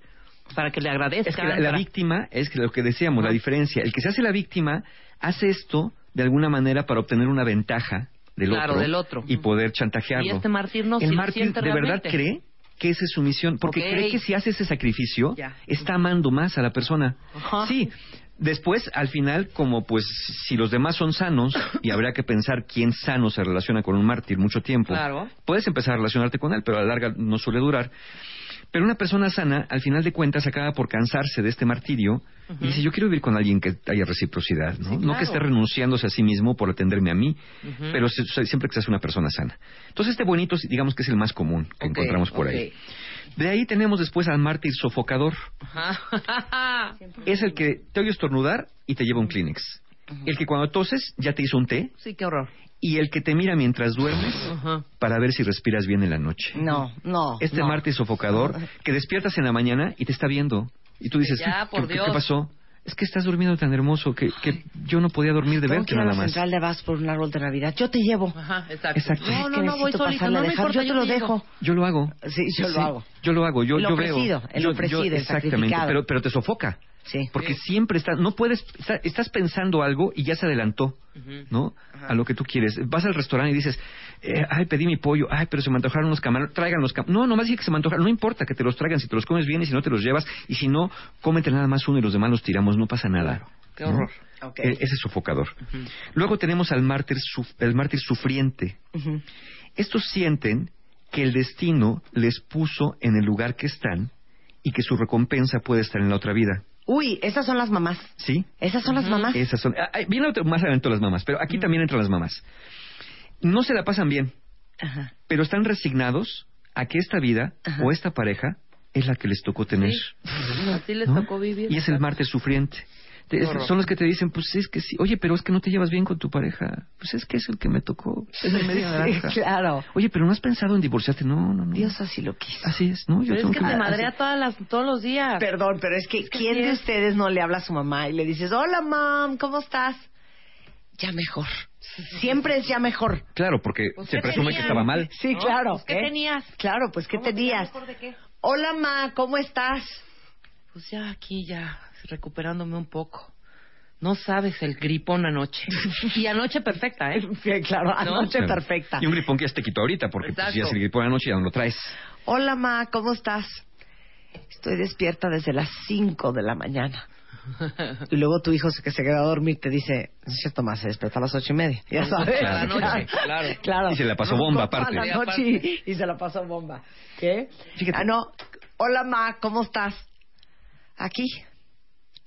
Para que le agradezcan. Es que la, la para- víctima, es que lo que decíamos, la diferencia. El que se hace la víctima hace esto de alguna manera para obtener una ventaja del Claro, otro, del otro. y poder chantajearlo. Y este mártir no El si mártir de verdad cree que esa es su misión, porque cree que si hace ese sacrificio, Ya. está amando más a la persona. Ajá. Sí. Después, al final, como pues si los demás son sanos, y habría que pensar quién sano se relaciona con un mártir mucho tiempo, Claro. puedes empezar a relacionarte con él, pero a la larga no suele durar. Pero una persona sana, al final de cuentas, acaba por cansarse de este martirio y dice, yo quiero vivir con alguien que haya reciprocidad, ¿no? Claro. que esté renunciándose a sí mismo por atenderme a mí, pero se- siempre que seas una persona sana. Entonces este bonito, digamos que es el más común que encontramos por ahí. De ahí tenemos después al mártir sofocador. Es el que te oye estornudar y te lleva un Kleenex. El que cuando toses ya te hizo un té. Sí, qué horror. Y el que te mira mientras duermes Ajá. para ver si respiras bien en la noche. No, no. Este no. mártir sofocador que despiertas en la mañana y te está viendo. Y tú dices, Ya, por ¿qué, Dios. qué pasó? Es que estás durmiendo tan hermoso que, que yo no podía dormir de verte que ir a nada la más. central de Vas por un árbol de Navidad. Yo te llevo. Ajá, exacto. Exacto. No, no, que no, voy pasarle no a me dejar. importa, Yo te lo dejo. Yo lo hago. Sí, yo lo hago. Yo lo hago, yo, El yo ofrecido, veo. el Yo- ofrecido, yo- el exactamente, pero, pero te sofoca. Sí. Porque siempre estás, no puedes, está- estás pensando algo y ya se adelantó, ¿no? A lo que tú quieres. Vas al restaurante y dices, eh, ay, pedí mi pollo, ay, pero se me antojaron unos camarones, traigan los camarones. No, nomás dije que se me antojaron, no importa que te los traigan, si te los comes bien y si no te los llevas, y si no, cómete nada más uno y los demás los tiramos, no pasa nada. Qué ¿no? horror. Eh, ese es sofocador. Luego tenemos al mártir, suf- el mártir sufriente. Estos sienten que el destino les puso en el lugar que están y que su recompensa puede estar en la otra vida. Uy, esas son las mamás. ¿Sí? Esas son las mamás. Esas son. ah, Viene otro- más adelante las mamás, pero aquí también entran las mamás. No se la pasan bien, Ajá. pero están resignados a que esta vida Ajá. o esta pareja es la que les tocó tener. Así les ¿no? tocó vivir. Y es el martes sufriente. Te- son los que te dicen, pues es que sí, oye, pero es que no te llevas bien con tu pareja. Pues es que es el que me tocó. Es el media Sí, claro. Oye, pero no has pensado en divorciarte. No, no, no. Dios así lo quiso. Así es, ¿no? Yo Pero tengo es que te así- madrea todas las, todos los días. Perdón, pero es que, ¿quién de es. ustedes no le habla a su mamá y le dices, hola, mam, ¿cómo estás? Ya mejor. Siempre es ya mejor. Claro, porque Pues, se ¿qué presume que estaba mal. Sí, ¿No? claro. Pues, ¿qué ¿eh? tenías? Claro, pues, ¿qué ¿Cómo que tenías? mejor de qué? Hola, ma, ¿cómo estás? Pues ya aquí, ya recuperándome un poco. No sabes el gripón anoche. y anoche perfecta, ¿eh? Sí, claro, anoche Claro. perfecta. Y un gripón que ya se te quitó ahorita, porque pues, ya se le gripó anoche y ya no lo traes. Hola, ma, ¿cómo estás? Estoy despierta desde las 5 de la mañana. Y luego tu hijo que se queda a dormir te dice, es cierto, ma, se despertó a las ocho y media. Ya sabes. Noche, claro. claro. Y se la pasó bomba, aparte. la noche y, y se la pasó bomba. ¿Qué? Fíjate. Ah, no. Hola, ma, ¿cómo estás? Aquí,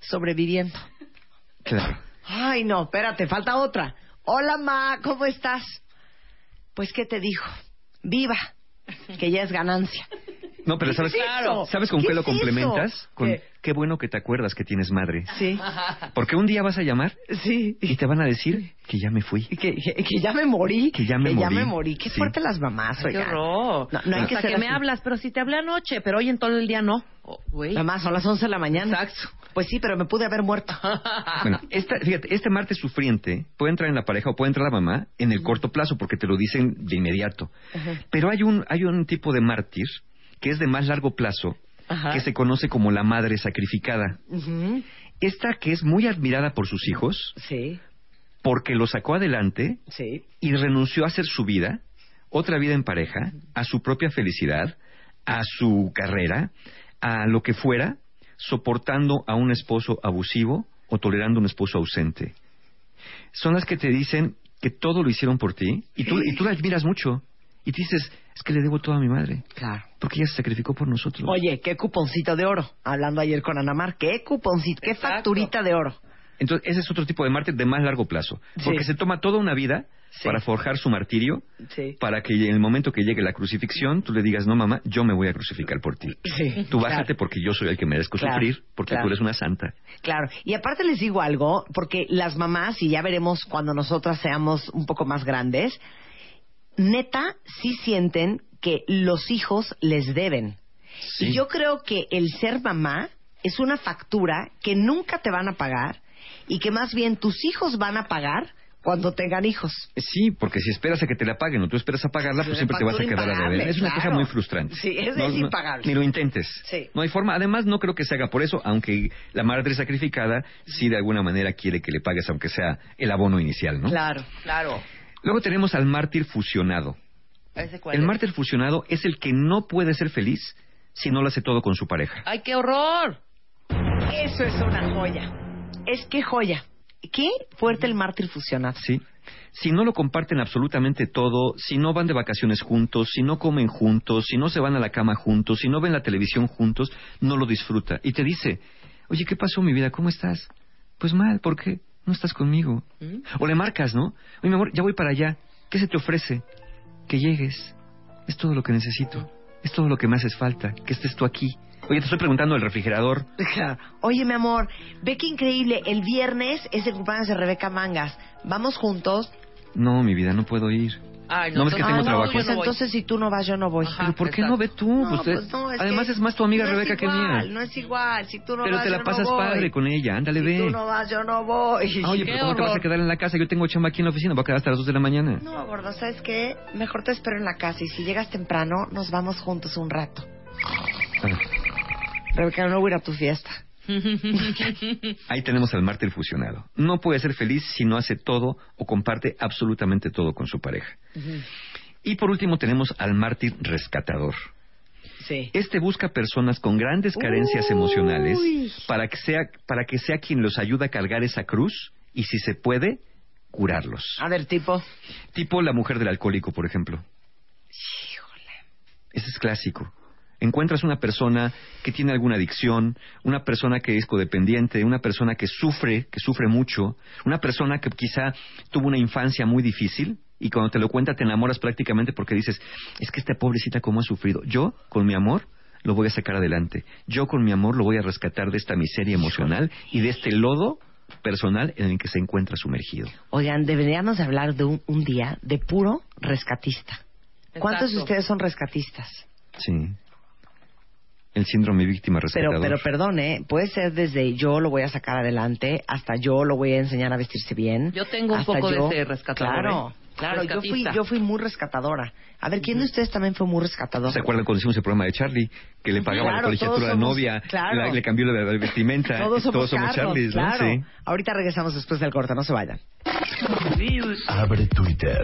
sobreviviendo. Claro. Ay, no, espérate, falta otra. Hola, ma, ¿cómo estás? Pues, ¿qué te dijo? Viva, que ya es ganancia. No, pero ¿sabes, ¿Qué es eso? ¿sabes con ¿Qué qué, lo eso? complementas? Con ¿Qué? qué bueno que te acuerdas que tienes madre. Sí, Porque un día vas a llamar sí. y te van a decir que ya me fui. Que, que, que ya me morí. Que ya me morí. Qué Sí. fuerte las mamás, Qué oigan. horror. No, no hay que Hasta ser que me hablas, pero si te hablé anoche, pero hoy en todo el día no. Oh, güey. Mamá, son las 11 de la mañana. Exacto. Pues sí, pero me pude haber muerto. Bueno, esta, fíjate, este martes sufriente puede entrar en la pareja o puede entrar la mamá en el corto plazo porque te lo dicen de inmediato. Pero hay un, hay un tipo de mártir que es de más largo plazo Ajá. que se conoce como la madre sacrificada. Esta que es muy admirada por sus hijos Sí, porque lo sacó adelante sí. y renunció a hacer su vida, otra vida en pareja, a su propia felicidad, a su carrera, a lo que fuera, soportando a un esposo abusivo o tolerando un esposo ausente. Son las que te dicen que todo lo hicieron por ti y tú, y tú la admiras mucho. Y te dices, es que le debo todo a mi madre. Claro. Porque ella se sacrificó por nosotros. Oye, qué cuponcito de oro. Hablando ayer con Anamar, qué cuponcito, qué facturita de oro. Entonces, ese es otro tipo de mártir de más largo plazo. Porque se toma toda una vida para forjar su martirio, Sí. para que en el momento que llegue la crucifixión, tú le digas, no mamá, yo me voy a crucificar por ti. Sí, Tú claro. bájate porque yo soy el que merezco Claro, sufrir, porque claro. tú eres una santa. Claro, y aparte les digo algo, porque las mamás, y ya veremos cuando nosotras seamos un poco más grandes, neta sí sienten que los hijos les deben. Y yo creo que el ser mamá es una factura que nunca te van a pagar y que más bien tus hijos van a pagar cuando tengan hijos. Sí, porque si esperas a que te la paguen o tú esperas a pagarla, Es pues siempre te vas a quedar a deber. Es una claro. muy frustrante. Sí, es- es impagable. Ni lo intentes. Sí. No hay forma. Además, no creo que se haga por eso, aunque la madre sacrificada sí de alguna manera quiere que le pagues, aunque sea el abono inicial, ¿no? Claro, claro. Luego tenemos al mártir fusionado. ¿Ese cuál El es? mártir fusionado es el que no puede ser feliz si no lo hace todo con su pareja. ¡Ay, qué horror! Eso es una joya. Es que joya. Qué fuerte el mártir fusionado. Sí. Si no lo comparten absolutamente todo, si no van de vacaciones juntos, si no comen juntos, si no se van a la cama juntos, si no ven la televisión juntos, no lo disfruta. Y te dice, oye, ¿qué pasó mi vida? ¿Cómo estás? Pues mal, ¿por qué? No estás conmigo. O le marcas, ¿no? Oye, mi amor, ya voy para allá. ¿Qué se te ofrece? Que llegues. Es todo lo que necesito. Es todo lo que me haces falta. Que estés tú aquí. Oye, te estoy preguntando el refrigerador. Oye, mi amor, ve qué increíble. El viernes es el cumpleaños de Rebeca Mangas. Vamos juntos. No, mi vida, no puedo ir. Ay, No, es que tengo Ah, no, trabajo. Pues entonces si tú no vas, yo no voy. Pero ¿por qué no ve tú? No, Pues, pues no, es además que es más tu amiga no Rebeca es que igual, mía. No es igual, si tú no Pero vas, te la yo pasas no voy. padre con ella, ándale, Si ve. tú no vas, yo no voy. Ah, Oye, pero ¿cómo te vas a quedar en la casa? Yo tengo chamba aquí en la oficina, voy a quedar hasta las 2 de la mañana. No, gordo, ¿sabes qué? Mejor te espero en la casa y si llegas temprano, nos vamos juntos un rato. Ah, Rebeca, no voy a ir a tu fiesta. Ahí tenemos al mártir fusionado. No puede ser feliz si no hace todo o comparte absolutamente todo con su pareja. Y por último tenemos al mártir rescatador. Sí. Este busca personas con grandes carencias emocionales para que sea para que sea quien los ayude a cargar esa cruz y si se puede curarlos. A ver, tipo. Tipo la mujer del alcohólico, por ejemplo. Ese es clásico. Encuentras una persona que tiene alguna adicción, una persona que es codependiente, una persona que sufre, que sufre mucho, una persona que quizá tuvo una infancia muy difícil y cuando te lo cuenta te enamoras prácticamente porque dices, es que esta pobrecita cómo ha sufrido. Yo, con mi amor, lo voy a sacar adelante. Yo, con mi amor, lo voy a rescatar de esta miseria emocional y de este lodo personal en el que se encuentra sumergido. Oigan, deberíamos de hablar de un, un día de puro rescatista. ¿Cuántos de ustedes son rescatistas? Sí. El síndrome víctima Pero, rescatador. pero perdón, ¿eh? Puede ser desde yo lo voy a sacar adelante hasta yo lo voy a enseñar a vestirse bien. Yo tengo un hasta poco de yo- ese rescatador, Claro, ¿eh? claro. Yo fui, yo fui muy rescatadora. A ver, ¿quién de ustedes también fue muy rescatador? ¿Se acuerdan cuando hicimos el programa de Charlie? Que le pagaba Claro, la colegiatura todos somos- novia, claro. la- le cambió la, la vestimenta. Todos somos, Carlos, Charlies, ¿no? claro. Sí. Ahorita regresamos después del corte, no se vayan. Abre Twitter.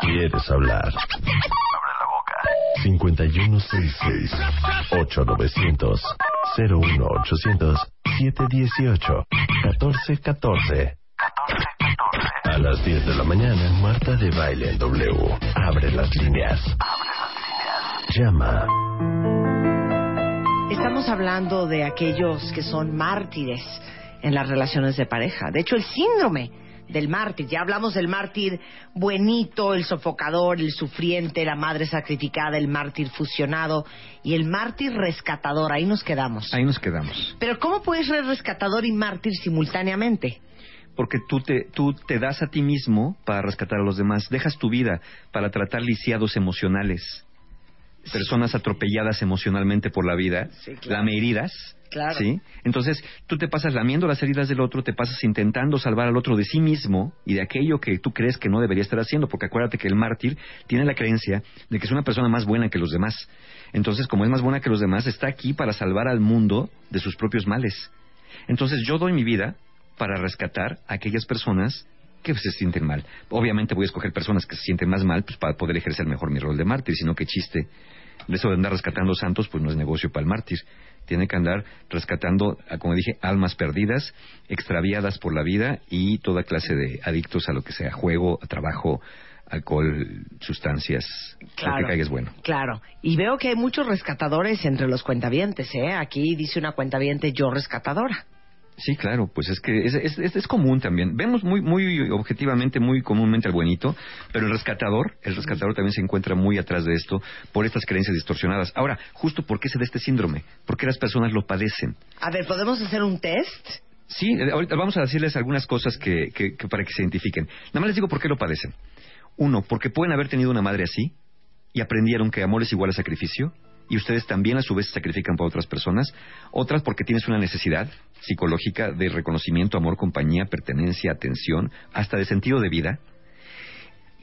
¿Quieres hablar? 5166 8900 01800 718 1414 A las 10 de la mañana, Marta de Baile en W. Abre las líneas. Llama. Estamos hablando de aquellos que son mártires en las relaciones de pareja. De hecho, el síndrome del mártir. Ya hablamos del mártir buenito, el sofocador, el sufriente, la madre sacrificada, el mártir fusionado y el mártir rescatador. Ahí nos quedamos. Ahí nos quedamos. Pero ¿cómo puedes ser rescatador y mártir simultáneamente? Porque tú te, tú te das a ti mismo para rescatar a los demás. Dejas tu vida para tratar lisiados emocionales. Personas atropelladas emocionalmente por la vida, Sí, claro. lameheridas, ¿Sí? Entonces, tú te pasas lamiendo las heridas del otro, te pasas intentando salvar al otro de sí mismo y de aquello que tú crees que no debería estar haciendo, porque acuérdate que el mártir tiene la creencia de que es una persona más buena que los demás. Entonces, como es más buena que los demás, está aquí para salvar al mundo de sus propios males. Entonces, yo doy mi vida para rescatar a aquellas personas que se sienten mal. Obviamente voy a escoger personas que se sienten más mal pues, para poder ejercer mejor mi rol de mártir, sino que chiste. Eso de andar rescatando santos, pues no es negocio para el mártir. Tiene que andar rescatando, ah, como dije, almas perdidas, extraviadas por la vida y toda clase de adictos a lo que sea, juego, a trabajo, alcohol, sustancias, lo Claro. que caiga es bueno. Claro. Y veo que hay muchos rescatadores entre los cuentavientes, ¿eh? Aquí dice una cuentaviente yo rescatadora. Sí, claro, pues es que es, es, es- es común también. Vemos muy, muy objetivamente, muy comúnmente al buenito, pero el rescatador, el rescatador también se encuentra muy atrás de esto por estas creencias distorsionadas. Ahora, justo por qué se da este síndrome, por qué las personas lo padecen. A ver, ¿podemos hacer un test? Sí, eh, ahorita vamos a decirles algunas cosas que, que- que para que se identifiquen. Nada más les digo por qué lo padecen. Uno, porque pueden haber tenido una madre así y aprendieron que amor es igual a sacrificio y ustedes también a su vez se sacrifican por otras personas. Otras porque tienes una necesidad psicológica de reconocimiento, amor, compañía, pertenencia, atención, hasta de sentido de vida.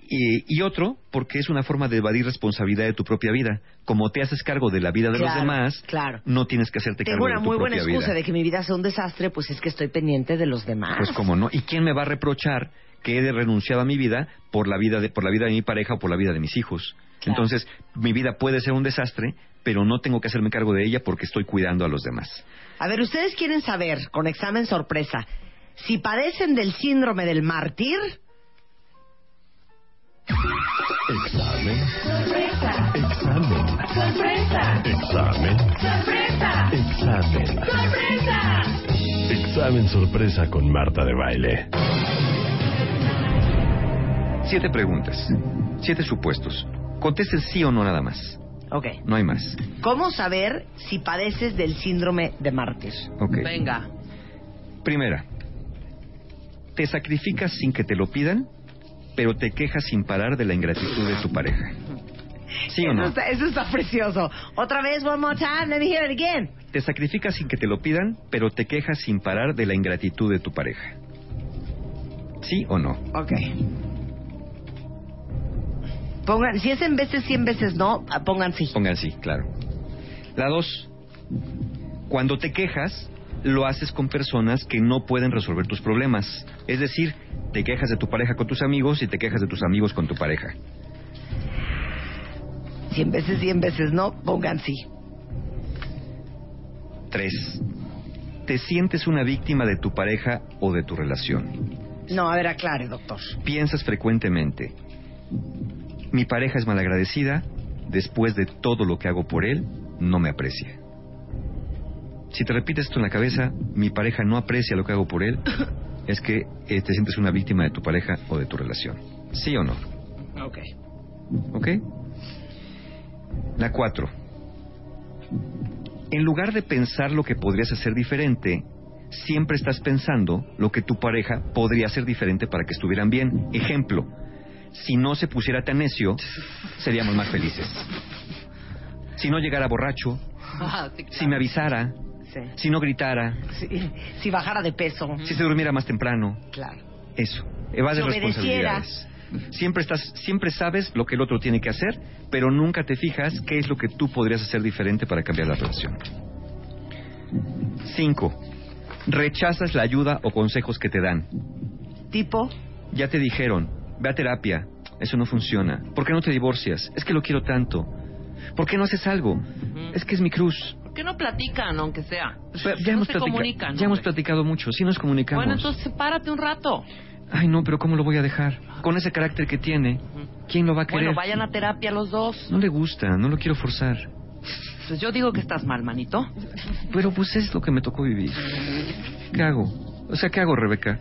Y, y otro, porque es una forma de evadir responsabilidad de tu propia vida. Como te haces cargo de la vida de los demás, claro. no tienes que hacerte Tengo cargo una de tu muy buena propia excusa vida. de que mi vida sea un desastre, pues es que estoy pendiente de los demás. Pues como no. ¿Y quién me va a reprochar que he renunciado a mi vida por la vida de, por la vida de mi pareja o por la vida de mis hijos? Entonces, mi vida puede ser un desastre, pero no tengo que hacerme cargo de ella porque estoy cuidando a los demás. A ver, ¿ustedes quieren saber, con examen sorpresa, si padecen del síndrome del mártir? Examen. Sorpresa. Examen. Sorpresa. Examen. Sorpresa. Examen. Sorpresa. Examen sorpresa con Marta de Baile. Siete preguntas, siete supuestos. Contesten sí o no nada más. Ok. No hay más. ¿Cómo saber si padeces del síndrome de mártir? Ok. Venga. Primera, te sacrificas sin que te lo pidan, pero te quejas sin parar de la ingratitud de tu pareja. ¿Sí o Eso no? está, eso está precioso. Otra vez, one more time, let me hear it again. Te sacrificas sin que te lo pidan, pero te quejas sin parar de la ingratitud de tu pareja. ¿Sí o no? Ok. Pongan, si es en veces, cien veces no, pongan sí. Pongan sí, claro. La dos, cuando te quejas, lo haces con personas que no pueden resolver tus problemas. Es decir, te quejas de tu pareja con tus amigos y te quejas de tus amigos con tu pareja. Cien veces, cien veces no, pongan sí. Tres, te sientes una víctima de tu pareja o de tu relación. No, a ver, aclare, doctor. Piensas frecuentemente, mi pareja es malagradecida, después de todo lo que hago por él, no me aprecia. Si te repites esto en la cabeza, mi pareja no aprecia lo que hago por él, es que eh, te sientes una víctima de tu pareja o de tu relación. ¿Sí o no? Ok. ¿Ok? La cuatro. En lugar de pensar lo que podrías hacer diferente, siempre estás pensando lo que tu pareja podría hacer diferente para que estuvieran bien. Ejemplo, si no se pusiera tan necio, seríamos más felices. Si no llegara borracho, si me avisara, Sí. si no gritara, Sí, Si bajara de peso. si se durmiera más temprano. Claro. Eso. Evades Si responsabilidades. Siempre estás, siempre sabes lo que el otro tiene que hacer, pero nunca te fijas qué es lo que tú podrías hacer diferente para cambiar la relación. Cinco. Rechazas la ayuda o consejos que te dan. Tipo, Ya te dijeron, ve a terapia. Eso no funciona. ¿Por qué no te divorcias? Es que lo quiero tanto. ¿Por qué no haces algo? Es que es mi cruz. ¿Por qué no platican, aunque sea? Pero ya no hemos se platica- comunican. Ya hemos platicado mucho. Sí nos comunicamos. Bueno, entonces sepárate un rato. Ay, no, pero ¿cómo lo voy a dejar? Con ese carácter que tiene, ¿quién lo va a querer? Bueno, vayan a terapia los dos. No le gusta, no lo quiero forzar. Pues yo digo que estás mal, manito. Pero pues es lo que me tocó vivir. ¿Qué hago? O sea, ¿qué hago, Rebeca?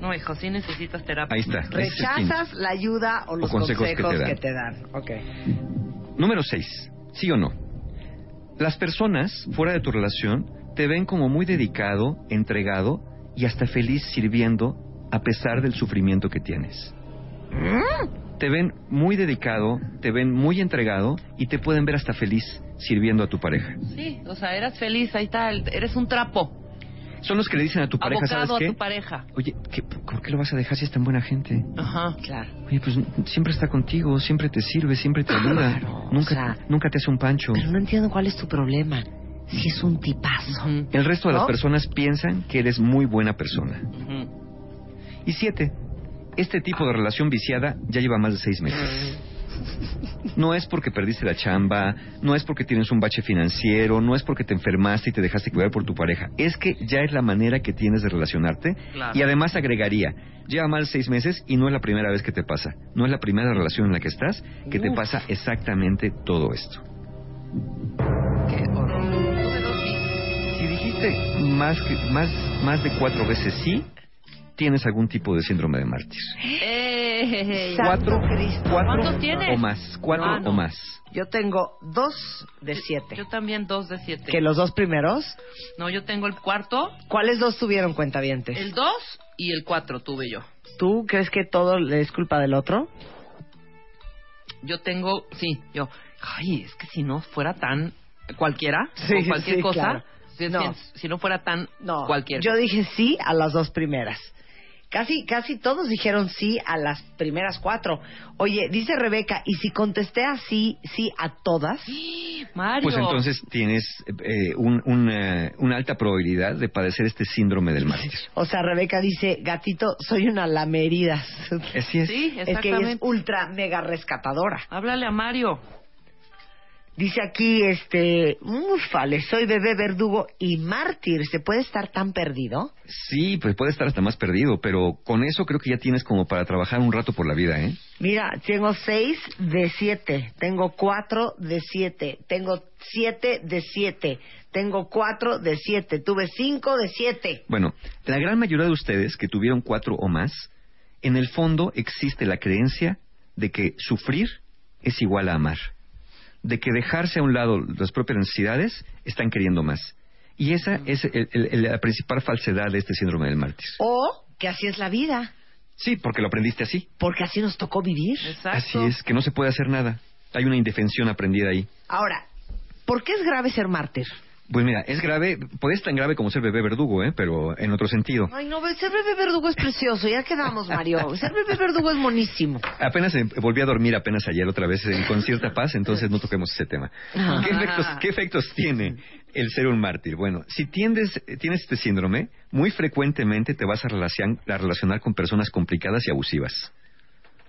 No, hijo, sí necesitas terapia. Ahí está. Rechazas la ayuda o los consejos consejos, que te que, dan. te dan. Ok. Número 6. ¿Sí o no? Las personas fuera de tu relación te ven como muy dedicado, entregado y hasta feliz sirviendo a pesar del sufrimiento que tienes. Te ven muy dedicado, te ven muy entregado y te pueden ver hasta feliz sirviendo a tu pareja. Sí, o sea, eras feliz, ahí está, el- eres un trapo. Son los que le dicen a tu pareja, abocado ¿sabes a qué? tu pareja. Oye, ¿qué, ¿por qué lo vas a dejar si es tan buena gente? Ajá, claro. Oye, pues siempre está contigo, siempre te sirve, siempre te ayuda. nunca, sea- nunca te hace un pancho. Pero no entiendo cuál es tu problema. Si es un tipazo. El resto de ¿No? las personas piensan que eres muy buena persona. Y siete, este tipo de relación viciada ya lleva más de seis meses. No es porque perdiste la chamba, no es porque tienes un bache financiero, no es porque te enfermaste y te dejaste cuidar por tu pareja. Es que ya es la manera que tienes de relacionarte. Claro. Y además agregaría, lleva de seis meses y no es la primera vez que te pasa. No es la primera relación en la que estás que te pasa exactamente todo esto. Si dijiste más, que, más, más de cuatro veces sí, tienes algún tipo de síndrome de mártir. ¡Eh! Cuatro, cuatro ¿Cuántos tienes? o más, cuatro Ah, no. o más. Yo tengo dos de siete. Yo también dos de siete. ¿Que los dos primeros? No, yo tengo el cuarto, ¿Cuáles dos tuvieron cuentavientes? el dos y el cuatro tuve yo. ¿Tú crees que todo le es culpa del otro? Yo tengo, sí, yo. Ay, es que si no fuera tan cualquiera, Sí, o cualquier sí, cosa, claro. si, No. si- si no fuera tan No, cualquier. Yo dije sí a las dos primeras. Casi, casi todos dijeron sí a las primeras cuatro. Oye, dice Rebeca, ¿y si contesté así, sí a todas? Mario. Pues entonces tienes eh, un- una, una alta probabilidad de padecer este síndrome del mártir. O sea, Rebeca dice, gatito, soy una lameridas. Así es. Sí, Es que ella es exactamente. ultra mega rescatadora. Háblale a Mario. Dice aquí, este, ufale, soy bebé verdugo y mártir. ¿Se puede estar tan perdido? Sí, pues puede estar hasta más perdido, pero con eso creo que ya tienes como para trabajar un rato por la vida, ¿eh? Mira, tengo seis de siete, tengo cuatro de siete, tengo siete de siete, tengo cuatro de siete, tuve cinco de siete. Bueno, la gran mayoría de ustedes que tuvieron cuatro o más, en el fondo existe la creencia de que sufrir es igual a amar, de que dejarse a un lado las propias necesidades están queriendo más. Y esa es el- el- la principal falsedad de este síndrome del mártir. O que así es la vida, Sí, porque lo aprendiste así. porque así nos tocó vivir. Así es, que no se puede hacer nada. Hay una indefensión aprendida ahí. Ahora, ¿por qué es grave ser mártir? Pues mira, es grave, puede ser tan grave como ser bebé verdugo, ¿eh? Pero en otro sentido. Ay, no, ser bebé verdugo es precioso, ya quedamos, Mario. Ser bebé verdugo es monísimo. Apenas eh, volví a dormir apenas ayer otra vez eh, con cierta paz, entonces no toquemos ese tema. ¿Qué efectos, qué efectos tiene el ser un mártir? Bueno, si tiendes, tienes este síndrome, muy frecuentemente te vas a relacion- a relacionar con personas complicadas y abusivas.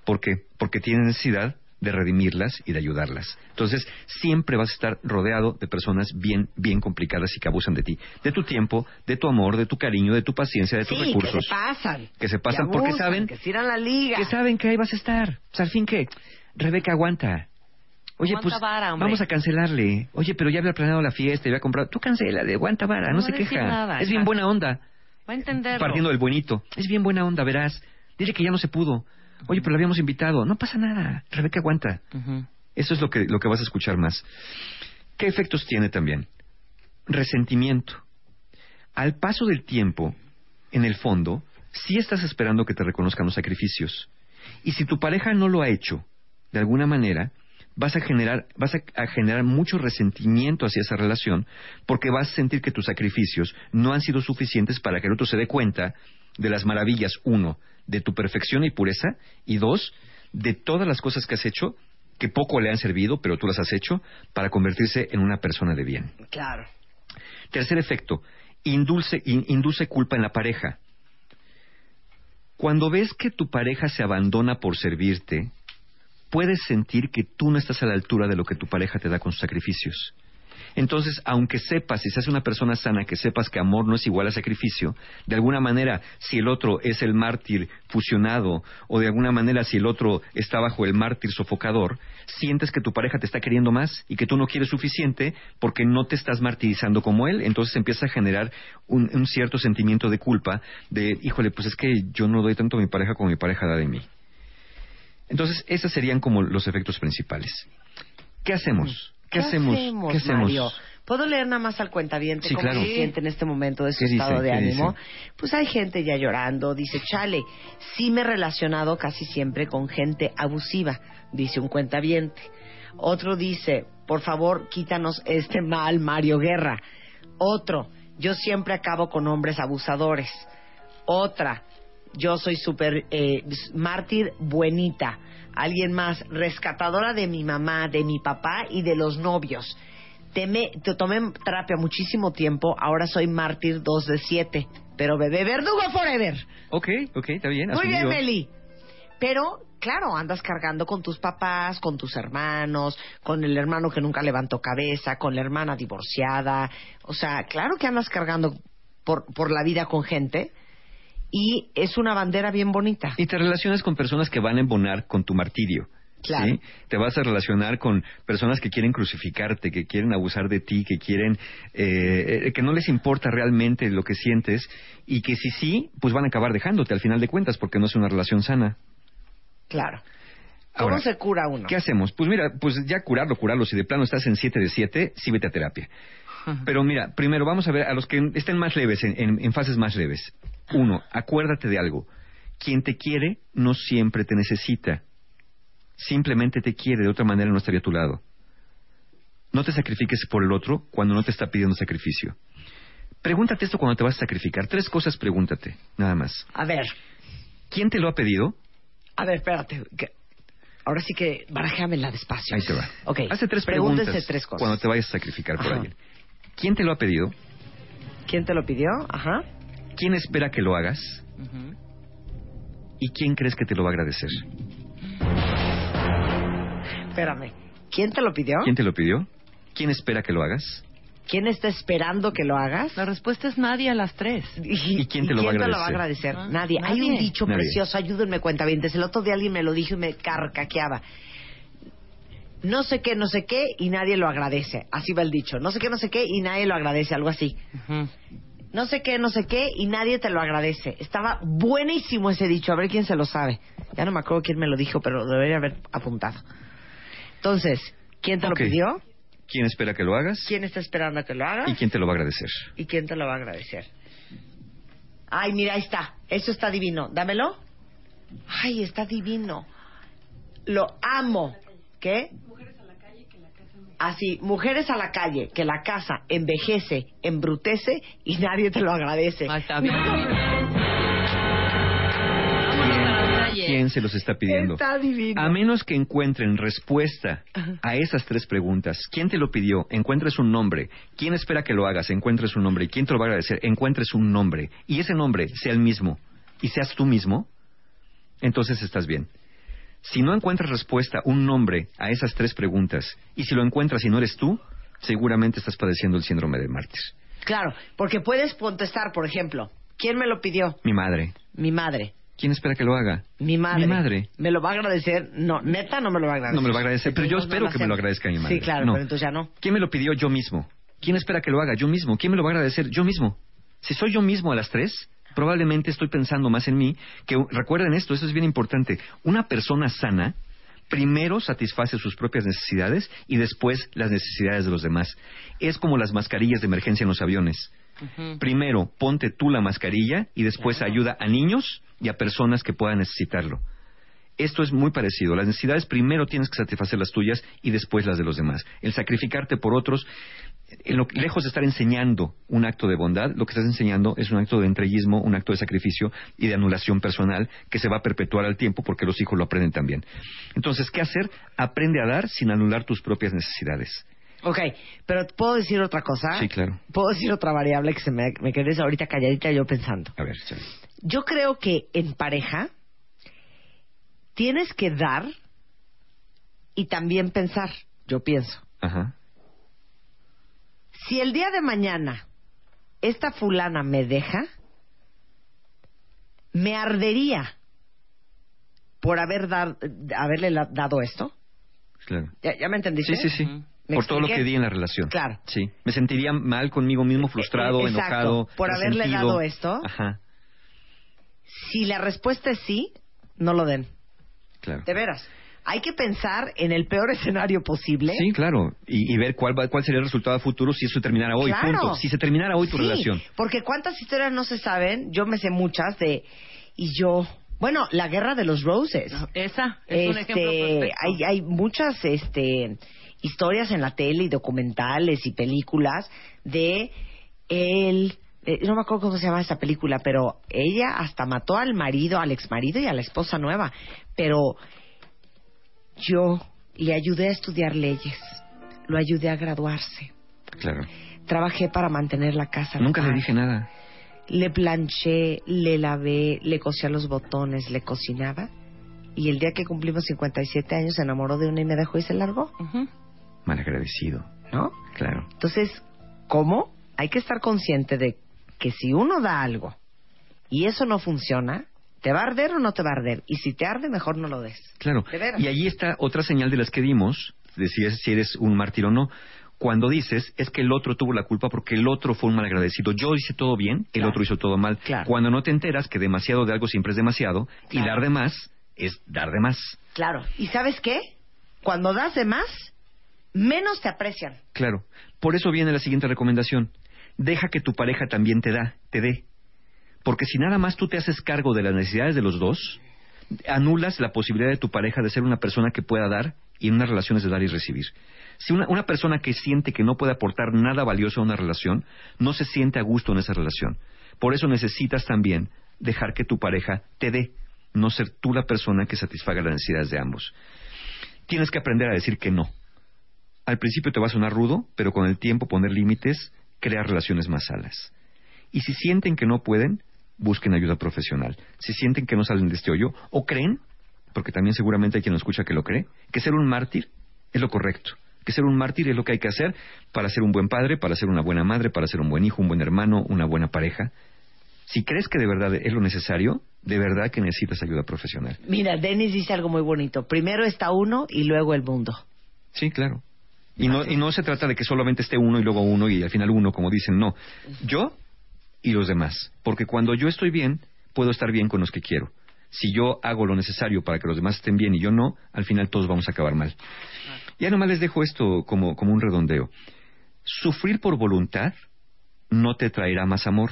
¿Por qué? Porque tienes necesidad de redimirlas y de ayudarlas. Entonces, siempre vas a estar rodeado de personas bien, bien complicadas y que abusan de ti, de tu tiempo, de tu amor, de tu cariño, de tu paciencia, de tus Sí, recursos. que se pasan. Que se pasan que porque abusan, saben Que tiran la liga. que saben que ahí vas a estar. O sea, al fin que, Rebeca, aguanta. Oye, Aguanta pues vara, vamos a cancelarle. Oye, pero ya había planeado la fiesta, ya había comprado. Tú cancélale, aguanta vara, no, No se queja. nada, es bien buena onda. Va a entenderlo. Partiendo del buenito. Es bien buena onda, verás. Dile que ya no se pudo. Oye, pero la habíamos invitado. No pasa nada. Rebeca, aguanta. Eso es lo que, lo que vas a escuchar más. ¿Qué efectos tiene también? Resentimiento. Al paso del tiempo, en el fondo, sí estás esperando que te reconozcan los sacrificios. Y si tu pareja no lo ha hecho, de alguna manera, vas a generar, vas a, a generar mucho resentimiento hacia esa relación, porque vas a sentir que tus sacrificios no han sido suficientes para que el otro se dé cuenta de las maravillas, uno, de tu perfección y pureza, y dos, de todas las cosas que has hecho que poco le han servido, pero tú las has hecho, para convertirse en una persona de bien. Claro. Tercer efecto, indulce- in- induce culpa en la pareja. Cuando ves que tu pareja se abandona por servirte, puedes sentir que tú no estás a la altura de lo que tu pareja te da con sus sacrificios. Entonces, aunque sepas, si seas una persona sana, que sepas que amor no es igual a sacrificio, de alguna manera, si el otro es el mártir fusionado, o de alguna manera, si el otro está bajo el mártir sofocador, sientes que tu pareja te está queriendo más y que tú no quieres suficiente porque no te estás martirizando como él, entonces empieza a generar un, cierto sentimiento de culpa, de, híjole, pues es que yo no doy tanto a mi pareja como mi pareja da de mí. Entonces, esos serían como los efectos principales. ¿Qué hacemos? ¿Qué, hacemos? ¿Qué hacemos? Mario? ¿Puedo leer nada más al cuentaviente Sí, cómo claro. se siente en este momento de su estado de ¿Qué ánimo? Pues hay gente ya llorando. Dice, chale, sí me he relacionado casi siempre con gente abusiva, dice un cuentaviente. Otro dice, por favor, quítanos este mal, Mario Guerra. Otro, yo siempre acabo con hombres abusadores. Otra, yo soy súper eh, mártir buenita. Alguien más, rescatadora de mi mamá, de mi papá y de los novios. Teme, te tomé terapia muchísimo tiempo, ahora soy mártir 2 de 7. Pero bebé verdugo forever. Ok, ok, está bien. Muy bien. Meli. Pero, claro, andas cargando con tus papás, con tus hermanos, con el hermano que nunca levantó cabeza, con la hermana divorciada. O sea, claro que andas cargando por, por la vida con gente y es una bandera bien bonita. Y te relacionas con personas que van a embonar con tu martirio. Claro. ¿sí? Te vas a relacionar con personas que quieren crucificarte, que quieren abusar de ti, que quieren, eh, eh, que no les importa realmente lo que sientes y que si sí, pues van a acabar dejándote al final de cuentas porque no es una relación sana. Claro. ¿Cómo Ahora, se cura uno? ¿Qué hacemos? Pues mira, pues ya curarlo, curarlo. Si de plano estás en 7 de 7, sí vete a terapia. Pero mira, primero vamos a ver a los que estén más leves, en, en- en fases más leves. Uno, acuérdate de algo. Quien te quiere no siempre te necesita. Simplemente te quiere, de otra manera no estaría a tu lado. No te sacrifiques por el otro cuando no te está pidiendo sacrificio. Pregúntate esto cuando te vas a sacrificar. Tres cosas pregúntate, nada más. A ver, ¿Quién te lo ha pedido? a ver, espérate. que- Ahora sí que barajéamela despacio. Ahí te va. Ok. Hace tres Pregúntese preguntas tres cosas. cuando te vayas a sacrificar por Ajá. alguien. ¿Quién te lo ha pedido? ¿Quién te lo pidió? Ajá. ¿Quién espera que lo hagas? ¿Y quién crees que te lo va a agradecer? Espérame. ¿Quién te lo pidió? ¿Quién te lo pidió? ¿Quién espera que lo hagas? ¿Quién está esperando que lo hagas? La respuesta es nadie a las tres. ¿Y, quién te lo va a agradecer? agradecer? Ah, nadie. Hay un dicho Nadie. precioso, ayúdenme cuenta bien. Desde el otro día alguien me lo dijo y me carcaqueaba. No sé qué, no sé qué y nadie lo agradece. Así va el dicho. No sé qué, no sé qué y nadie lo agradece, algo así. No sé qué, no sé qué y nadie te lo agradece. Estaba buenísimo ese dicho. A ver quién se lo sabe. Ya no me acuerdo quién me lo dijo, pero lo debería haber apuntado. Entonces, ¿quién te lo pidió? ¿Quién espera que lo hagas? ¿Quién está esperando a que lo hagas? ¿Y quién te lo va a agradecer? ¿Y quién te lo va a agradecer? Ay, mira, ahí está. Eso está divino. Dámelo. Ay, está divino. Lo amo. ¿Qué? Así, mujeres a la calle, que la casa envejece, embrutece y nadie te lo agradece. ¿Quién se los está pidiendo? Está divino. A menos que encuentren respuesta a esas tres preguntas. ¿Quién te lo pidió? Encuentres un nombre. ¿Quién espera que lo hagas? Encuentres un nombre. ¿Y quién te lo va a agradecer? Encuentres un nombre. Y ese nombre sea el mismo. Y seas tú mismo. Entonces estás bien. Si no encuentras respuesta, un nombre a esas tres preguntas, y si lo encuentras y no eres tú, seguramente estás padeciendo el síndrome de mártir. Claro, porque puedes contestar, por ejemplo, ¿quién me lo pidió? Mi madre. Mi madre. ¿Quién espera que lo haga? Mi madre. Mi madre. ¿Me lo va a agradecer? No, neta no me lo va a agradecer. No me lo va a agradecer, pero yo espero que me lo agradezca mi madre. Sí, claro, No. pero entonces ya no. ¿Quién me lo pidió? Yo mismo. ¿Quién espera que lo haga? Yo mismo. ¿Quién me lo va a agradecer? Yo mismo. Si soy yo mismo a las tres, probablemente estoy pensando más en mí. Que recuerden esto, eso es bien importante. Una persona sana primero satisface sus propias necesidades y después las necesidades de los demás. Es como las mascarillas de emergencia en los aviones. Primero, ponte tú la mascarilla y después ayuda a niños y a personas que puedan necesitarlo. Esto es muy parecido. Las necesidades primero tienes que satisfacer las tuyas y después las de los demás. El sacrificarte por otros, en lo- lejos de estar enseñando un acto de bondad, lo que estás enseñando es un acto de entreguismo, un acto de sacrificio y de anulación personal que se va a perpetuar al tiempo porque los hijos lo aprenden también. Entonces, ¿qué hacer? Aprende a dar sin anular tus propias necesidades. Ok, pero ¿puedo decir otra cosa? Sí, claro. ¿Puedo decir otra variable que se me, me quedé ahorita calladita yo pensando? A ver, chale. Yo creo que en pareja tienes que dar y también pensar, yo pienso. Ajá. Si el día de mañana esta fulana me deja, me ardería por haber dar- haberle la- dado esto. Claro. ¿Ya, ya me entendiste? Sí, sí, sí. ¿Me Por todo lo expliqué? que di en la relación. Claro. Sí. Me sentiría mal conmigo mismo, frustrado, Eh, exacto. enojado. Por haberle resentido. dado esto. Ajá, Si la respuesta es sí, no lo den. claro. De veras. Hay que pensar en el peor escenario posible. Sí, claro. Y, y ver cuál, va- cuál sería el resultado futuro si eso terminara hoy. Claro. Punto. Si se terminara hoy tu Sí, relación. Porque cuántas historias no se saben, yo me sé muchas de y yo Bueno, la guerra de los roses. Esa es un ejemplo Este, perfecto. hay, hay muchas este, historias en la tele y documentales y películas de él. eh, no me acuerdo cómo se llama esa película, pero ella hasta mató al marido, al exmarido y a la esposa nueva. Pero yo le ayudé a estudiar leyes, lo ayudé a graduarse, Claro. trabajé para mantener la casa. Nunca le dije nada. Le planché, le lavé, le cosía los botones, le cocinaba. Y el día que cumplimos 57 años se enamoró de una y me dejó y se largó. Malagradecido. ¿No? Claro. Entonces, ¿cómo? Hay que estar consciente de que si uno da algo y eso no funciona, ¿te va a arder o no te va a arder? Y si te arde, mejor no lo des. Claro. Y allí está otra señal de las que dimos, de si, es- si eres un mártir o no. Cuando dices, es que el otro tuvo la culpa porque el otro fue un malagradecido. Yo hice todo bien, el Claro. otro hizo todo mal. Cuando no te enteras que demasiado de algo siempre es demasiado, y Claro. dar de más es dar de más. Claro. ¿Y sabes qué? Cuando das de más, menos te aprecian. Claro. Por eso viene la siguiente recomendación. Deja que tu pareja también te da, te dé. Porque si nada más tú te haces cargo de las necesidades de los dos, anulas la posibilidad de tu pareja de ser una persona que pueda dar y en unas relaciones de dar y recibir. Si una, una persona que siente que no puede aportar nada valioso a una relación, no se siente a gusto en esa relación. Por eso necesitas también dejar que tu pareja te dé, no ser tú la persona que satisfaga las necesidades de ambos. Tienes que aprender a decir que no. Al principio te va a sonar rudo, pero con el tiempo poner límites crea relaciones más sanas. Y si sienten que no pueden, busquen ayuda profesional. Si sienten que no salen de este hoyo, o creen, porque también seguramente hay quien lo escucha que lo cree, que ser un mártir es lo correcto. Que ser un mártir es lo que hay que hacer para ser un buen padre, para ser una buena madre, para ser un buen hijo, un buen hermano, una buena pareja. Si crees que de verdad es lo necesario, de verdad que necesitas ayuda profesional. Mira, Denis dice algo muy bonito. Primero está uno y luego el mundo. Sí, claro. Y no, y no se trata de que solamente esté uno y luego uno y al final uno, como dicen, no. Yo y los demás. Porque cuando yo estoy bien, puedo estar bien con los que quiero. Si yo hago lo necesario para que los demás estén bien y yo no, al final todos vamos a acabar mal. Ya nomás les dejo esto como, como un redondeo. Sufrir por voluntad no te traerá más amor.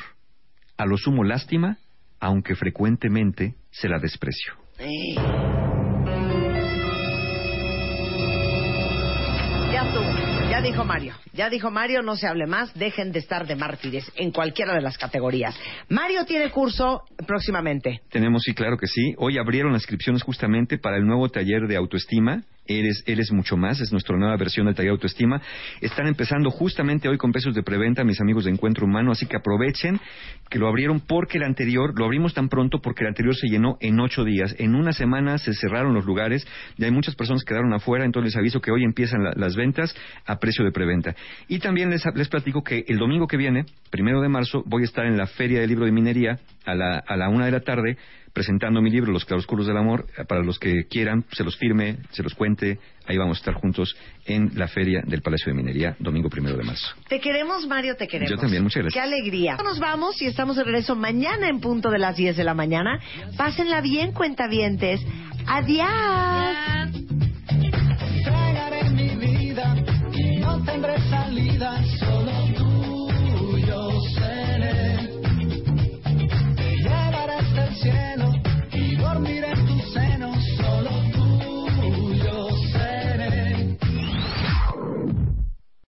A lo sumo lástima, aunque frecuentemente será desprecio. Ya estuvo. Ya dijo Mario. Ya dijo Mario, no se hable más. Dejen de estar de mártires en cualquiera de las categorías. Mario tiene curso próximamente. Tenemos, sí, claro que sí. Hoy abrieron las inscripciones justamente para el nuevo taller de autoestima. Eres, eres mucho más, es nuestra nueva versión del taller autoestima. Están empezando justamente hoy con pesos de preventa mis amigos de Encuentro Humano, así que aprovechen que lo abrieron porque el anterior, lo abrimos tan pronto porque el anterior se llenó en ocho días. En una semana se cerraron los lugares y hay muchas personas que quedaron afuera, entonces les aviso que hoy empiezan la- las ventas a precio de preventa. Y también les, les platico que el domingo que viene, primero de marzo, voy a estar en la Feria del Libro de Minería a la, a la una de la tarde presentando mi libro Los claroscuros del amor eh, para los que quieran se los firme se los cuente ahí vamos a estar juntos en la feria del Palacio de Minería domingo primero de marzo Te queremos, Mario, te queremos. Yo también, muchas gracias. Qué alegría. Nos vamos y estamos de regreso mañana en punto de las 10 de la mañana. Pásenla bien, cuentavientes. Adiós. Entregaré mi vida y no tendré salidas. y dormiré